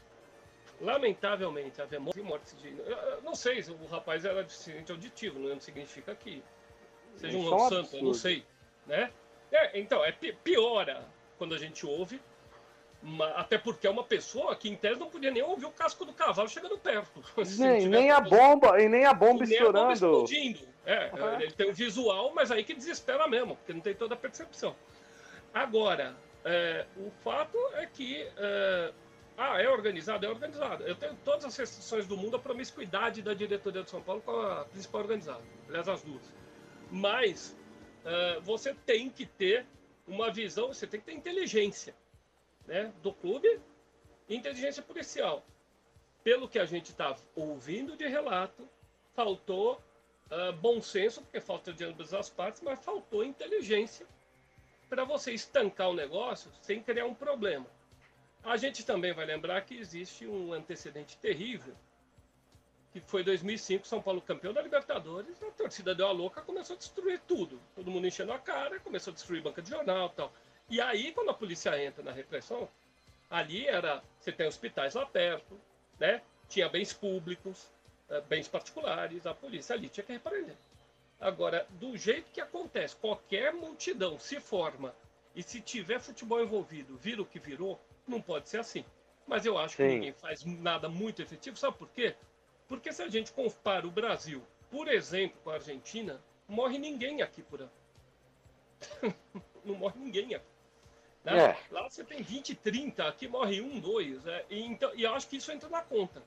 lamentavelmente haver mortes de. Eu não sei se o rapaz era deficiente auditivo, não significa que seja um é santo, eu não sei. Né? É, então, é piora quando a gente ouve, até porque é uma pessoa que em tese não podia nem ouvir o casco do cavalo chegando perto. Nem, nem a bomba, e nem a bomba e estourando. Nem a bomba explodindo. É, uhum. ele tem o visual, mas aí que desespera mesmo, porque não tem toda a percepção. Agora, é, o fato é que. É, ah, é organizado? É organizado. Eu tenho todas as restrições do mundo à promiscuidade da diretoria de São Paulo com a principal organizada. Aliás, as duas. Mas é, você tem que ter uma visão, você tem que ter inteligência né, do clube e inteligência policial. Pelo que a gente está ouvindo de relato, faltou uh, bom senso, porque falta de ambas as partes, mas faltou inteligência para você estancar o negócio sem criar um problema. A gente também vai lembrar que existe um antecedente terrível, que foi 2005, São Paulo campeão da Libertadores, a torcida deu a louca, começou a destruir tudo. Todo mundo enchendo a cara, começou a destruir banca de jornal tal. E aí, quando a polícia entra na repressão, ali era, você tem hospitais lá perto, né? Tinha bens públicos, eh, bens particulares, a polícia ali tinha que repreender. Agora, do jeito que acontece, qualquer multidão se forma e se tiver futebol envolvido, vira o que virou, não pode ser assim. Mas eu acho Sim. que ninguém faz nada muito efetivo. Sabe por quê? Porque se a gente compara o Brasil, por exemplo, com a Argentina, morre ninguém aqui por ano. não morre ninguém aqui. Né? É. Lá você tem 20, 30, aqui morre um, dois. É, e, então, e eu acho que isso entra na conta.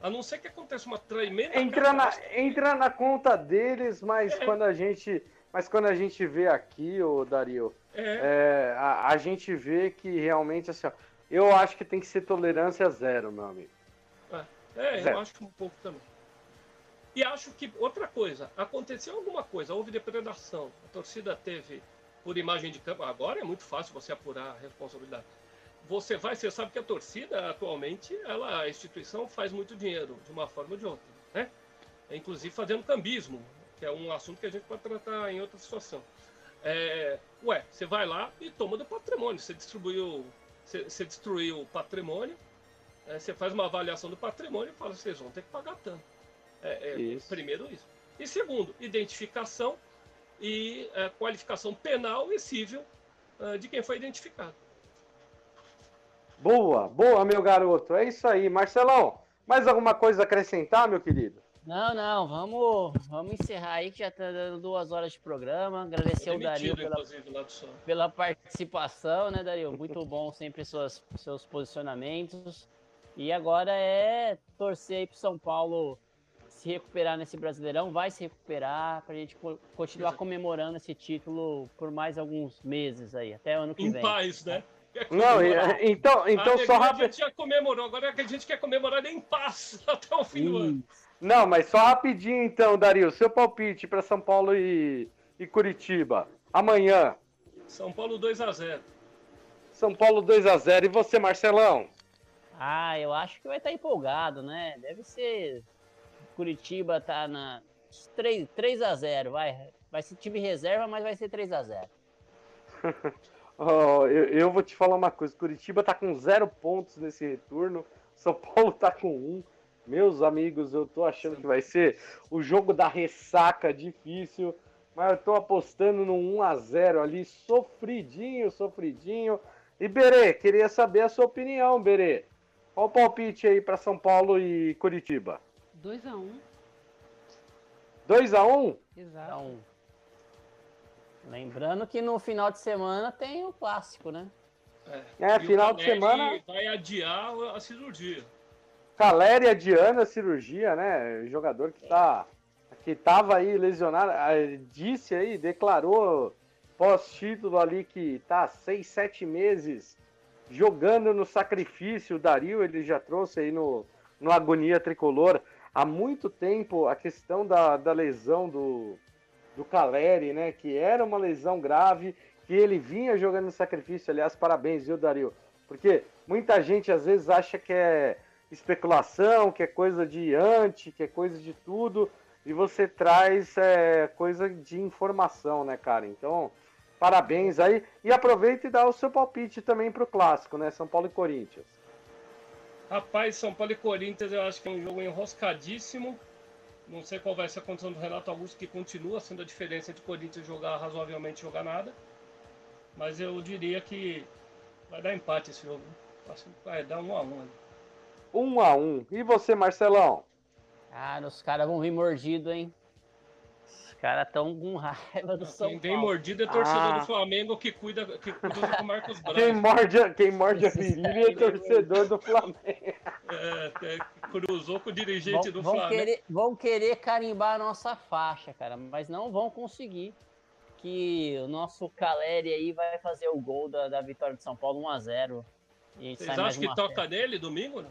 A não ser que aconteça uma tremenda. Entra na, entra na conta deles, mas é. quando a gente. Mas quando a gente vê aqui, o Dario, é. é. a, a, gente vê que realmente assim, ó, eu acho que tem que ser tolerância zero, meu amigo. É, é eu acho um pouco também. E acho que outra coisa, aconteceu alguma coisa, houve depredação, a torcida teve por imagem de campo, agora é muito fácil você apurar a responsabilidade você vai, você sabe que a torcida atualmente, ela, a instituição faz muito dinheiro de uma forma ou de outra, né? É, inclusive fazendo cambismo, que é um assunto que a gente pode tratar em outra situação. É, ué, você vai lá e toma do patrimônio, você distribuiu, você, você destruiu o patrimônio, é, você faz uma avaliação do patrimônio e fala, vocês vão ter que pagar tanto. É, é isso. Primeiro isso. E segundo, identificação e é, qualificação penal e civil é, de quem foi identificado. Boa, boa, meu garoto. É isso aí. Marcelão, mais alguma coisa a acrescentar, meu querido? Não, não, vamos, vamos encerrar aí que já está dando duas horas de programa. Agradecer ao Dario pela, pela participação, né, Dario? Muito bom sempre suas, seus posicionamentos. E agora é torcer aí pro São Paulo se recuperar nesse Brasileirão, vai se recuperar para a gente continuar comemorando esse título por mais alguns meses aí, até ano que em vem. Em paz, né? Não, então, então só rápido. A gente já comemorou, agora é que a gente quer comemorar em paz até o fim do ano. Não, mas só rapidinho então, Dario, seu palpite para São Paulo e, e Curitiba. Amanhã. São Paulo 2 a 0 São Paulo 2 a 0 E você, Marcelão? Ah, eu acho que vai estar empolgado, né? Deve ser. Curitiba tá na 3, 3 a 0 vai. Vai ser time reserva, mas vai ser 3 a 0 Oh, eu, eu, vou te falar uma coisa. Curitiba tá com zero pontos nesse retorno. São Paulo tá com um. Meus amigos, eu tô achando que vai ser o jogo da ressaca difícil. Mas eu tô apostando no 1 a 0 ali, sofridinho, sofridinho. E Berê, queria saber a sua opinião, Berê. Qual o palpite aí para São Paulo e Curitiba? 2 a 1 2 a 1 Exato. Lembrando que no final de semana tem o clássico, né? É, final de semana. Vai adiar a cirurgia. Caleri adiando a cirurgia, né? Jogador que tá. Que tava aí lesionado. Disse aí, declarou pós-título ali que tá seis, sete meses jogando no sacrifício. O Dario ele já trouxe aí no, no Agonia Tricolor há muito tempo a questão da, da lesão do, do Caleri, né? Que era uma lesão grave, que ele vinha jogando no sacrifício. Aliás, parabéns, viu, Dario? Porque muita gente às vezes acha que é especulação, que é coisa de anti, que é coisa de tudo, e você traz é, coisa de informação, né, cara? Então, Parabéns aí. E aproveita e dá o seu palpite também para o clássico, né? São Paulo e Corinthians. Rapaz, São Paulo e Corinthians eu acho que é um jogo enroscadíssimo. Não sei qual vai ser a condição do Renato Augusto, que continua sendo a diferença de Corinthians jogar razoavelmente e jogar nada. Mas eu diria que vai dar empate esse jogo. Acho que vai dar um a um. Um a um. E você, Marcelão? Cara, os caras vão vir mordido, hein? Caras estão com raiva do São Quem tem mordido é torcedor ah. do Flamengo que cuida, que cuida com o Marcos Braz. Quem morde, quem morde a virilha é torcedor do Flamengo. É, é, cruzou com o dirigente vão, do vão Flamengo. Querer, vão querer carimbar a nossa faixa, cara, mas não vão conseguir. Que o nosso Caleri aí vai fazer o gol da, da vitória de São Paulo 1x0. Vocês acham que toca nele domingo? Né?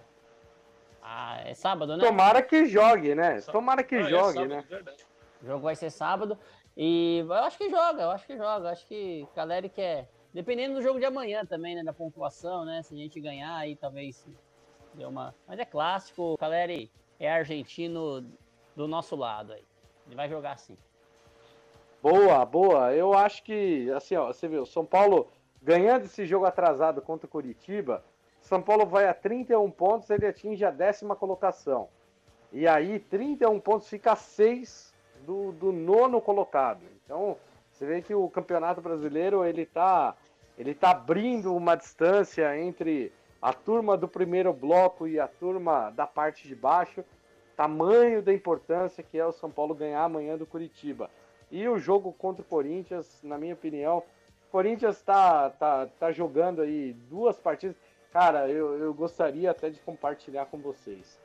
Ah, é sábado, né? Tomara que jogue, né? Tomara que ah, jogue, é sábado, né? Verdade. O jogo vai ser sábado. E eu acho que joga, eu acho que joga. Eu acho que o Caleri quer. Dependendo do jogo de amanhã também, né? Da pontuação, né? Se a gente ganhar aí, talvez dê uma. Mas é clássico, o Caleri é argentino do nosso lado aí. Ele vai jogar assim. Boa, boa. Eu acho que, assim, ó, você viu, São Paulo ganhando esse jogo atrasado contra o Curitiba, São Paulo vai a 31 pontos, ele atinge a décima colocação. E aí, 31 pontos fica a 6 do, do nono colocado. Então, você vê que o Campeonato Brasileiro ele está ele tá abrindo uma distância entre a turma do primeiro bloco e a turma da parte de baixo. Tamanho da importância que é o São Paulo ganhar amanhã do Curitiba. E o jogo contra o Corinthians, na minha opinião, o Corinthians está tá, tá jogando aí duas partidas. Cara, eu, eu gostaria até de compartilhar com vocês.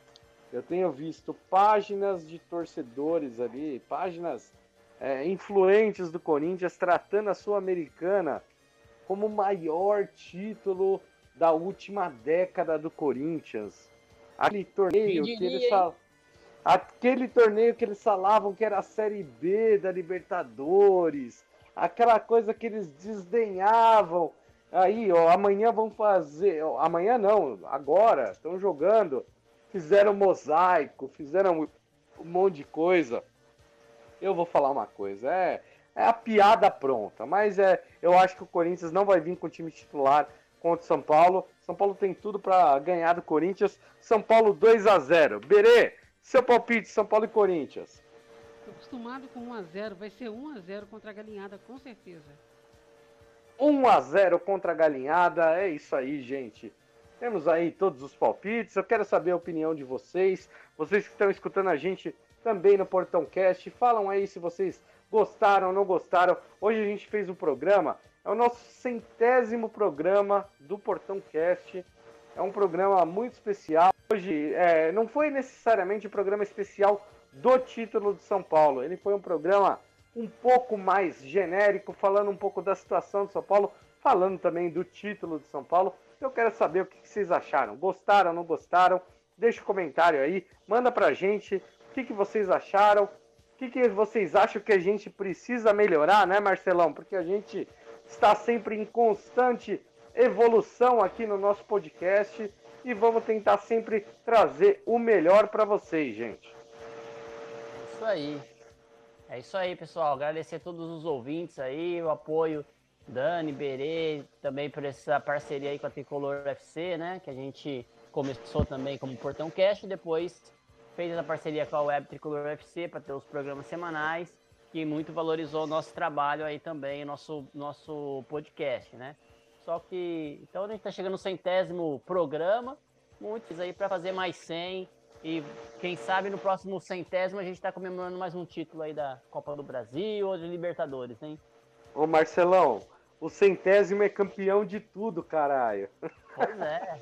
Eu tenho visto páginas de torcedores ali, páginas é, influentes do Corinthians tratando a Sul-Americana como o maior título da última década do Corinthians. Aquele torneio que eles fal... aquele torneio que eles falavam que era a Série B da Libertadores, aquela coisa que eles desdenhavam. Aí, ó, amanhã vão fazer, amanhã não, agora estão jogando fizeram mosaico, fizeram um monte de coisa. Eu vou falar uma coisa, é, é a piada pronta, mas é, eu acho que o Corinthians não vai vir com o time titular contra o São Paulo. São Paulo tem tudo para ganhar do Corinthians. São Paulo 2 a 0. Berê, seu palpite São Paulo e Corinthians. Tô acostumado com 1 a 0, vai ser 1 a 0 contra a Galinhada, com certeza. 1 a 0 contra a Galinhada, é isso aí, gente. Temos aí todos os palpites. Eu quero saber a opinião de vocês. Vocês que estão escutando a gente também no Portão Cast, falam aí se vocês gostaram ou não gostaram. Hoje a gente fez um programa, é o nosso centésimo programa do Portão Cast. É um programa muito especial. Hoje é, não foi necessariamente um programa especial do título de São Paulo. Ele foi um programa um pouco mais genérico, falando um pouco da situação de São Paulo, falando também do título de São Paulo. Eu quero saber o que vocês acharam. Gostaram, não gostaram? Deixa o um comentário aí, manda pra gente o que, que vocês acharam, o que, que vocês acham que a gente precisa melhorar, né, Marcelão? Porque a gente está sempre em constante evolução aqui no nosso podcast e vamos tentar sempre trazer o melhor para vocês, gente. Isso aí. É isso aí, pessoal. Agradecer a todos os ouvintes aí, o apoio Dani, Berê, também por essa parceria aí com a Tricolor FC, né? Que a gente começou também como Portão Cast e depois fez essa parceria com a Web Tricolor FC para ter os programas semanais, que muito valorizou o nosso trabalho aí também, nosso, nosso podcast, né? Só que, então a gente está chegando no centésimo programa, muitos aí para fazer mais 100 e quem sabe no próximo centésimo a gente está comemorando mais um título aí da Copa do Brasil ou de Libertadores, hein? Ô Marcelão, o centésimo é campeão de tudo, caralho. Pois é.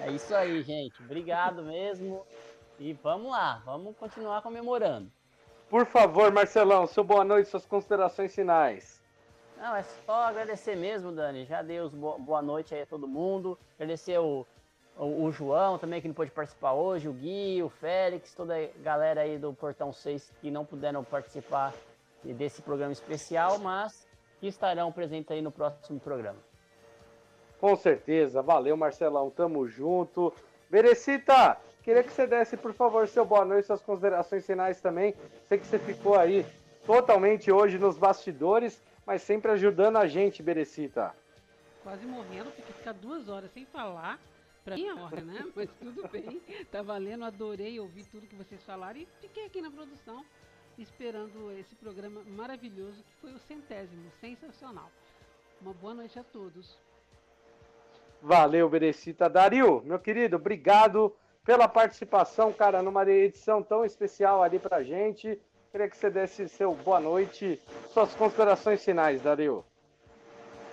É isso aí, gente. Obrigado mesmo. E vamos lá, vamos continuar comemorando. Por favor, Marcelão, seu boa noite, suas considerações finais. Não, é só agradecer mesmo, Dani. Já dei os boa noite aí a todo mundo. Agradecer o, o, o, João também, que não pôde participar hoje, o Gui, o Félix, toda a galera aí do Portão 6 que não puderam participar desse programa especial, mas que estarão presentes aí no próximo programa. Com certeza. Valeu, Marcelão. Tamo junto. Berecita, queria que você desse, por favor, seu boa noite, suas considerações finais também. Sei que você ficou aí totalmente hoje nos bastidores, mas sempre ajudando a gente, Berecita. Quase morrendo, porque ficar duas horas sem falar, pra mim é hora, né? Mas tudo bem, tá valendo, adorei ouvir tudo que vocês falaram e fiquei aqui na produção esperando esse programa maravilhoso que foi o centésimo, sensacional. Uma boa noite a todos. Valeu, Berecita. Dario, meu querido, obrigado pela participação, cara, numa edição tão especial ali pra gente. Queria que você desse seu boa noite, suas considerações finais, Dario.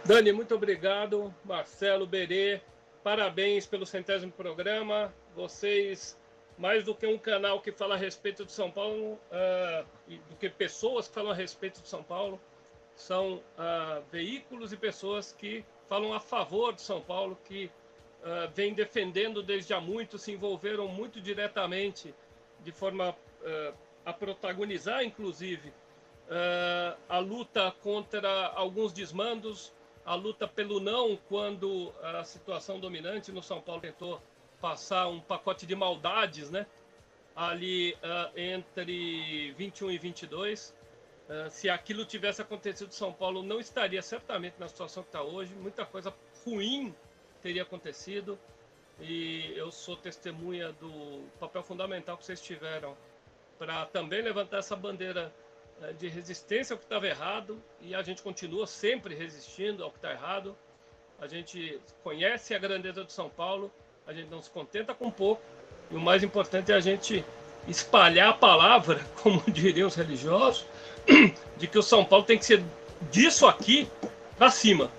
Dani, muito obrigado. Marcelo, Berê, parabéns pelo centésimo programa. Vocês, mais do que um canal que fala a respeito de São Paulo, uh, do que pessoas que falam a respeito de São Paulo, são uh, veículos e pessoas que falam a favor de São Paulo, que uh, vem defendendo desde há muito, se envolveram muito diretamente, de forma uh, a protagonizar, inclusive, a luta contra alguns desmandos, a luta pelo não, quando a situação dominante no São Paulo tentou passar um pacote de maldades, né? Ali entre 21 e 22 Uh, se aquilo tivesse acontecido, São Paulo não estaria certamente na situação que está hoje. Muita coisa ruim teria acontecido. E eu sou testemunha do papel fundamental que vocês tiveram para também levantar essa bandeira uh, de resistência ao que estava errado. E a gente continua sempre resistindo ao que está errado. A gente conhece a grandeza de São Paulo. A gente não se contenta com pouco. E o mais importante é a gente espalhar a palavra, como diriam os religiosos, de que o São Paulo tem que ser disso aqui para cima.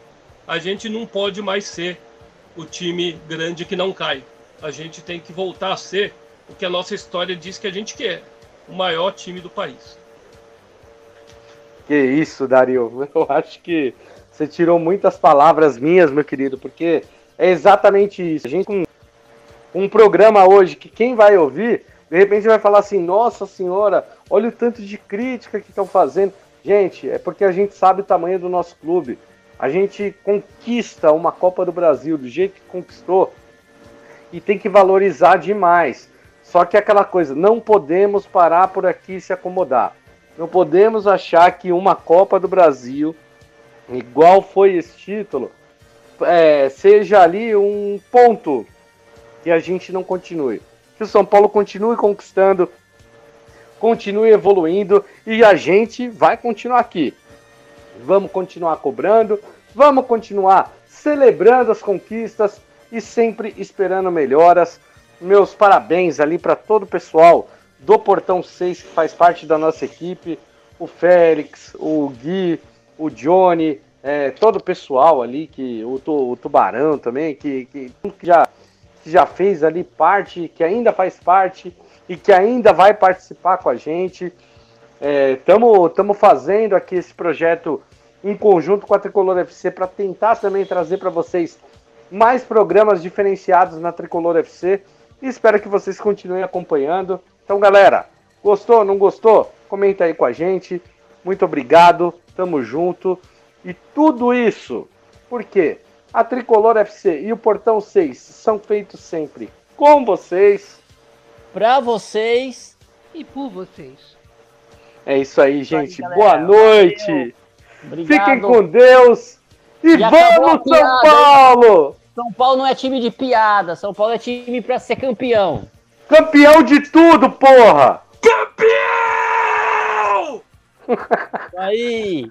A gente não pode mais ser o time grande que não cai. A gente tem que voltar a ser o que a nossa história diz que a gente quer, o maior time do país. Que isso, Dario. Eu acho que você tirou muitas palavras minhas, meu querido, porque é exatamente isso. A gente com um programa hoje que quem vai ouvir de repente vai falar assim: nossa senhora, olha o tanto de crítica que estão fazendo. Gente, é porque a gente sabe o tamanho do nosso clube. A gente conquista uma Copa do Brasil do jeito que conquistou e tem que valorizar demais. Só que é aquela coisa, não podemos parar por aqui e se acomodar. Não podemos achar que uma Copa do Brasil, igual foi esse título, é, seja ali um ponto que a gente não continue que o São Paulo continue conquistando, continue evoluindo e a gente vai continuar aqui. Vamos continuar cobrando, vamos continuar celebrando as conquistas e sempre esperando melhoras. Meus parabéns ali para todo o pessoal do Portão 6 que faz parte da nossa equipe, o Félix, o Gui, o Johnny, é, todo o pessoal ali, que o, o Tubarão também, que, que já que já fez ali parte, que ainda faz parte e que ainda vai participar com a gente. Estamos é, fazendo aqui esse projeto em conjunto com a Tricolor FC para tentar também trazer para vocês mais programas diferenciados na Tricolor FC e espero que vocês continuem acompanhando. Então, galera, gostou, não gostou? Comenta aí com a gente. Muito obrigado, tamo junto. E tudo isso, por quê? A Tricolor FC e o Portão 6 são feitos sempre com vocês, para vocês e por vocês. É isso aí, gente. Aí, Boa noite. Obrigado. Fiquem com Deus. E, E vamos, São piada, Paulo! São Paulo não é time de piada, São Paulo é time pra ser campeão. Campeão de tudo, porra! Aí.